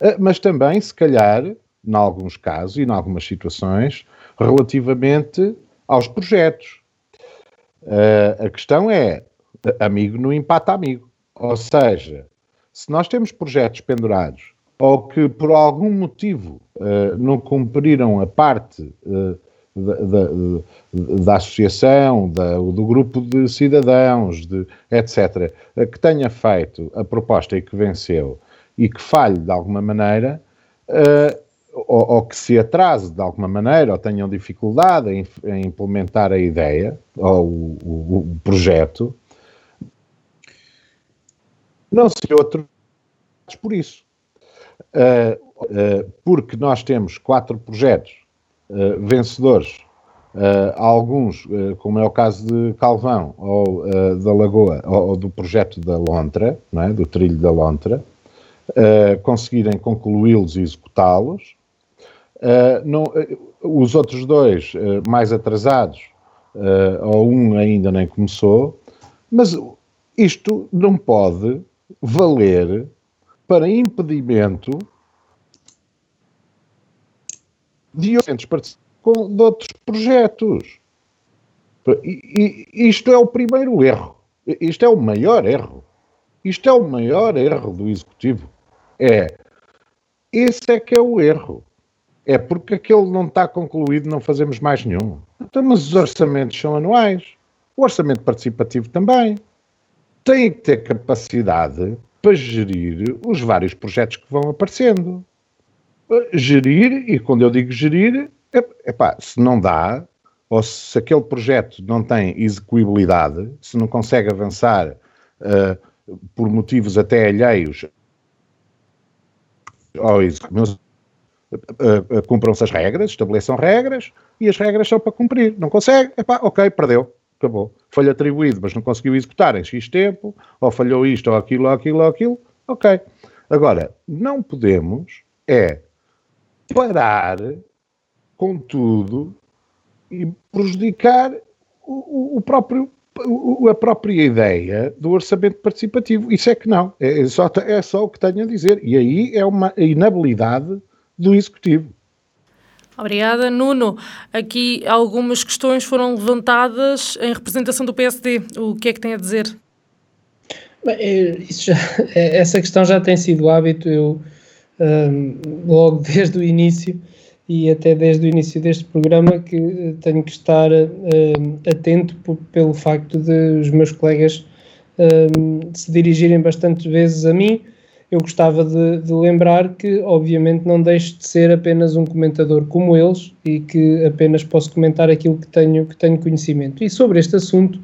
uh, mas também, se calhar, em alguns casos e em algumas situações, relativamente aos projetos. a questão é, amigo não empata amigo. Ou seja, se nós temos projetos pendurados ou que por algum motivo não cumpriram a parte da, da, da, associação, da, do grupo de cidadãos, de, etc., que tenha feito a proposta e que venceu e que falhe de alguma maneira, uh, ou, ou, que se atrase de alguma maneira, ou tenham dificuldade em, em implementar a ideia ou o, o, o projeto, não se outro por isso. Uh, uh, porque nós temos quatro projetos uh, vencedores, alguns, como é o caso de Calvão, ou da Lagoa, ou, ou, do projeto da Lontra, não é? do trilho da Lontra, conseguirem concluí-los e executá-los. os outros dois mais atrasados, ou um ainda nem começou, mas isto não pode valer para impedimento de outros de outros projetos. E, e, isto é o primeiro erro. Isto é o maior erro. Isto é o maior erro do Executivo. É. Esse é que é o erro. É porque aquele não está concluído, não fazemos mais nenhum. Então, mas os orçamentos são anuais. O orçamento participativo também. Tem que ter capacidade para gerir os vários projetos que vão aparecendo. Gerir, e quando eu digo gerir, é, pá, se não dá, ou se aquele projeto não tem execuibilidade, se não consegue avançar uh, por motivos até alheios ao execução, uh, uh, cumpram-se as regras, estabeleçam regras, e as regras são para cumprir. Não consegue, epá, ok, perdeu acabou. Foi-lhe atribuído, mas não conseguiu executar em X tempo, ou falhou isto, ou aquilo, ou aquilo, ou aquilo, ok. Agora, não podemos é parar com tudo e prejudicar o, o próprio a própria ideia do orçamento participativo. Isso é que não. É só, é só o que tenho a dizer. E aí é uma inabilidade do Executivo. Obrigada. Nuno, aqui algumas questões foram levantadas em representação do PSD. O que é que tem a dizer? Bem, é, já, é, essa questão já tem sido hábito, eu logo desde o início e até desde o início deste programa que eh, tenho que estar atento por, pelo facto de os meus colegas se dirigirem bastantes vezes a mim eu gostava de, de, lembrar que, obviamente, não deixo de ser apenas um comentador como eles e que apenas posso comentar aquilo que tenho, que tenho conhecimento. E sobre este assunto,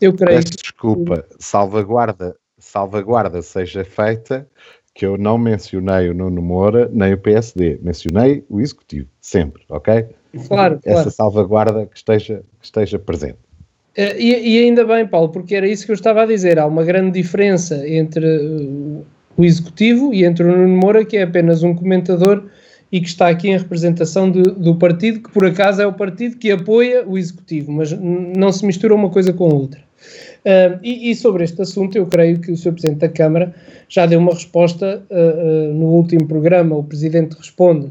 eu creio. Peço desculpa, salvaguarda, salvaguarda seja feita que eu não mencionei o Nuno Moura nem o PSD, mencionei o Executivo, sempre, ok? Claro. Essa claro. salvaguarda que esteja, que esteja presente. Eh, e, e, ainda bem, Paulo, porque era isso que eu estava a dizer. Há uma grande diferença entre o executivo e entre o Nuno Moura, que é apenas um comentador e que está aqui em representação de, do partido, que por acaso é o partido que apoia o executivo, mas não se mistura uma coisa com a outra. Uh, e, e, sobre este assunto, eu creio que o Sr. Presidente da Câmara já deu uma resposta uh, uh, no último programa. O Presidente responde.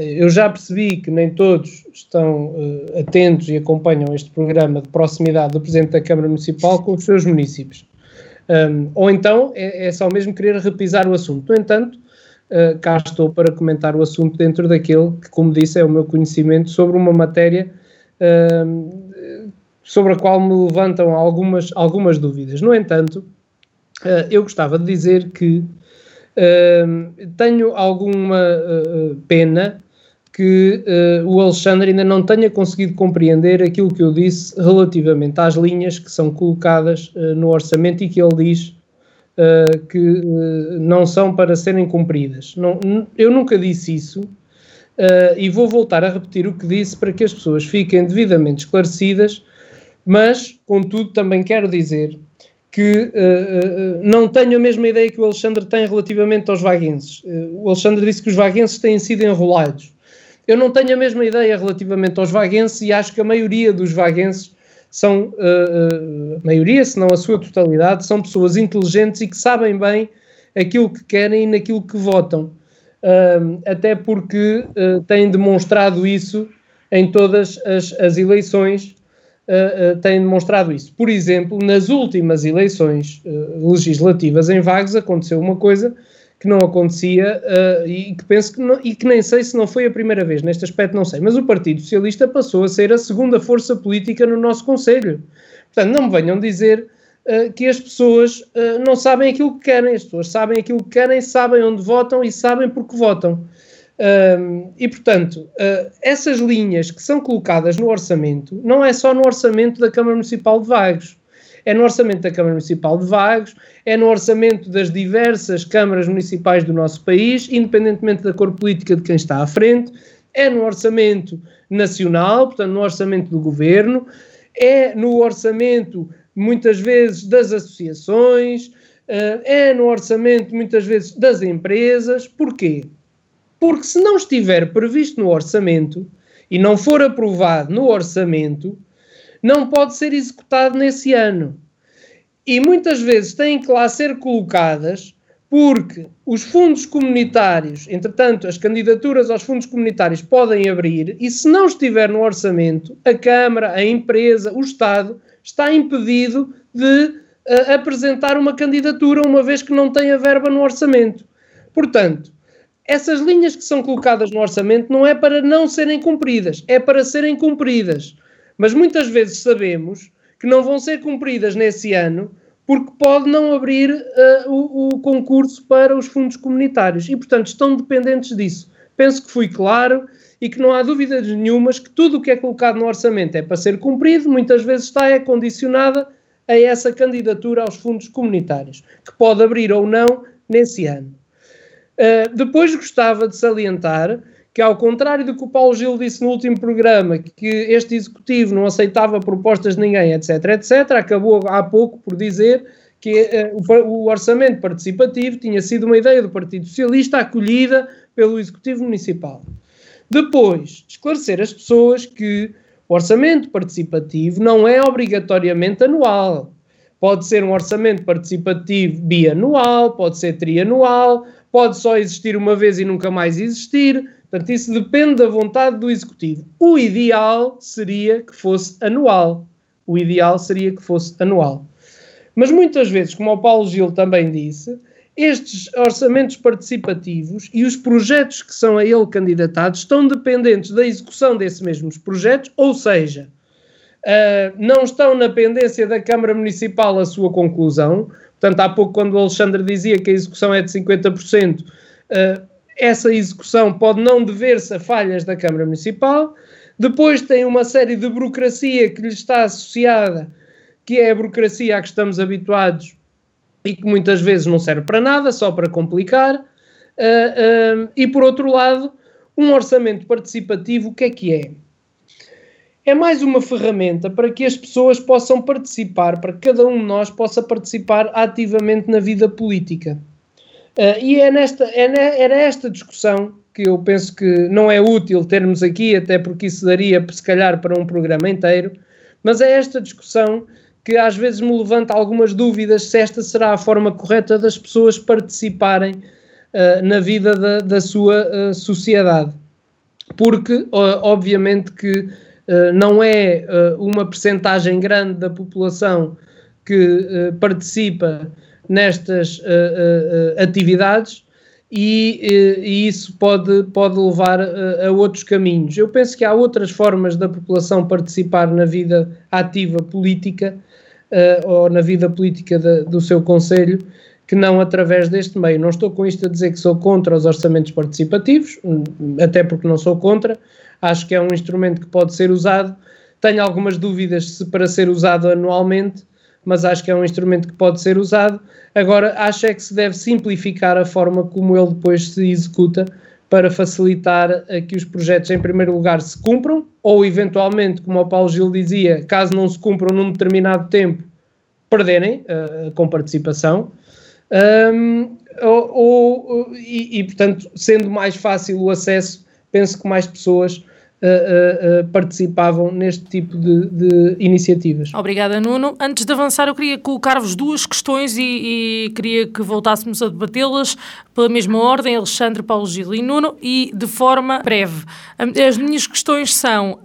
eu já percebi que nem todos estão atentos e acompanham este programa de proximidade do Presidente da Câmara Municipal com os seus municípios. Um, ou então é, é, só mesmo querer repisar o assunto. No entanto, cá estou para comentar o assunto dentro daquele que, como disse, é o meu conhecimento sobre uma matéria sobre a qual me levantam algumas, algumas dúvidas. No entanto, uh, eu gostava de dizer que tenho alguma pena que uh, o Alexandre ainda não tenha conseguido compreender aquilo que eu disse relativamente às linhas que são colocadas uh, no orçamento e que ele diz uh, que não são para serem cumpridas. Não, eu nunca disse isso e vou voltar a repetir o que disse para que as pessoas fiquem devidamente esclarecidas, mas, contudo, também quero dizer que não tenho a mesma ideia que o Alexandre tem relativamente aos vaguenses. o Alexandre disse que os vaguenses têm sido enrolados. Eu não tenho a mesma ideia relativamente aos vaguenses e acho que a maioria dos vaguenses são, uh, uh, a maioria, se não a sua totalidade, são pessoas inteligentes e que sabem bem aquilo que querem e naquilo que votam. Uh, até porque têm demonstrado isso em todas as, as eleições, têm demonstrado isso. Por exemplo, nas últimas eleições legislativas em Vagos aconteceu uma coisa que não acontecia uh, e que penso que não, e que nem sei se não foi a primeira vez, neste aspecto não sei, mas o Partido Socialista passou a ser a segunda força política no nosso Conselho. Portanto, não me venham dizer uh, que as pessoas uh, não sabem aquilo que querem. As pessoas sabem aquilo que querem, sabem onde votam e sabem porque votam. Um, e, portanto, uh, essas linhas que são colocadas no orçamento, não é só no orçamento da Câmara Municipal de Vagos, é no orçamento da Câmara Municipal de Vagos, é no orçamento das diversas câmaras municipais do nosso país, independentemente da cor política de quem está à frente, é no orçamento nacional, portanto, no orçamento do governo, é no orçamento, muitas vezes, das associações, uh, é no orçamento, muitas vezes, das empresas. Porquê? Porque se não estiver previsto no orçamento e não for aprovado no orçamento, não pode ser executado nesse ano. E muitas vezes têm que lá ser colocadas porque os fundos comunitários, entretanto, as candidaturas aos fundos comunitários podem abrir e se não estiver no orçamento, a Câmara, a empresa, o Estado está impedido de uh, apresentar uma candidatura uma vez que não tem a verba no orçamento. Portanto, essas linhas que são colocadas no orçamento não é para não serem cumpridas, é para serem cumpridas. Mas muitas vezes sabemos que não vão ser cumpridas nesse ano porque pode não abrir uh, o, o, concurso para os fundos comunitários e, portanto, estão dependentes disso. Penso que fui claro e que não há dúvidas nenhumas que tudo o que é colocado no orçamento é para ser cumprido, muitas vezes está é condicionada a essa candidatura aos fundos comunitários, que pode abrir ou não nesse ano. Uh, depois gostava de salientar que, ao contrário do que o Paulo Gil disse no último programa, que este executivo não aceitava propostas de ninguém, etc., etc., acabou há pouco por dizer que uh, o, o, orçamento participativo tinha sido uma ideia do Partido Socialista acolhida pelo Executivo Municipal. Depois, esclarecer as pessoas que o orçamento participativo não é obrigatoriamente anual. Pode ser um orçamento participativo bianual, pode ser trianual, pode só existir uma vez e nunca mais existir. Portanto, isso depende da vontade do executivo. O ideal seria que fosse anual. O ideal seria que fosse anual. Mas muitas vezes, como o Paulo Gil também disse, estes orçamentos participativos e os projetos que são a ele candidatados estão dependentes da execução desses mesmos projetos, ou seja, uh, não estão na pendência da Câmara Municipal a sua conclusão, Portanto, há pouco, quando o Alexandre dizia que a execução é de 50%, uh, eh, essa execução pode não dever-se a falhas da Câmara Municipal. Depois tem uma série de burocracia que lhe está associada, que é a burocracia a que estamos habituados e que muitas vezes não serve para nada, só para complicar. Uh, uh, e por outro lado, um orçamento participativo, o que é que é? É mais uma ferramenta para que as pessoas possam participar, para que cada um de nós possa participar ativamente na vida política. Uh, e é nesta, é, era esta discussão que eu penso que não é útil termos aqui, até porque isso daria, se calhar, para um programa inteiro, mas é esta discussão que às vezes me levanta algumas dúvidas se esta será a forma correta das pessoas participarem uh, na vida da, da sua uh, sociedade. Porque, obviamente, que não é uh, uma percentagem grande da população que uh, participa nestas atividades e, e, isso pode, pode levar a outros caminhos. Eu penso que há outras formas da população participar na vida ativa política ou na vida política de, do seu Conselho que não através deste meio. Não estou com isto a dizer que sou contra os orçamentos participativos, até porque não sou contra, acho que é um instrumento que pode ser usado. Tenho algumas dúvidas se para ser usado anualmente, mas acho que é um instrumento que pode ser usado. Agora, acho é que se deve simplificar a forma como ele depois se executa para facilitar que os projetos, em primeiro lugar, se cumpram, ou eventualmente, como o Paulo Gil dizia, caso não se cumpram num determinado tempo, perderem uh, com participação. Um, ou, ou e, e, portanto, sendo mais fácil o acesso, penso que mais pessoas uh, uh, participavam neste tipo de, de, iniciativas. Obrigada, Nuno. Antes de avançar, eu queria colocar-vos duas questões e, e queria que voltássemos a debatê-las pela mesma ordem, Alexandre, Paulo Gil e Nuno, e de forma breve. As minhas questões são: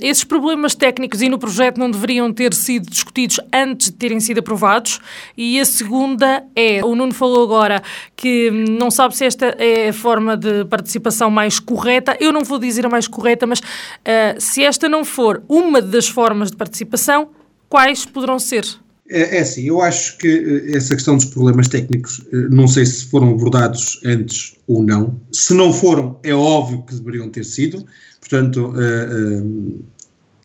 esses problemas técnicos e no projeto não deveriam ter sido discutidos antes de terem sido aprovados? E a segunda é: o Nuno falou agora que não sabe se esta é a forma de participação mais correta. Eu não vou dizer a mais correta, mas uh, se esta não for uma das formas de participação, quais poderão ser? É, é assim, eu acho que eh, essa questão dos problemas técnicos, eh, não sei se foram abordados antes ou não. Se não foram, é óbvio que deveriam ter sido. Portanto, uh, uh,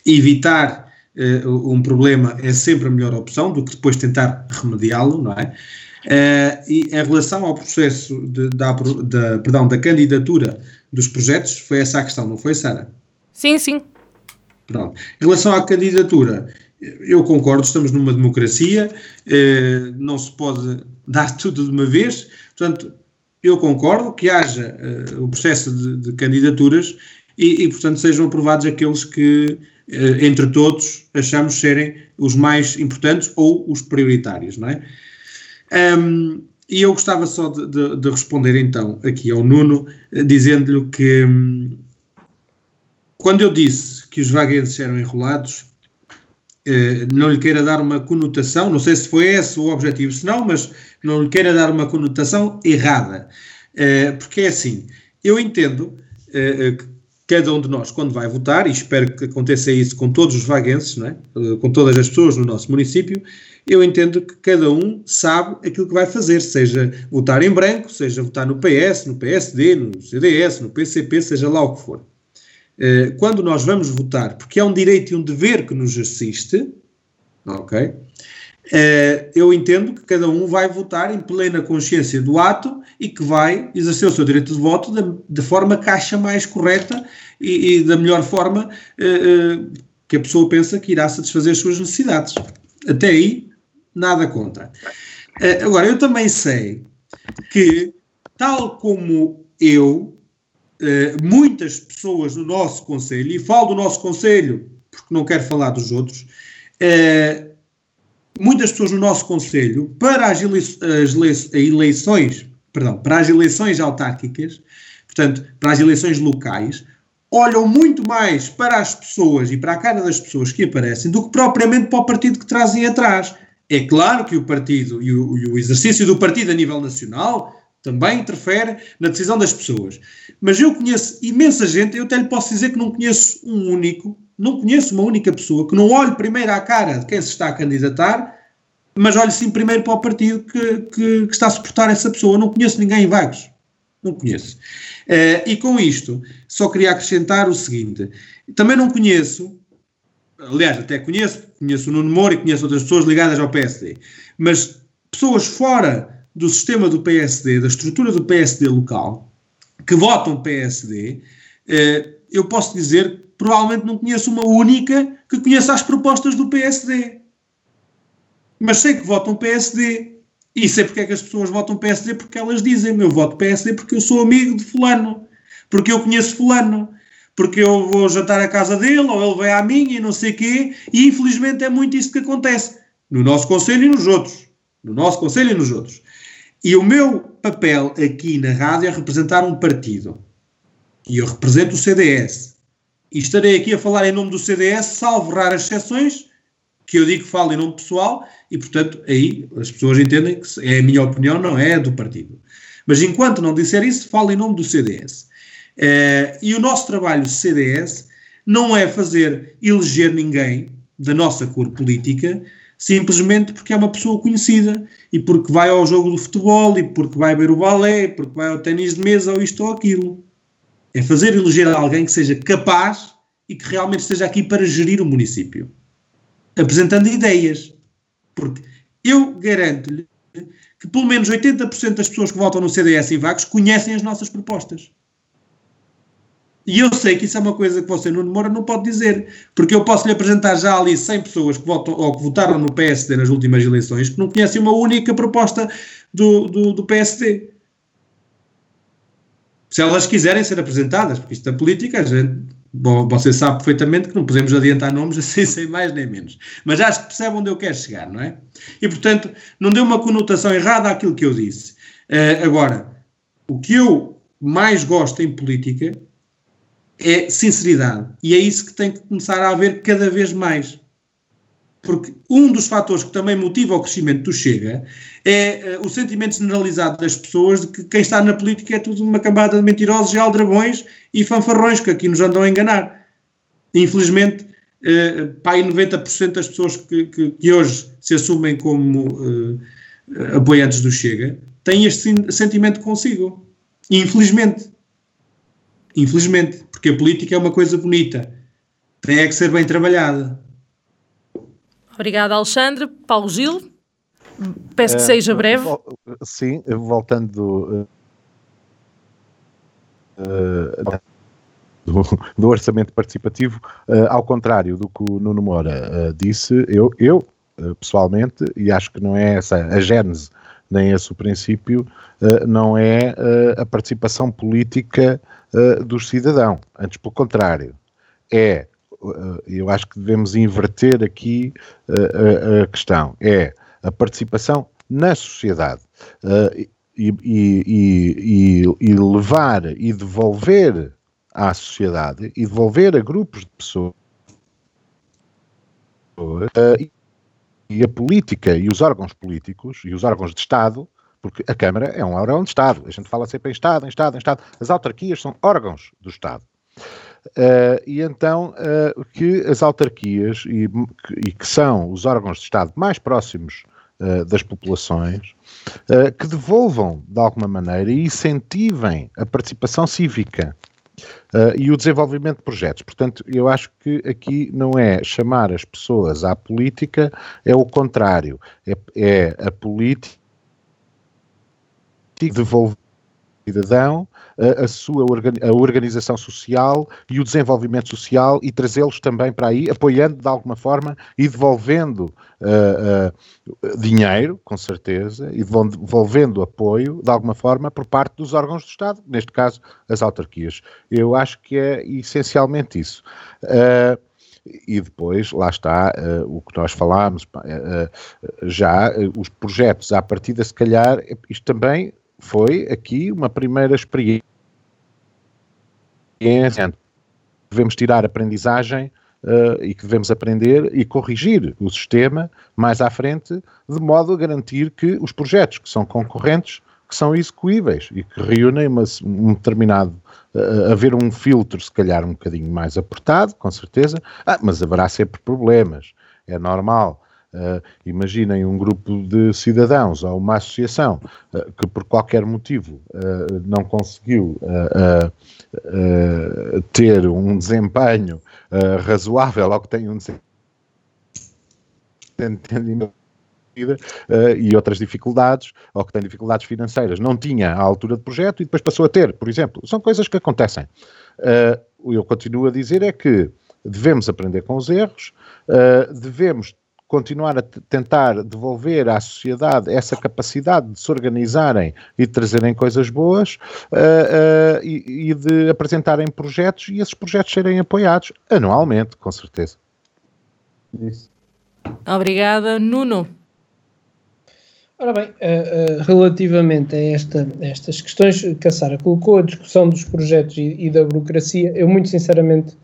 evitar uh, um problema é sempre a melhor opção do que depois tentar remediá-lo, não é? e em relação ao processo de, da, perdão, da candidatura dos projetos, foi essa a questão, não foi, Sara? Sim, sim. Pronto. Em relação à candidatura, eu concordo, estamos numa democracia, eh, não se pode dar tudo de uma vez, portanto, eu concordo que haja eh, o processo de, de candidaturas e, e, portanto, sejam aprovados aqueles que, eh, entre todos, achamos serem os mais importantes ou os prioritários, não é? Um, e eu gostava só de, de, de, responder então aqui ao Nuno, dizendo-lhe que um, quando eu disse que os vaguenses eram enrolados, eh, não lhe queira dar uma conotação, não sei se foi esse o objetivo, se não, mas não lhe queira dar uma conotação errada. Eh, porque é assim, eu entendo eh, que cada um de nós, quando vai votar, e espero que aconteça isso com todos os vaguenses, é? com todas as pessoas no nosso município, eu entendo que cada um sabe aquilo que vai fazer, seja votar em branco, seja votar no PS, no PSD, no CDS, no PCP, seja lá o que for. Eh, quando nós vamos votar, porque é um direito e um dever que nos assiste, ok? Eh, eu entendo que cada um vai votar em plena consciência do ato e que vai exercer o seu direito de voto da, forma que acha mais correta e, e da melhor forma eh, que a pessoa pensa que irá satisfazer as suas necessidades. Até aí, nada contra. agora, eu também sei que, tal como eu, uh, muitas pessoas no nosso Conselho, e falo do nosso Conselho porque não quero falar dos outros, uh, muitas pessoas no nosso Conselho, para as, as eleições, perdão, para as eleições autárquicas, portanto, para as eleições locais, olham muito mais para as pessoas e para a cara das pessoas que aparecem do que propriamente para o partido que trazem atrás. É claro que o partido e o, e o exercício do partido a nível nacional também interfere na decisão das pessoas. Mas eu conheço imensa gente, eu até lhe posso dizer que não conheço um único, não conheço uma única pessoa que não olhe primeiro à cara de quem se está a candidatar, mas olhe sim primeiro para o partido que, que, que está a suportar essa pessoa. Não conheço ninguém em vagos. Não conheço. Uh, e com isto, só queria acrescentar o seguinte: também não conheço, aliás, até conheço, conheço o Nuno Moura e conheço outras pessoas ligadas ao PSD, mas pessoas fora do sistema do PSD, da estrutura do PSD local, que votam PSD, eh, eu posso dizer que provavelmente não conheço uma única que conheça as propostas do PSD. Mas sei que votam PSD. E sei porque é que as pessoas votam PSD, porque elas dizem: eu voto PSD porque eu sou amigo de Fulano, porque eu conheço Fulano, porque eu vou jantar à casa dele, ou ele vai à minha e não sei quê. E infelizmente é muito isso que acontece no nosso Conselho e nos outros. No nosso Conselho e nos outros. E o meu papel aqui na rádio é representar um partido. E eu represento o CDS. E estarei aqui a falar em nome do CDS, salvo raras exceções, que eu digo que falo em nome pessoal, e portanto aí as pessoas entendem que é a minha opinião, não é a do partido. Mas enquanto não disser isso, falo em nome do CDS. Eh, e o nosso trabalho CDS não é fazer eleger ninguém da nossa cor política, simplesmente porque é uma pessoa conhecida e porque vai ao jogo do futebol e porque vai ver o balé, e porque vai ao ténis de mesa ou isto ou aquilo. É fazer eleger alguém que seja capaz e que realmente esteja aqui para gerir o município, apresentando ideias. Porque eu garanto-lhe que pelo menos 80% das pessoas que votam no CDS em Vagos conhecem as nossas propostas. E eu sei que isso é uma coisa que você, Nuno Moura, não pode dizer, porque eu posso lhe apresentar já ali 100 pessoas que, votam, ou que votaram no PSD nas últimas eleições que não conhecem uma única proposta do, do, do PSD. Se elas quiserem ser apresentadas, porque isto é política, a gente, bom, você sabe perfeitamente que não podemos adiantar nomes assim sem mais nem menos. Mas acho que percebe onde eu quero chegar, não é? E portanto, não deu uma conotação errada àquilo que eu disse. Uh, agora, o que eu mais gosto em política é sinceridade. E é isso que tem que começar a haver cada vez mais. Porque um dos fatores que também motiva o crescimento do Chega é uh, o sentimento generalizado das pessoas de que quem está na política é tudo uma cambada de mentirosos e aldrabões e fanfarrões que aqui nos andam a enganar. Infelizmente, uh, aí 90% das pessoas que, que, que, hoje se assumem como uh, apoiantes do Chega têm este sentimento consigo. Infelizmente. Infelizmente. Porque a política é uma coisa bonita. Tem é que ser bem trabalhada. Obrigada, Alexandre. Paulo Gil, peço que seja breve. Sim, voltando uh, do, do, orçamento participativo, uh, ao contrário do que o Nuno Moura uh, disse, eu, eu pessoalmente, e acho que não é essa a gênese, nem esse o princípio, não é a participação política dos cidadãos. Antes, pelo contrário, é, eu acho que devemos inverter aqui a, a questão, é a participação na sociedade. Uh, e, e, e, e, levar e devolver à sociedade e devolver a grupos de pessoas uh, e a política e os órgãos políticos e os órgãos de Estado, porque a Câmara é um órgão de Estado, a gente fala sempre em Estado, em Estado, em Estado, as autarquias são órgãos do Estado. Uh, e então uh, que as autarquias e, e, que são os órgãos de Estado mais próximos uh, das populações que devolvam de alguma maneira e incentivem a participação cívica e o desenvolvimento de projetos. Portanto, eu acho que aqui não é chamar as pessoas à política, é o contrário, é, é a política devolver cidadão, a, a sua a organização social e o desenvolvimento social e trazê-los também para aí, apoiando de alguma forma e devolvendo uh, uh, dinheiro, com certeza, e devolvendo apoio de alguma forma por parte dos órgãos do Estado, neste caso as autarquias. Eu acho que é essencialmente isso. Uh, e depois, lá está uh, o que nós falámos, uh, já uh, os projetos à partida, se calhar, isto também foi aqui uma primeira experiência. Devemos tirar aprendizagem uh, e que devemos aprender e corrigir o sistema mais à frente, de modo a garantir que os projetos que são concorrentes que são execuíveis e que reúnem uma, um determinado, uh, haver um filtro se calhar um bocadinho mais apertado, com certeza, ah, mas haverá sempre problemas, é normal. Uh, imaginem um grupo de cidadãos ou uma associação uh, que por qualquer motivo uh, não conseguiu ter um desempenho razoável ou que tem um desempenho e outras dificuldades, ou que tem dificuldades financeiras, não tinha a altura de projeto e depois passou a ter, por exemplo. São coisas que acontecem. eu continuo a dizer é que devemos aprender com os erros, devemos continuar a tentar devolver à sociedade essa capacidade de se organizarem e de trazerem coisas boas uh, uh, e, e, de apresentarem projetos e esses projetos serem apoiados anualmente, com certeza. Isso. Obrigada, Nuno. Ora bem, uh, relativamente a, esta, a, estas questões que a Sara colocou, a discussão dos projetos e, e da burocracia, eu muito sinceramente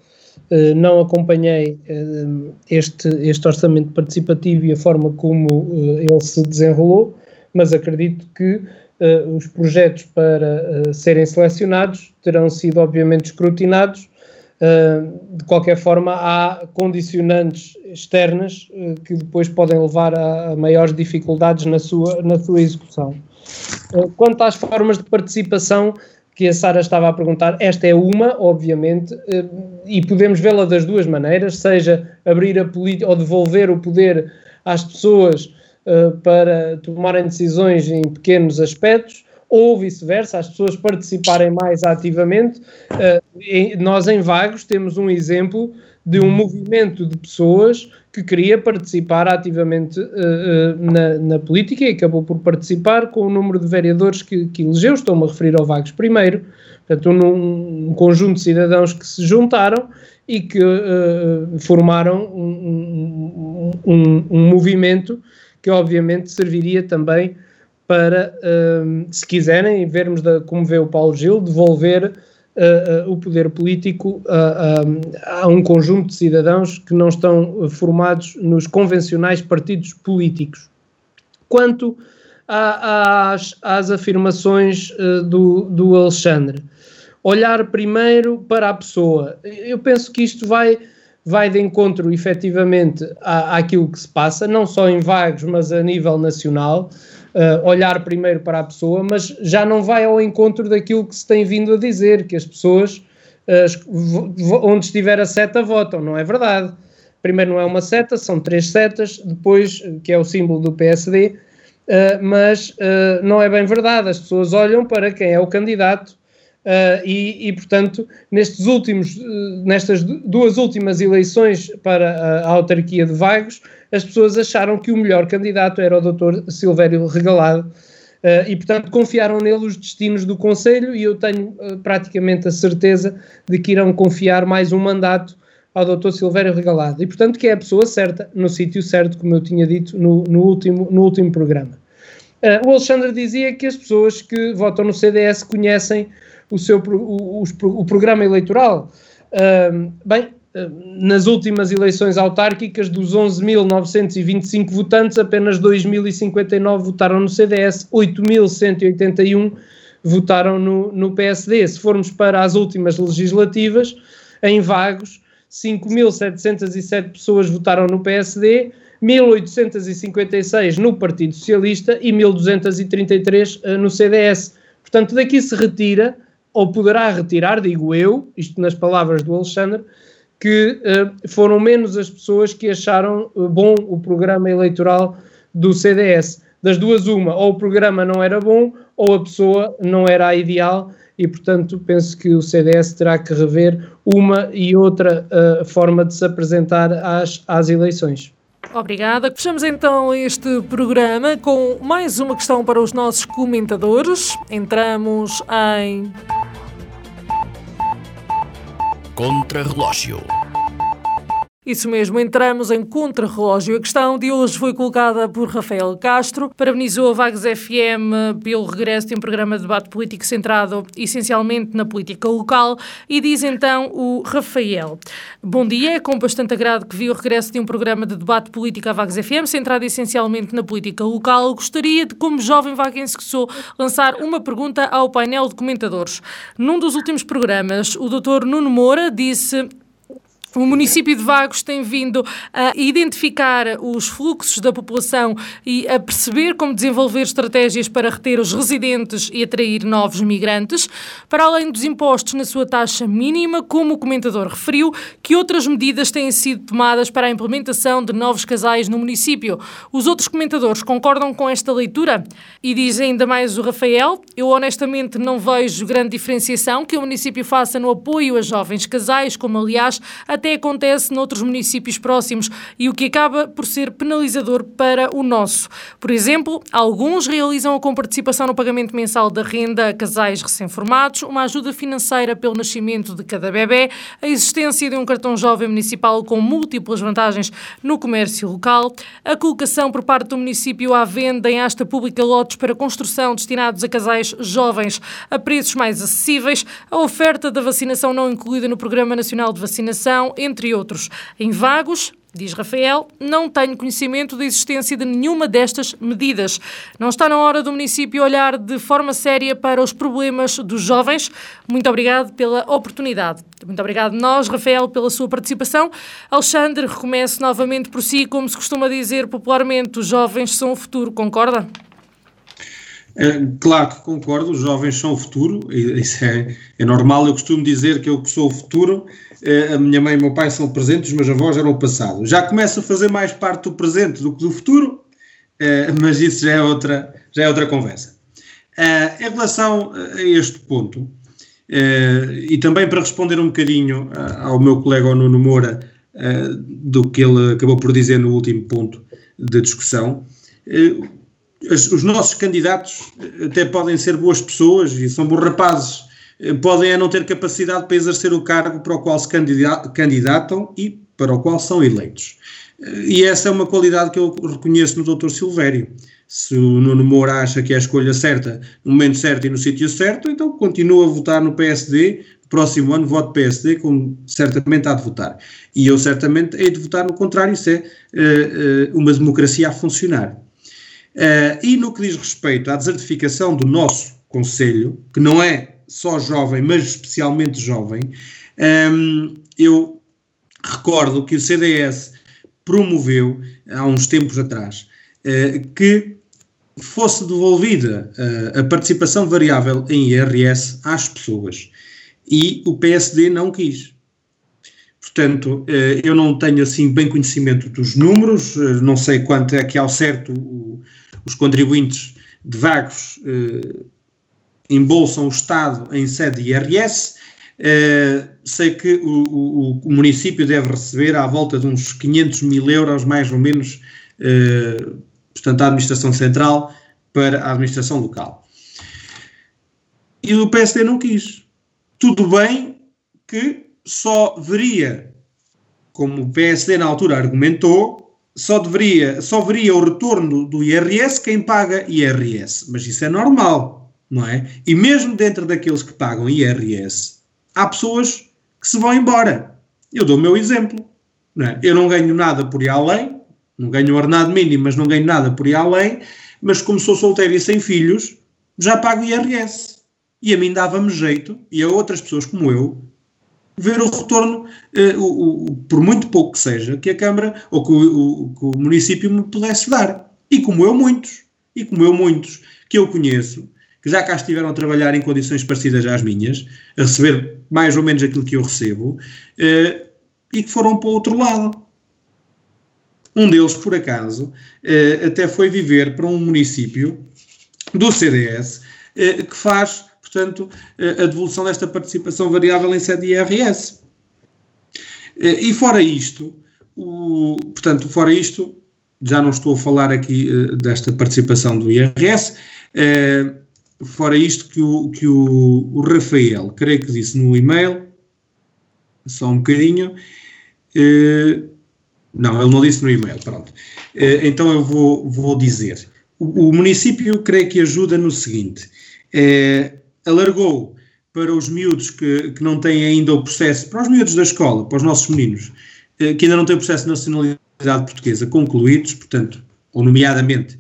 não acompanhei eh, este, este orçamento participativo e a forma como eh, ele se desenrolou, mas acredito que os projetos para serem selecionados terão sido obviamente escrutinados. de qualquer forma, há condicionantes externas que depois podem levar a, maiores dificuldades na sua, na sua execução. quanto às formas de participação, que a Sara estava a perguntar, esta é uma, obviamente, eh, e podemos vê-la das duas maneiras, seja abrir a política ou devolver o poder às pessoas uh, para tomarem decisões em pequenos aspectos, ou vice-versa, as pessoas participarem mais ativamente. Em, nós, em Vagos, temos um exemplo de um movimento de pessoas que queria participar ativamente uh, uh, na, na, política e acabou por participar com o número de vereadores que, que elegeu. Estou-me a referir ao Vagos primeiro. Portanto, um, um, conjunto de cidadãos que se juntaram e que uh, formaram um, um, um, movimento que, obviamente, serviria também para, se quiserem, vermos da, como vê o Paulo Gil, devolver uh, o poder político a um conjunto de cidadãos que não estão formados nos convencionais partidos políticos. Quanto às, às, afirmações do, do Alexandre, olhar primeiro para a pessoa. Eu penso que isto vai vai de encontro efetivamente à, àquilo que se passa, não só em vagos, mas a nível nacional. Uh, olhar primeiro para a pessoa, mas já não vai ao encontro daquilo que se tem vindo a dizer, que as pessoas, uh, onde estiver a seta, votam. Não é verdade. Primeiro, não é uma seta, são três setas, depois, que é o símbolo do PSD, uh, mas não é bem verdade. As pessoas olham para quem é o candidato Uh, e, e, portanto, nestes últimos, uh, nestas duas últimas eleições para a, a, autarquia de Vagos, as pessoas acharam que o melhor candidato era o Dr. Silvério Regalado uh, e, portanto, confiaram nele os destinos do Conselho e eu tenho praticamente a certeza de que irão confiar mais um mandato ao Dr. Silvério Regalado e, portanto, que é a pessoa certa, no sítio certo, como eu tinha dito no, no, último, no último programa. o Alexandre dizia que as pessoas que votam no CDS conhecem o, seu, o, o, o programa eleitoral. Uh, bem, nas últimas eleições autárquicas, dos 11.925 votantes, apenas 2.059 votaram no CDS, 8.181 votaram no, no PSD. Se formos para as últimas legislativas, em vagos, 5.707 pessoas votaram no PSD, 1.856 no Partido Socialista e 1.233 uh, no CDS. Portanto, daqui se retira ou poderá retirar, digo eu, isto nas palavras do Alexandre, que uh, foram menos as pessoas que acharam uh, bom o programa eleitoral do CDS. Das duas, uma, ou o programa não era bom, ou a pessoa não era a ideal, e portanto penso que o CDS terá que rever uma e outra uh, forma de se apresentar às, às eleições. Obrigada. Fechamos então este programa com mais uma questão para os nossos comentadores. Entramos em Contra-relógio. Isso mesmo, entramos em contrarrelógio. A questão de hoje foi colocada por Rafael Castro, parabenizou a Vagos FM pelo regresso de um programa de debate político centrado essencialmente na política local e diz então o Rafael. Bom dia, é com bastante agrado que vi o regresso de um programa de debate político à Vagos FM centrado essencialmente na política local. Gostaria de, como jovem vaguense que sou, lançar uma pergunta ao painel de comentadores. Num dos últimos programas, o Dr. Nuno Moura disse o município de Vagos tem vindo a identificar os fluxos da população e a perceber como desenvolver estratégias para reter os residentes e atrair novos migrantes. Para além dos impostos na sua taxa mínima, como o comentador referiu, que outras medidas têm sido tomadas para a implementação de novos casais no município. Os outros comentadores concordam com esta leitura? E diz ainda mais o Rafael: Eu honestamente não vejo grande diferenciação que o município faça no apoio a jovens casais, como aliás a até acontece noutros municípios próximos e o que acaba por ser penalizador para o nosso. Por exemplo, alguns realizam a comparticipação no pagamento mensal da renda a casais recém-formados, uma ajuda financeira pelo nascimento de cada bebê, a existência de um cartão jovem municipal com múltiplas vantagens no comércio local, a colocação por parte do município à venda em asta pública lotes para construção destinados a casais jovens a preços mais acessíveis, a oferta da vacinação não incluída no Programa Nacional de Vacinação, entre outros. Em Vagos, Diz Rafael, não tenho conhecimento da existência de nenhuma destas medidas. Não está na hora do município olhar de forma séria para os problemas dos jovens? Muito obrigado pela oportunidade. Muito obrigado nós, Rafael, pela sua participação. Alexandre, recomece novamente por si, como se costuma dizer popularmente, os jovens são o futuro, concorda? É, claro que concordo, os jovens são o futuro, isso é, é normal. Eu costumo dizer que eu que sou o futuro, a minha mãe e meu pai são o presente, os meus avós eram o passado. Já começo a fazer mais parte do presente do que do futuro, é, mas isso já é outra, já é outra conversa. É, em relação a este ponto, e também para responder um bocadinho ao meu colega Nuno Moura, do que ele acabou por dizer no último ponto da discussão os nossos candidatos até podem ser boas pessoas e são bons rapazes, eh, podem é não ter capacidade para exercer o cargo para o qual se candidatam e para o qual são eleitos. E essa é uma qualidade que eu reconheço no Dr. Silvério. Se o Nuno Moura acha que é a escolha certa, no momento certo e no sítio certo, então continua a votar no PSD. Próximo ano voto PSD, como certamente há de votar. E eu certamente hei de votar no contrário, isso é uh, uh, uma democracia a funcionar. Uh, e no que diz respeito à desertificação do nosso Conselho, que não é só jovem, mas especialmente jovem, um, eu recordo que o CDS promoveu, há uns tempos atrás, que fosse devolvida a participação variável em IRS às pessoas. E o PSD não quis. Portanto, eu não tenho assim bem conhecimento dos números, não sei quanto é que ao certo os contribuintes de vagos embolsam o Estado em sede de IRS. Uh, sei que o, o, o, município deve receber à volta de uns 500 mil euros, mais ou menos, uh, portanto, a administração central para a administração local. E o PSD não quis. Tudo bem que só veria, como o PSD na altura argumentou, só deveria, só veria o retorno do IRS quem paga IRS. Mas isso é normal não é? E mesmo dentro daqueles que pagam IRS, há pessoas que se vão embora. Eu dou o meu exemplo. Não é? Eu não ganho nada por ir além, não ganho ordenado mínimo, mas não ganho nada por ir além, mas como sou solteiro e sem filhos, já pago IRS. E a mim dava-me jeito, e a outras pessoas como eu, ver o retorno, uh, o, o, por muito pouco que seja, que a Câmara ou que o, que o município me pudesse dar. E como eu, muitos. E como eu, muitos que eu conheço, que já cá estiveram a trabalhar em condições parecidas às minhas, a receber mais ou menos aquilo que eu recebo, eh, e que foram para o outro lado. Um deles, por acaso, eh, até foi viver para um município do CDS eh, que faz, portanto, a devolução desta participação variável em sede IRS. E fora isto, o, portanto, fora isto, já não estou a falar aqui desta participação do IRS, fora isto que o, que o, o Rafael, creio que disse no e-mail, só um bocadinho, uh, não, ele não disse no e-mail, pronto. Uh, então eu vou, vou dizer. O, o, município creio que ajuda no seguinte, uh, alargou para os miúdos que, que não têm ainda o processo, para os miúdos da escola, para os nossos meninos, que ainda não têm o processo de nacionalidade portuguesa concluídos, portanto, ou nomeadamente,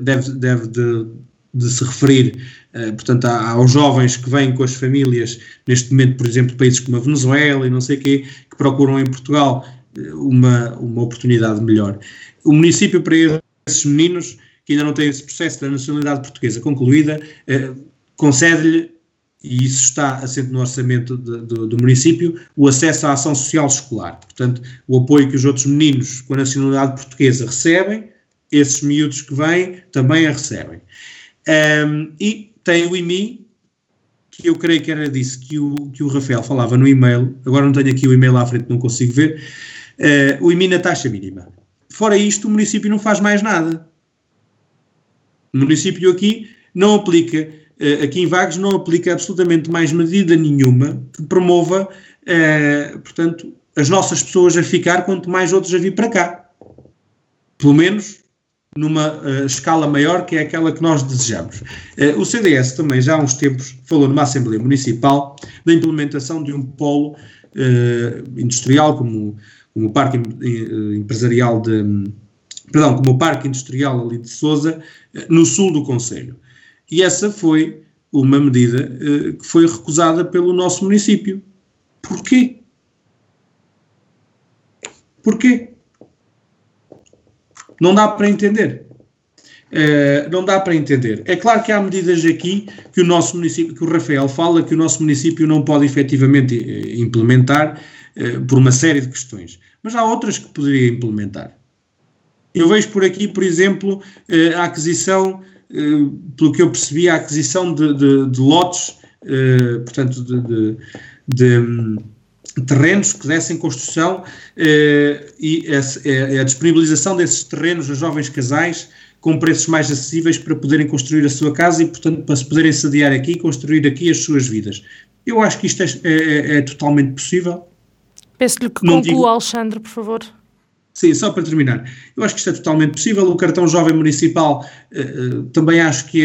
deve, deve de, de se referir, uh, portanto, aos jovens que vêm com as famílias, neste momento, por exemplo, países como a Venezuela e não sei o quê, que procuram em Portugal uh, uma, uma oportunidade melhor. O município, para esses meninos que ainda não têm esse processo da nacionalidade portuguesa concluída, uh, concede-lhe, e isso está assente no orçamento de, do, do município, o acesso à ação social escolar. Portanto, o apoio que os outros meninos com a nacionalidade portuguesa recebem, esses miúdos que vêm também a recebem. Um, e tem o IMI, que eu creio que era disso que o, que o Rafael falava no e-mail, agora não tenho aqui o e-mail à frente, não consigo ver, uh, o IMI na taxa mínima. Fora isto, o município não faz mais nada. O município aqui não aplica, uh, aqui em Vagos, não aplica absolutamente mais medida nenhuma que promova, uh, portanto, as nossas pessoas a ficar, quanto mais outros a vir para cá. Pelo menos numa uh, escala maior que é aquela que nós desejamos. Uh, o CDS também já há uns tempos falou numa Assembleia Municipal da implementação de um polo uh, industrial como, como o Parque Empresarial de perdão, como o Parque Industrial ali de Sousa, no sul do Conselho. E essa foi uma medida que foi recusada pelo nosso município. Porquê? Porquê? Não dá para entender. Uh, não dá para entender. É claro que há medidas aqui que o nosso município, que o Rafael fala, que o nosso município não pode efetivamente eh, implementar uh, por uma série de questões. Mas há outras que poderia implementar. Eu vejo por aqui, por exemplo, uh, a aquisição, pelo que eu percebi, a aquisição de, de, de lotes, portanto, de, de terrenos que dessem construção eh, e a, a, disponibilização desses terrenos a jovens casais com preços mais acessíveis para poderem construir a sua casa e, portanto, para se poderem sediar aqui e construir aqui as suas vidas. Eu acho que isto é, é, é totalmente possível. Peço-lhe que conclua, digo... Alexandre, por favor. Sim, só para terminar. Eu acho que isto é totalmente possível. O cartão jovem municipal uh, também acho que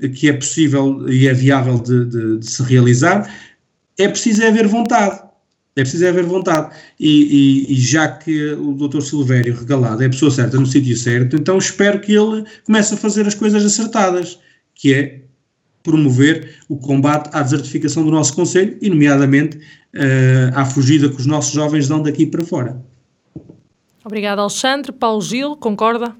é, que é possível e é viável de, de, de se realizar. É preciso haver vontade é preciso haver vontade. E, e, e, já que o Dr. Silvério Regalado é a pessoa certa no sítio certo, então espero que ele comece a fazer as coisas acertadas, que é promover o combate à desertificação do nosso Conselho e, nomeadamente, uh, à fugida que os nossos jovens dão daqui para fora. Obrigado, Alexandre. Paulo Gil, concorda?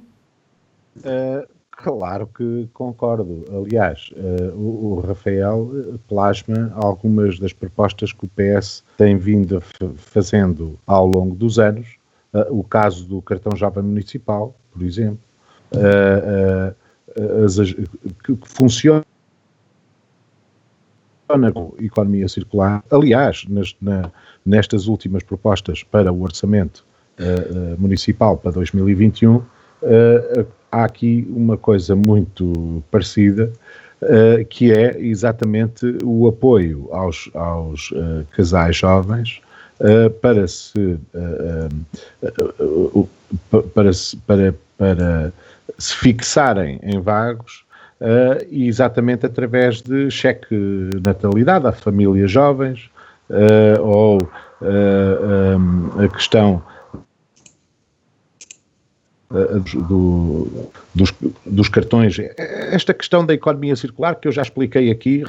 Uh, claro que concordo. Aliás, uh, o, o, Rafael plasma algumas das propostas que o PS tem vindo fazendo ao longo dos anos. Uh, o caso do cartão jovem municipal, por exemplo, as, que funciona a economia circular. Aliás, nas, na, nestas últimas propostas para o orçamento uh, uh, municipal para 2021, uh, há aqui uma coisa muito parecida, que é exatamente o apoio aos, aos casais jovens para se para, para, para se fixarem em vagos uh, exatamente através de cheque natalidade a famílias jovens uh, ou uh, um, a questão do, dos, dos, cartões, esta questão da economia circular que eu já expliquei aqui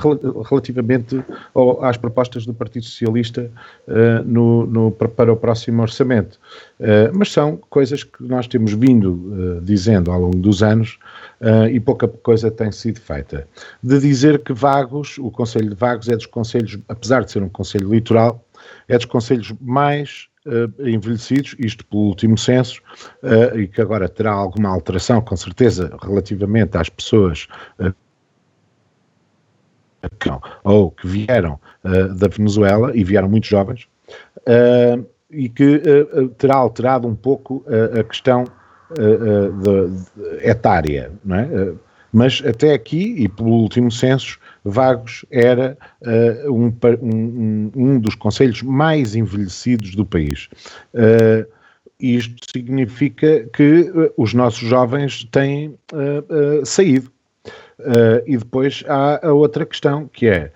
relativamente ao, às propostas do Partido Socialista uh, no, no, para o próximo orçamento. Uh, mas são coisas que nós temos vindo uh, dizendo ao longo dos anos e pouca coisa tem sido feita. De dizer que Vagos, o Conselho de Vagos é dos conselhos, apesar de ser um conselho litoral, é dos conselhos mais envelhecidos, isto pelo último censo, uh, e que agora terá alguma alteração, com certeza, relativamente às pessoas uh, que, ou que vieram da Venezuela, e vieram muito jovens, e que terá alterado um pouco a questão etária, não é? Mas até aqui, e pelo último censo, Vagos era uh, um, um, um, dos conselhos mais envelhecidos do país. Uh, isto significa que uh, os nossos jovens têm saído. e depois há a outra questão, que é,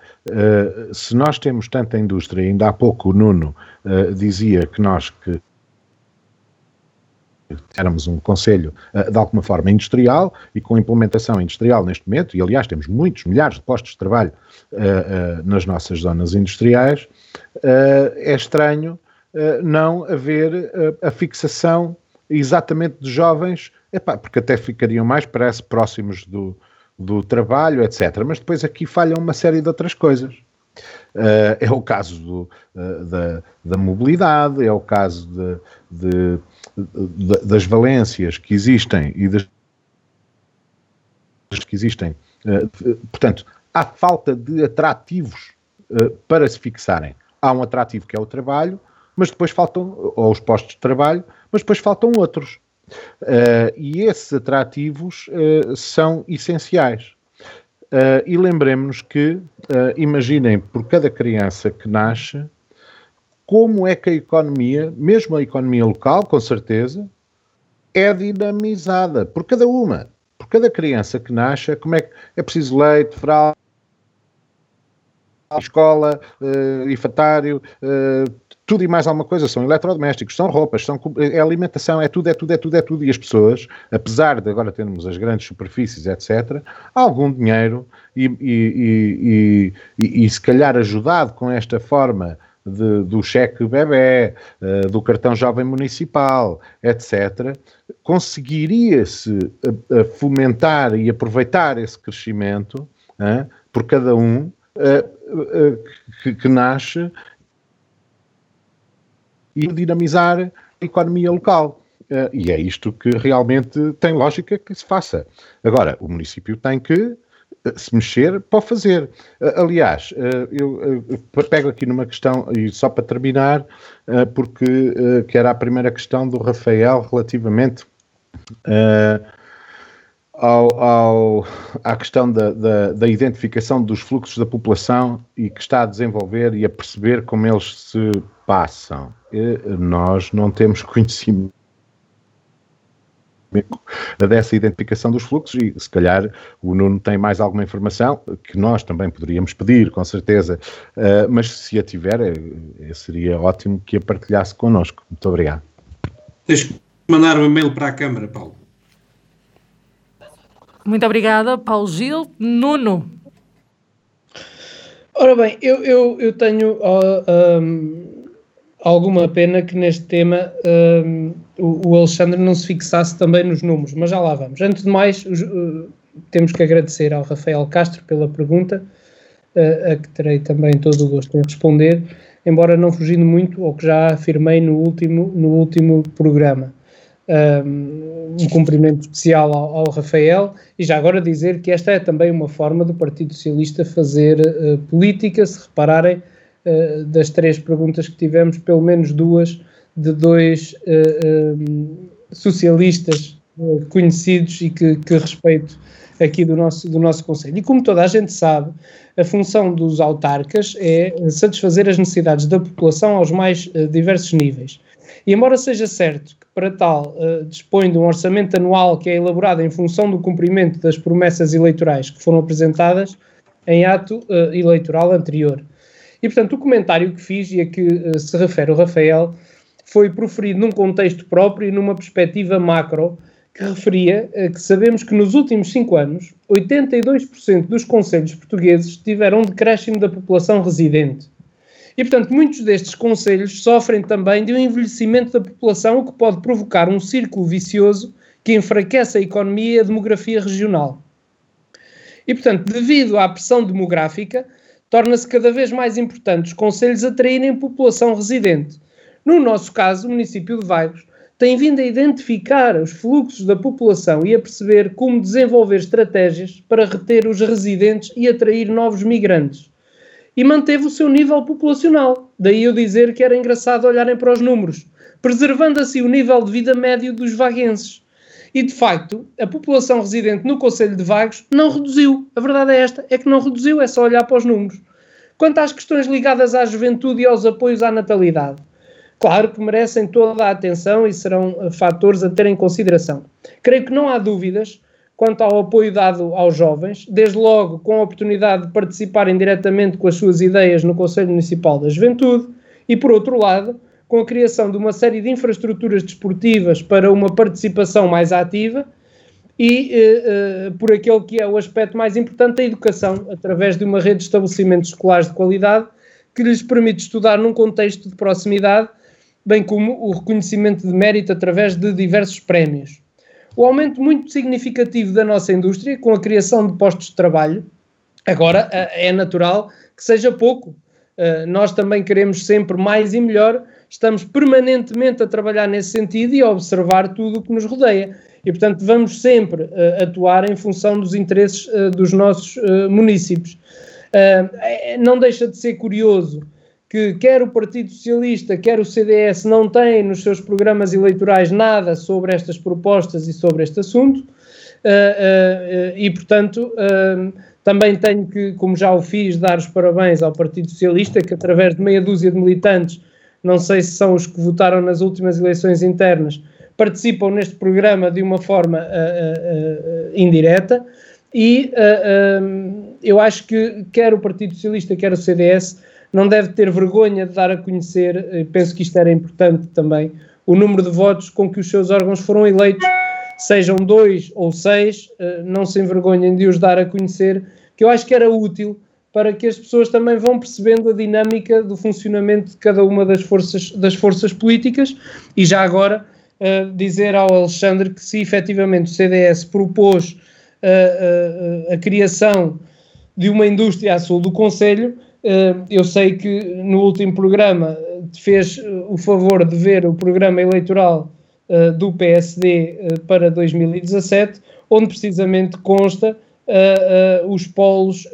se nós temos tanta indústria, ainda há pouco o Nuno dizia que nós que éramos um conselho uh, de alguma forma industrial e com implementação industrial neste momento, e aliás temos muitos, milhares de postos de trabalho uh, uh, nas nossas zonas industriais, é estranho não haver a fixação exatamente de jovens, epá, porque até ficariam mais, parece, próximos do, do trabalho, etc. Mas depois aqui falham uma série de outras coisas. Uh, é o caso do, uh, da, da, mobilidade, é o caso de, de, das valências que existem e das que existem. Uh, portanto, há falta de atrativos uh, para se fixarem. Há um atrativo que é o trabalho, mas depois faltam, ou os postos de trabalho, mas depois faltam outros. Uh, e esses atrativos são essenciais. e lembremos-nos que, imaginem, por cada criança que nasce, como é que a economia, mesmo a economia local, com certeza, é dinamizada por cada uma, por cada criança que nasce, como é que é preciso leite, fralda, escola, uh, uh, tudo e mais alguma coisa, são eletrodomésticos, são roupas, são, é alimentação, é tudo, é tudo, é tudo, é tudo. E as pessoas, apesar de agora termos as grandes superfícies, etc., algum dinheiro e, e, e, e, se calhar ajudado com esta forma de, do cheque bebê, uh, do cartão jovem municipal, etc., conseguiria-se uh, fomentar e aproveitar esse crescimento uh, por cada um que, que nasce e dinamizar a economia local. Uh, e é isto que realmente tem lógica que se faça. Agora, o município tem que se mexer, pode fazer. Aliás, eh, eu pego aqui numa questão, e só para terminar, eh, porque eh, que era a primeira questão do Rafael relativamente ao, ao, à questão da, da, da, identificação dos fluxos da população e que está a desenvolver e a perceber como eles se passam. nós não temos conhecimento dessa identificação dos fluxos e se calhar o Nuno tem mais alguma informação que nós também poderíamos pedir, com certeza, uh, mas se a tiver, uh, seria ótimo que a partilhasse connosco. Muito obrigado. Tens que mandar um e-mail para a Câmara, Paulo. Muito obrigada, Paulo Gil. Nuno. Ora bem, eu, eu, eu tenho uh, um, alguma pena que neste tema um, o, Alexandre não se fixasse também nos números, mas já lá vamos. Antes de mais, uh, temos que agradecer ao Rafael Castro pela pergunta, uh, a que terei também todo o gosto em responder, embora não fugindo muito ao que já afirmei no último, no último programa um cumprimento especial ao, ao, Rafael e já agora dizer que esta é também uma forma do Partido Socialista fazer uh, política, se repararem uh, das três perguntas que tivemos, pelo menos duas de dois uh, um, socialistas conhecidos e que, que, respeito aqui do nosso, do nosso Conselho. E como toda a gente sabe, a função dos autarcas é satisfazer as necessidades da população aos mais diversos níveis. E embora seja certo que para tal uh, dispõe de um orçamento anual que é elaborado em função do cumprimento das promessas eleitorais que foram apresentadas em ato uh, eleitoral anterior. E, portanto, o comentário que fiz e a que uh, se refere o Rafael foi proferido num contexto próprio e numa perspectiva macro que referia que sabemos que nos últimos cinco anos 82% dos conselhos portugueses tiveram um decréscimo da população residente e, portanto, muitos destes conselhos sofrem também de um envelhecimento da população, o que pode provocar um círculo vicioso que enfraquece a economia e a demografia regional. E, portanto, devido à pressão demográfica, torna-se cada vez mais importante os conselhos atraírem população residente. No nosso caso, o município de Vagos tem vindo a identificar os fluxos da população e a perceber como desenvolver estratégias para reter os residentes e atrair novos migrantes e manteve o seu nível populacional. Daí eu dizer que era engraçado olharem para os números, preservando assim o nível de vida médio dos vaguenses. E de facto, a população residente no Conselho de Vagos não reduziu. A verdade é esta: é que não reduziu, é só olhar para os números. Quanto às questões ligadas à juventude e aos apoios à natalidade, claro que merecem toda a atenção e serão eh, fatores a ter em consideração. Creio que não há dúvidas quanto ao apoio dado aos jovens, desde logo com a oportunidade de participarem diretamente com as suas ideias no Conselho Municipal da Juventude, e por outro lado, com a criação de uma série de infraestruturas desportivas para uma participação mais ativa e eh, eh, por aquele que é o aspecto mais importante, a educação, através de uma rede de estabelecimentos escolares de qualidade que lhes permite estudar num contexto de proximidade, bem como o reconhecimento de mérito através de diversos prémios o aumento muito significativo da nossa indústria, com a criação de postos de trabalho. Agora, é natural que seja pouco. Uh, nós também queremos sempre mais e melhor, estamos permanentemente a trabalhar nesse sentido e a observar tudo o que nos rodeia. E, portanto, vamos sempre uh, atuar em função dos interesses uh, dos nossos municípios. não deixa de ser curioso que quer o Partido Socialista, quer o CDS não têm nos seus programas eleitorais nada sobre estas propostas e sobre este assunto, uh, uh, e portanto também tenho que, como já o fiz, dar os parabéns ao Partido Socialista, que através de meia dúzia de militantes, não sei se são os que votaram nas últimas eleições internas, participam neste programa de uma forma indireta, e eu acho que quer o Partido Socialista, quer o CDS não deve ter vergonha de dar a conhecer, penso que isto era importante também, o número de votos com que os seus órgãos foram eleitos, sejam dois ou seis, não se envergonhem de os dar a conhecer, que eu acho que era útil para que as pessoas também vão percebendo a dinâmica do funcionamento de cada uma das forças, das forças políticas. E já agora uh, dizer ao Alexandre que se efetivamente o CDS propôs uh, uh, a criação de uma indústria a sul do Conselho, eu sei que no último programa fez o favor de ver o programa eleitoral do PSD para 2017, onde precisamente consta os polos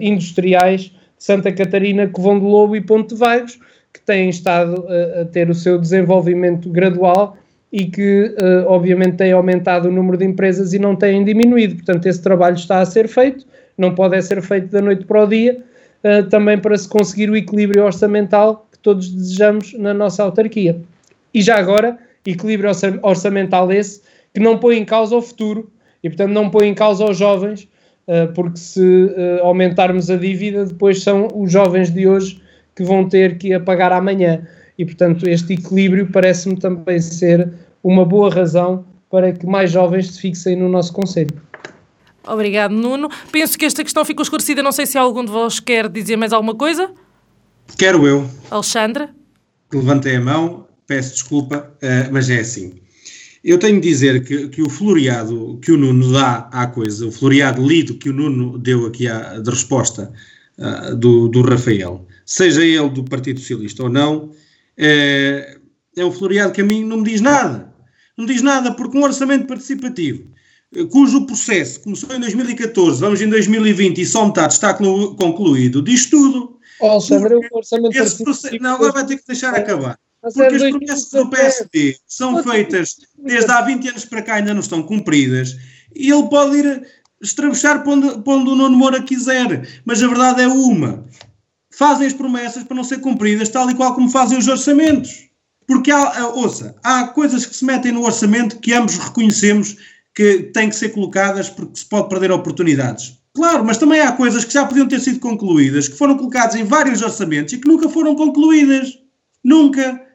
industriais de Santa Catarina, Covão de Lobo e Ponte de Vagos, que têm estado a ter o seu desenvolvimento gradual e que, obviamente, têm aumentado o número de empresas e não têm diminuído. Portanto, esse trabalho está a ser feito, não pode ser feito da noite para o dia, uh, também para se conseguir o equilíbrio orçamental que todos desejamos na nossa autarquia. E já agora, equilíbrio orçamental esse que não põe em causa o futuro e, portanto, não põe em causa os jovens, uh, porque se uh, aumentarmos a dívida, depois são os jovens de hoje que vão ter que a pagar amanhã. E, portanto, este equilíbrio parece-me também ser uma boa razão para que mais jovens se fixem no nosso Conselho. Obrigado, Nuno. Penso que esta questão ficou esclarecida. Não sei se algum de vós quer dizer mais alguma coisa. Quero eu. Alexandre? Levantei a mão, peço desculpa, uh, mas é assim. Eu tenho de dizer que, que, o floreado que o Nuno dá à coisa, o floreado lido que o Nuno deu aqui à, de resposta uh, do, do Rafael, seja ele do Partido Socialista ou não, é, é um floreado que a mim não me diz nada. Não me diz nada porque um orçamento participativo cujo processo começou em 2014, vamos em 2020 e só metade está concluído, diz tudo. Oh, Alexandre, o orçamento esse processo, Não, agora vai ter que deixar acabar. Porque as promessas do PSD são feitas desde há 20 anos para cá ainda não estão cumpridas e ele pode ir estrabuchar para onde, para onde o Nuno Moura quiser, mas a verdade é uma. Fazem as promessas para não ser cumpridas, tal e qual como fazem os orçamentos. Porque há, ouça, há coisas que se metem no orçamento que ambos reconhecemos que têm que ser colocadas porque se pode perder oportunidades. Claro, mas também há coisas que já podiam ter sido concluídas, que foram colocadas em vários orçamentos e que nunca foram concluídas. Nunca.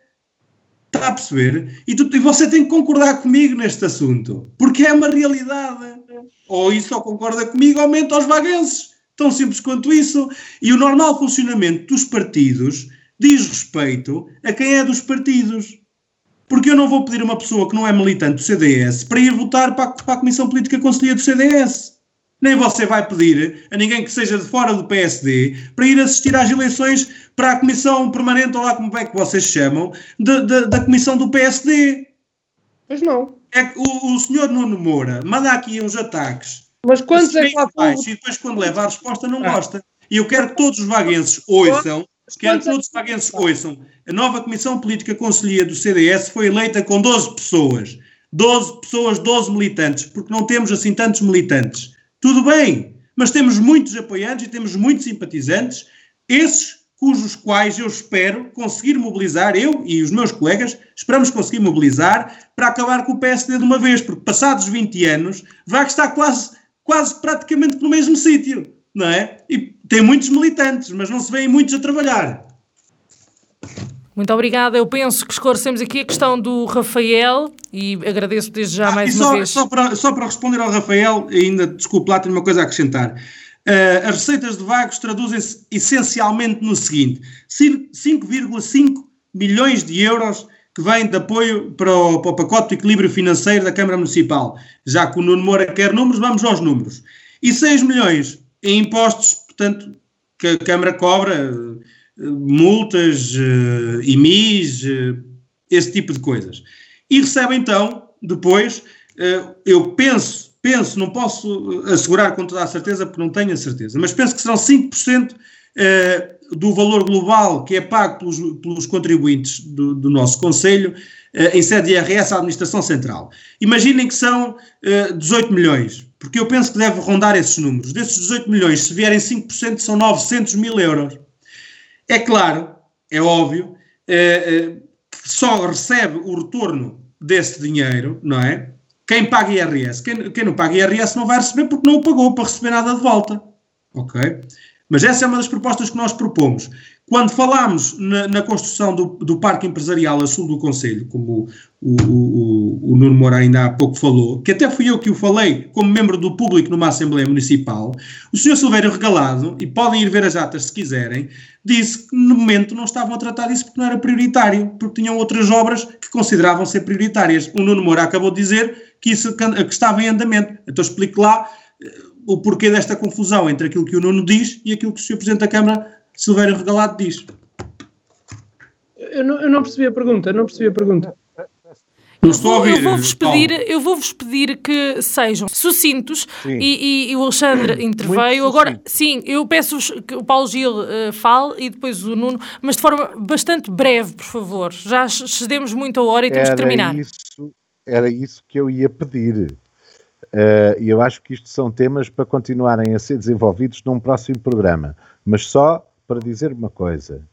Está a perceber? E, tu, e você tem que concordar comigo neste assunto, porque é uma realidade. Ou isso só concorda comigo, aumenta aos vaguenses. Tão simples quanto isso. E o normal funcionamento dos partidos diz respeito a quem é dos partidos. Porque eu não vou pedir uma pessoa que não é militante do CDS para ir votar para a, para a Comissão Política Conselhia do CDS. Nem você vai pedir a ninguém que seja de fora do PSD para ir assistir às eleições para a Comissão Permanente, ou lá como é que vocês chamam, de, de, da Comissão do PSD. Pois não. É que o, o senhor Nuno Moura manda aqui uns ataques. Mas quantos é que lá E depois, quando leva a resposta, não ah. gosta. E eu quero que todos os vaguenses ouçam Quero que todos os paguenses ouçam. A nova Comissão Política Conselhia do CDS foi eleita com 12 pessoas. 12 pessoas, 12 militantes, porque não temos assim tantos militantes. Tudo bem, mas temos muitos apoiantes e temos muitos simpatizantes, esses cujos quais eu espero conseguir mobilizar, eu e os meus colegas, esperamos conseguir mobilizar para acabar com o PSD de uma vez, porque passados 20 anos vai estar quase, quase praticamente no mesmo sítio não é? E tem muitos militantes, mas não se vêem muitos a trabalhar. Muito obrigada. Eu penso que esclarecemos aqui a questão do Rafael e agradeço desde já ah, mais só, uma vez. Só para, só para responder ao Rafael, ainda, desculpe lá, tenho uma coisa a acrescentar. Uh, as receitas de Vagos traduzem-se essencialmente no seguinte: 5,5 milhões de euros que vêm de apoio para o, para o pacote de equilíbrio financeiro da Câmara Municipal. Já que o Nuno Moura quer números, vamos aos números. E 6 milhões em impostos, portanto, que a Câmara cobra, multas, IMIs, uh, esse tipo de coisas. E recebe então, depois, uh, eu penso, penso, não posso assegurar com toda a certeza, porque não tenho a certeza, mas penso que serão 5% uh, do valor global que é pago pelos, pelos contribuintes do, do nosso Conselho em sede de IRS à Administração Central. Imaginem que são 18 milhões porque eu penso que deve rondar esses números. Desses 18 milhões, se vierem 5%, são 900 mil euros. É claro, é óbvio, é, que só recebe o retorno desse dinheiro, não é? Quem paga IRS. Quem, quem não paga IRS não vai receber porque não o pagou para receber nada de volta. Ok? Mas essa é uma das propostas que nós propomos. Quando falámos na, na construção do, do, Parque Empresarial a sul do Conselho, como o, o, o, o Nuno Moura ainda há pouco falou, que até fui eu que o falei como membro do público numa Assembleia Municipal, o Sr. Silvério Regalado, e podem ir ver as atas se quiserem, disse que no momento não estavam a tratar disso porque não era prioritário, porque tinham outras obras que consideravam ser prioritárias. O Nuno Moura acabou de dizer que isso que estava em andamento. Então explico lá o porquê desta confusão entre aquilo que o Nuno diz e aquilo que o Sr. Presidente da Câmara, Silvério Regalado, diz. Eu não, eu não percebi a pergunta, não percebi a pergunta. Não estou a ouvir. Eu vou-vos pedir, eu vou pedir que sejam sucintos e, e, e, o Alexandre interveio. Agora, sim, eu peço que o Paulo Gil uh, fale e depois o Nuno, mas de forma bastante breve, por favor. Já cedemos muito a hora e temos de terminar. Isso, era isso que eu ia pedir. Uh, e eu acho que isto são temas para continuarem a ser desenvolvidos num próximo programa. Mas só para dizer uma coisa: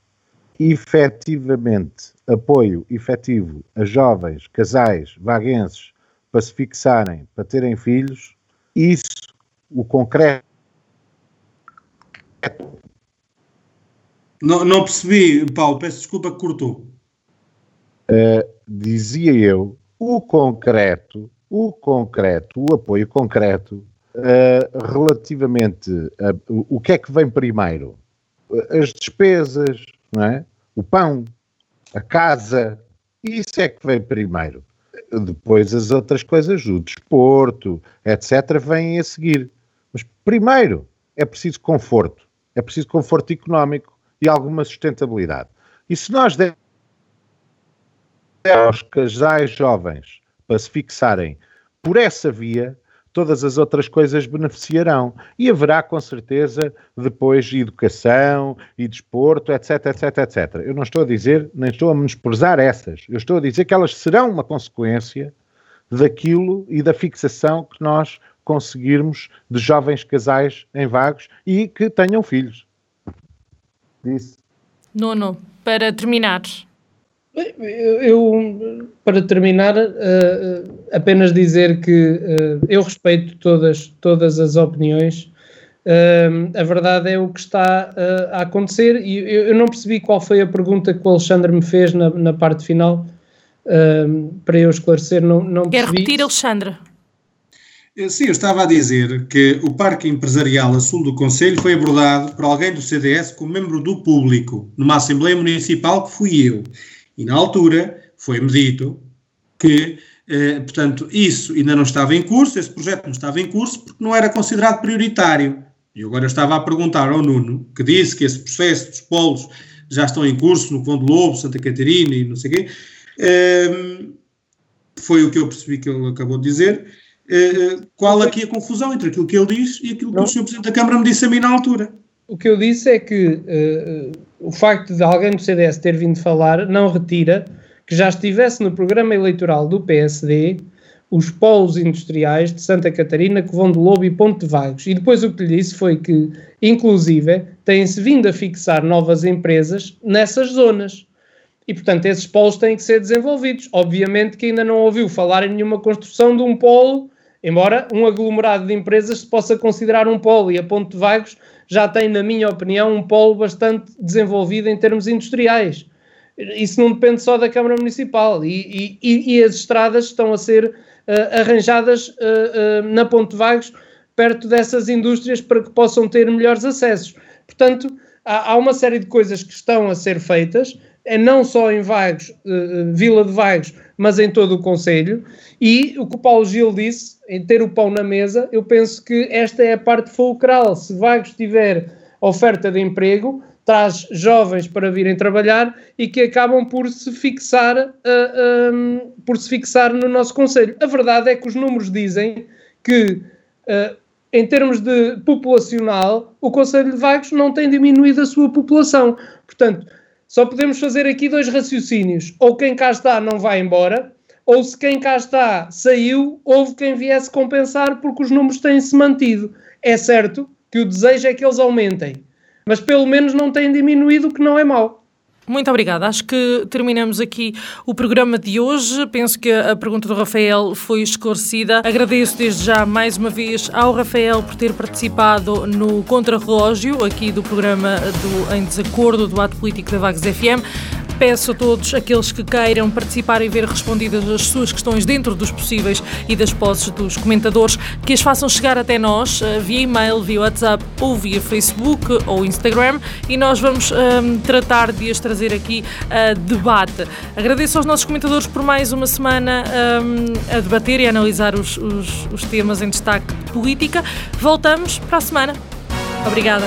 efetivamente, apoio efetivo a jovens, casais, vaguenses para se fixarem, para terem filhos, isso, o concreto. Não, não percebi, Paulo, peço desculpa que cortou. Uh, dizia eu, o concreto o concreto, o apoio concreto uh, relativamente a o que é que vem primeiro? As despesas, não é? o pão, a casa, isso é que vem primeiro. Depois as outras coisas, o desporto, etc., vêm a seguir. Mas primeiro é preciso conforto, é preciso conforto económico e alguma sustentabilidade. E se nós dermos aos casais jovens para se fixarem por essa via, todas as outras coisas beneficiarão. E haverá, com certeza, depois educação e desporto, etc, etc, etc. Eu não estou a dizer, nem estou a menosprezar essas. Eu estou a dizer que elas serão uma consequência daquilo e da fixação que nós conseguirmos de jovens casais em vagos e que tenham filhos. Disse. Nono, para terminar, eu, para terminar, uh, apenas dizer que uh, eu respeito todas, todas as opiniões. Uh, a verdade é o que está a acontecer e eu, eu, não percebi qual foi a pergunta que o Alexandre me fez na, na parte final. para eu esclarecer, não, não Quer repetir, Alexandre? Sim, eu estava a dizer que o Parque Empresarial a sul do Conselho foi abordado por alguém do CDS como membro do público, numa Assembleia Municipal que fui eu. E na altura foi-me dito que, eh, portanto, isso ainda não estava em curso, esse projeto não estava em curso porque não era considerado prioritário. E agora eu estava a perguntar ao Nuno, que disse que esse processo dos polos já estão em curso no do Lobo, Santa Catarina e não sei o quê, eh, foi o que eu percebi que ele acabou de dizer. Eh, qual aqui a confusão entre aquilo que ele diz e aquilo que não. o Sr. Presidente da Câmara me disse a mim na altura? O que eu disse é que uh, o facto de alguém do CDS ter vindo falar não retira que já estivesse no programa eleitoral do PSD os polos industriais de Santa Catarina, que vão de Lobo e Ponte de Vagos. E depois o que lhe disse foi que, inclusive, têm-se vindo a fixar novas empresas nessas zonas. E, portanto, esses polos têm que ser desenvolvidos. Obviamente que ainda não ouviu falar em nenhuma construção de um polo, embora um aglomerado de empresas se possa considerar um polo, e a Ponte de Vagos já tem, na minha opinião, um polo bastante desenvolvido em termos industriais. Isso não depende só da Câmara Municipal e, e, e as estradas estão a ser uh, arranjadas uh, uh, na Ponte Vagos perto dessas indústrias para que possam ter melhores acessos. Portanto, há, há uma série de coisas que estão a ser feitas, é não só em Vagos, Vila de Vagos, mas em todo o Conselho. E o que o Paulo Gil disse, em ter o pão na mesa, eu penso que esta é a parte fulcral. Se Vagos tiver oferta de emprego, traz jovens para virem trabalhar e que acabam por se fixar, uh, eh, um, ehm, por se fixar no nosso Conselho. A verdade é que os números dizem que, uh, em termos de populacional, o Conselho de Vagos não tem diminuído a sua população. Portanto, só podemos fazer aqui dois raciocínios. Ou quem cá está não vai embora, ou se quem cá está saiu, houve quem viesse compensar porque os números têm-se mantido. É certo que o desejo é que eles aumentem, mas pelo menos não têm diminuído, o que não é mau. Muito obrigada. Acho que terminamos aqui o programa de hoje. Penso que a pergunta do Rafael foi esclarecida. Agradeço desde já mais uma vez ao Rafael por ter participado no contrarrelógio aqui do programa do Em Desacordo do Ato Político da Vagos FM. Peço a todos aqueles que queiram participar e ver respondidas as suas questões dentro dos possíveis e das posses dos comentadores que as façam chegar até nós eh, via e-mail, via WhatsApp ou via Facebook ou Instagram e nós vamos um, ehm, tratar de as trazer aqui a debate. Agradeço aos nossos comentadores por mais uma semana um, ehm, a debater e a analisar os, os, os temas em destaque de política. Voltamos para a semana. Obrigada.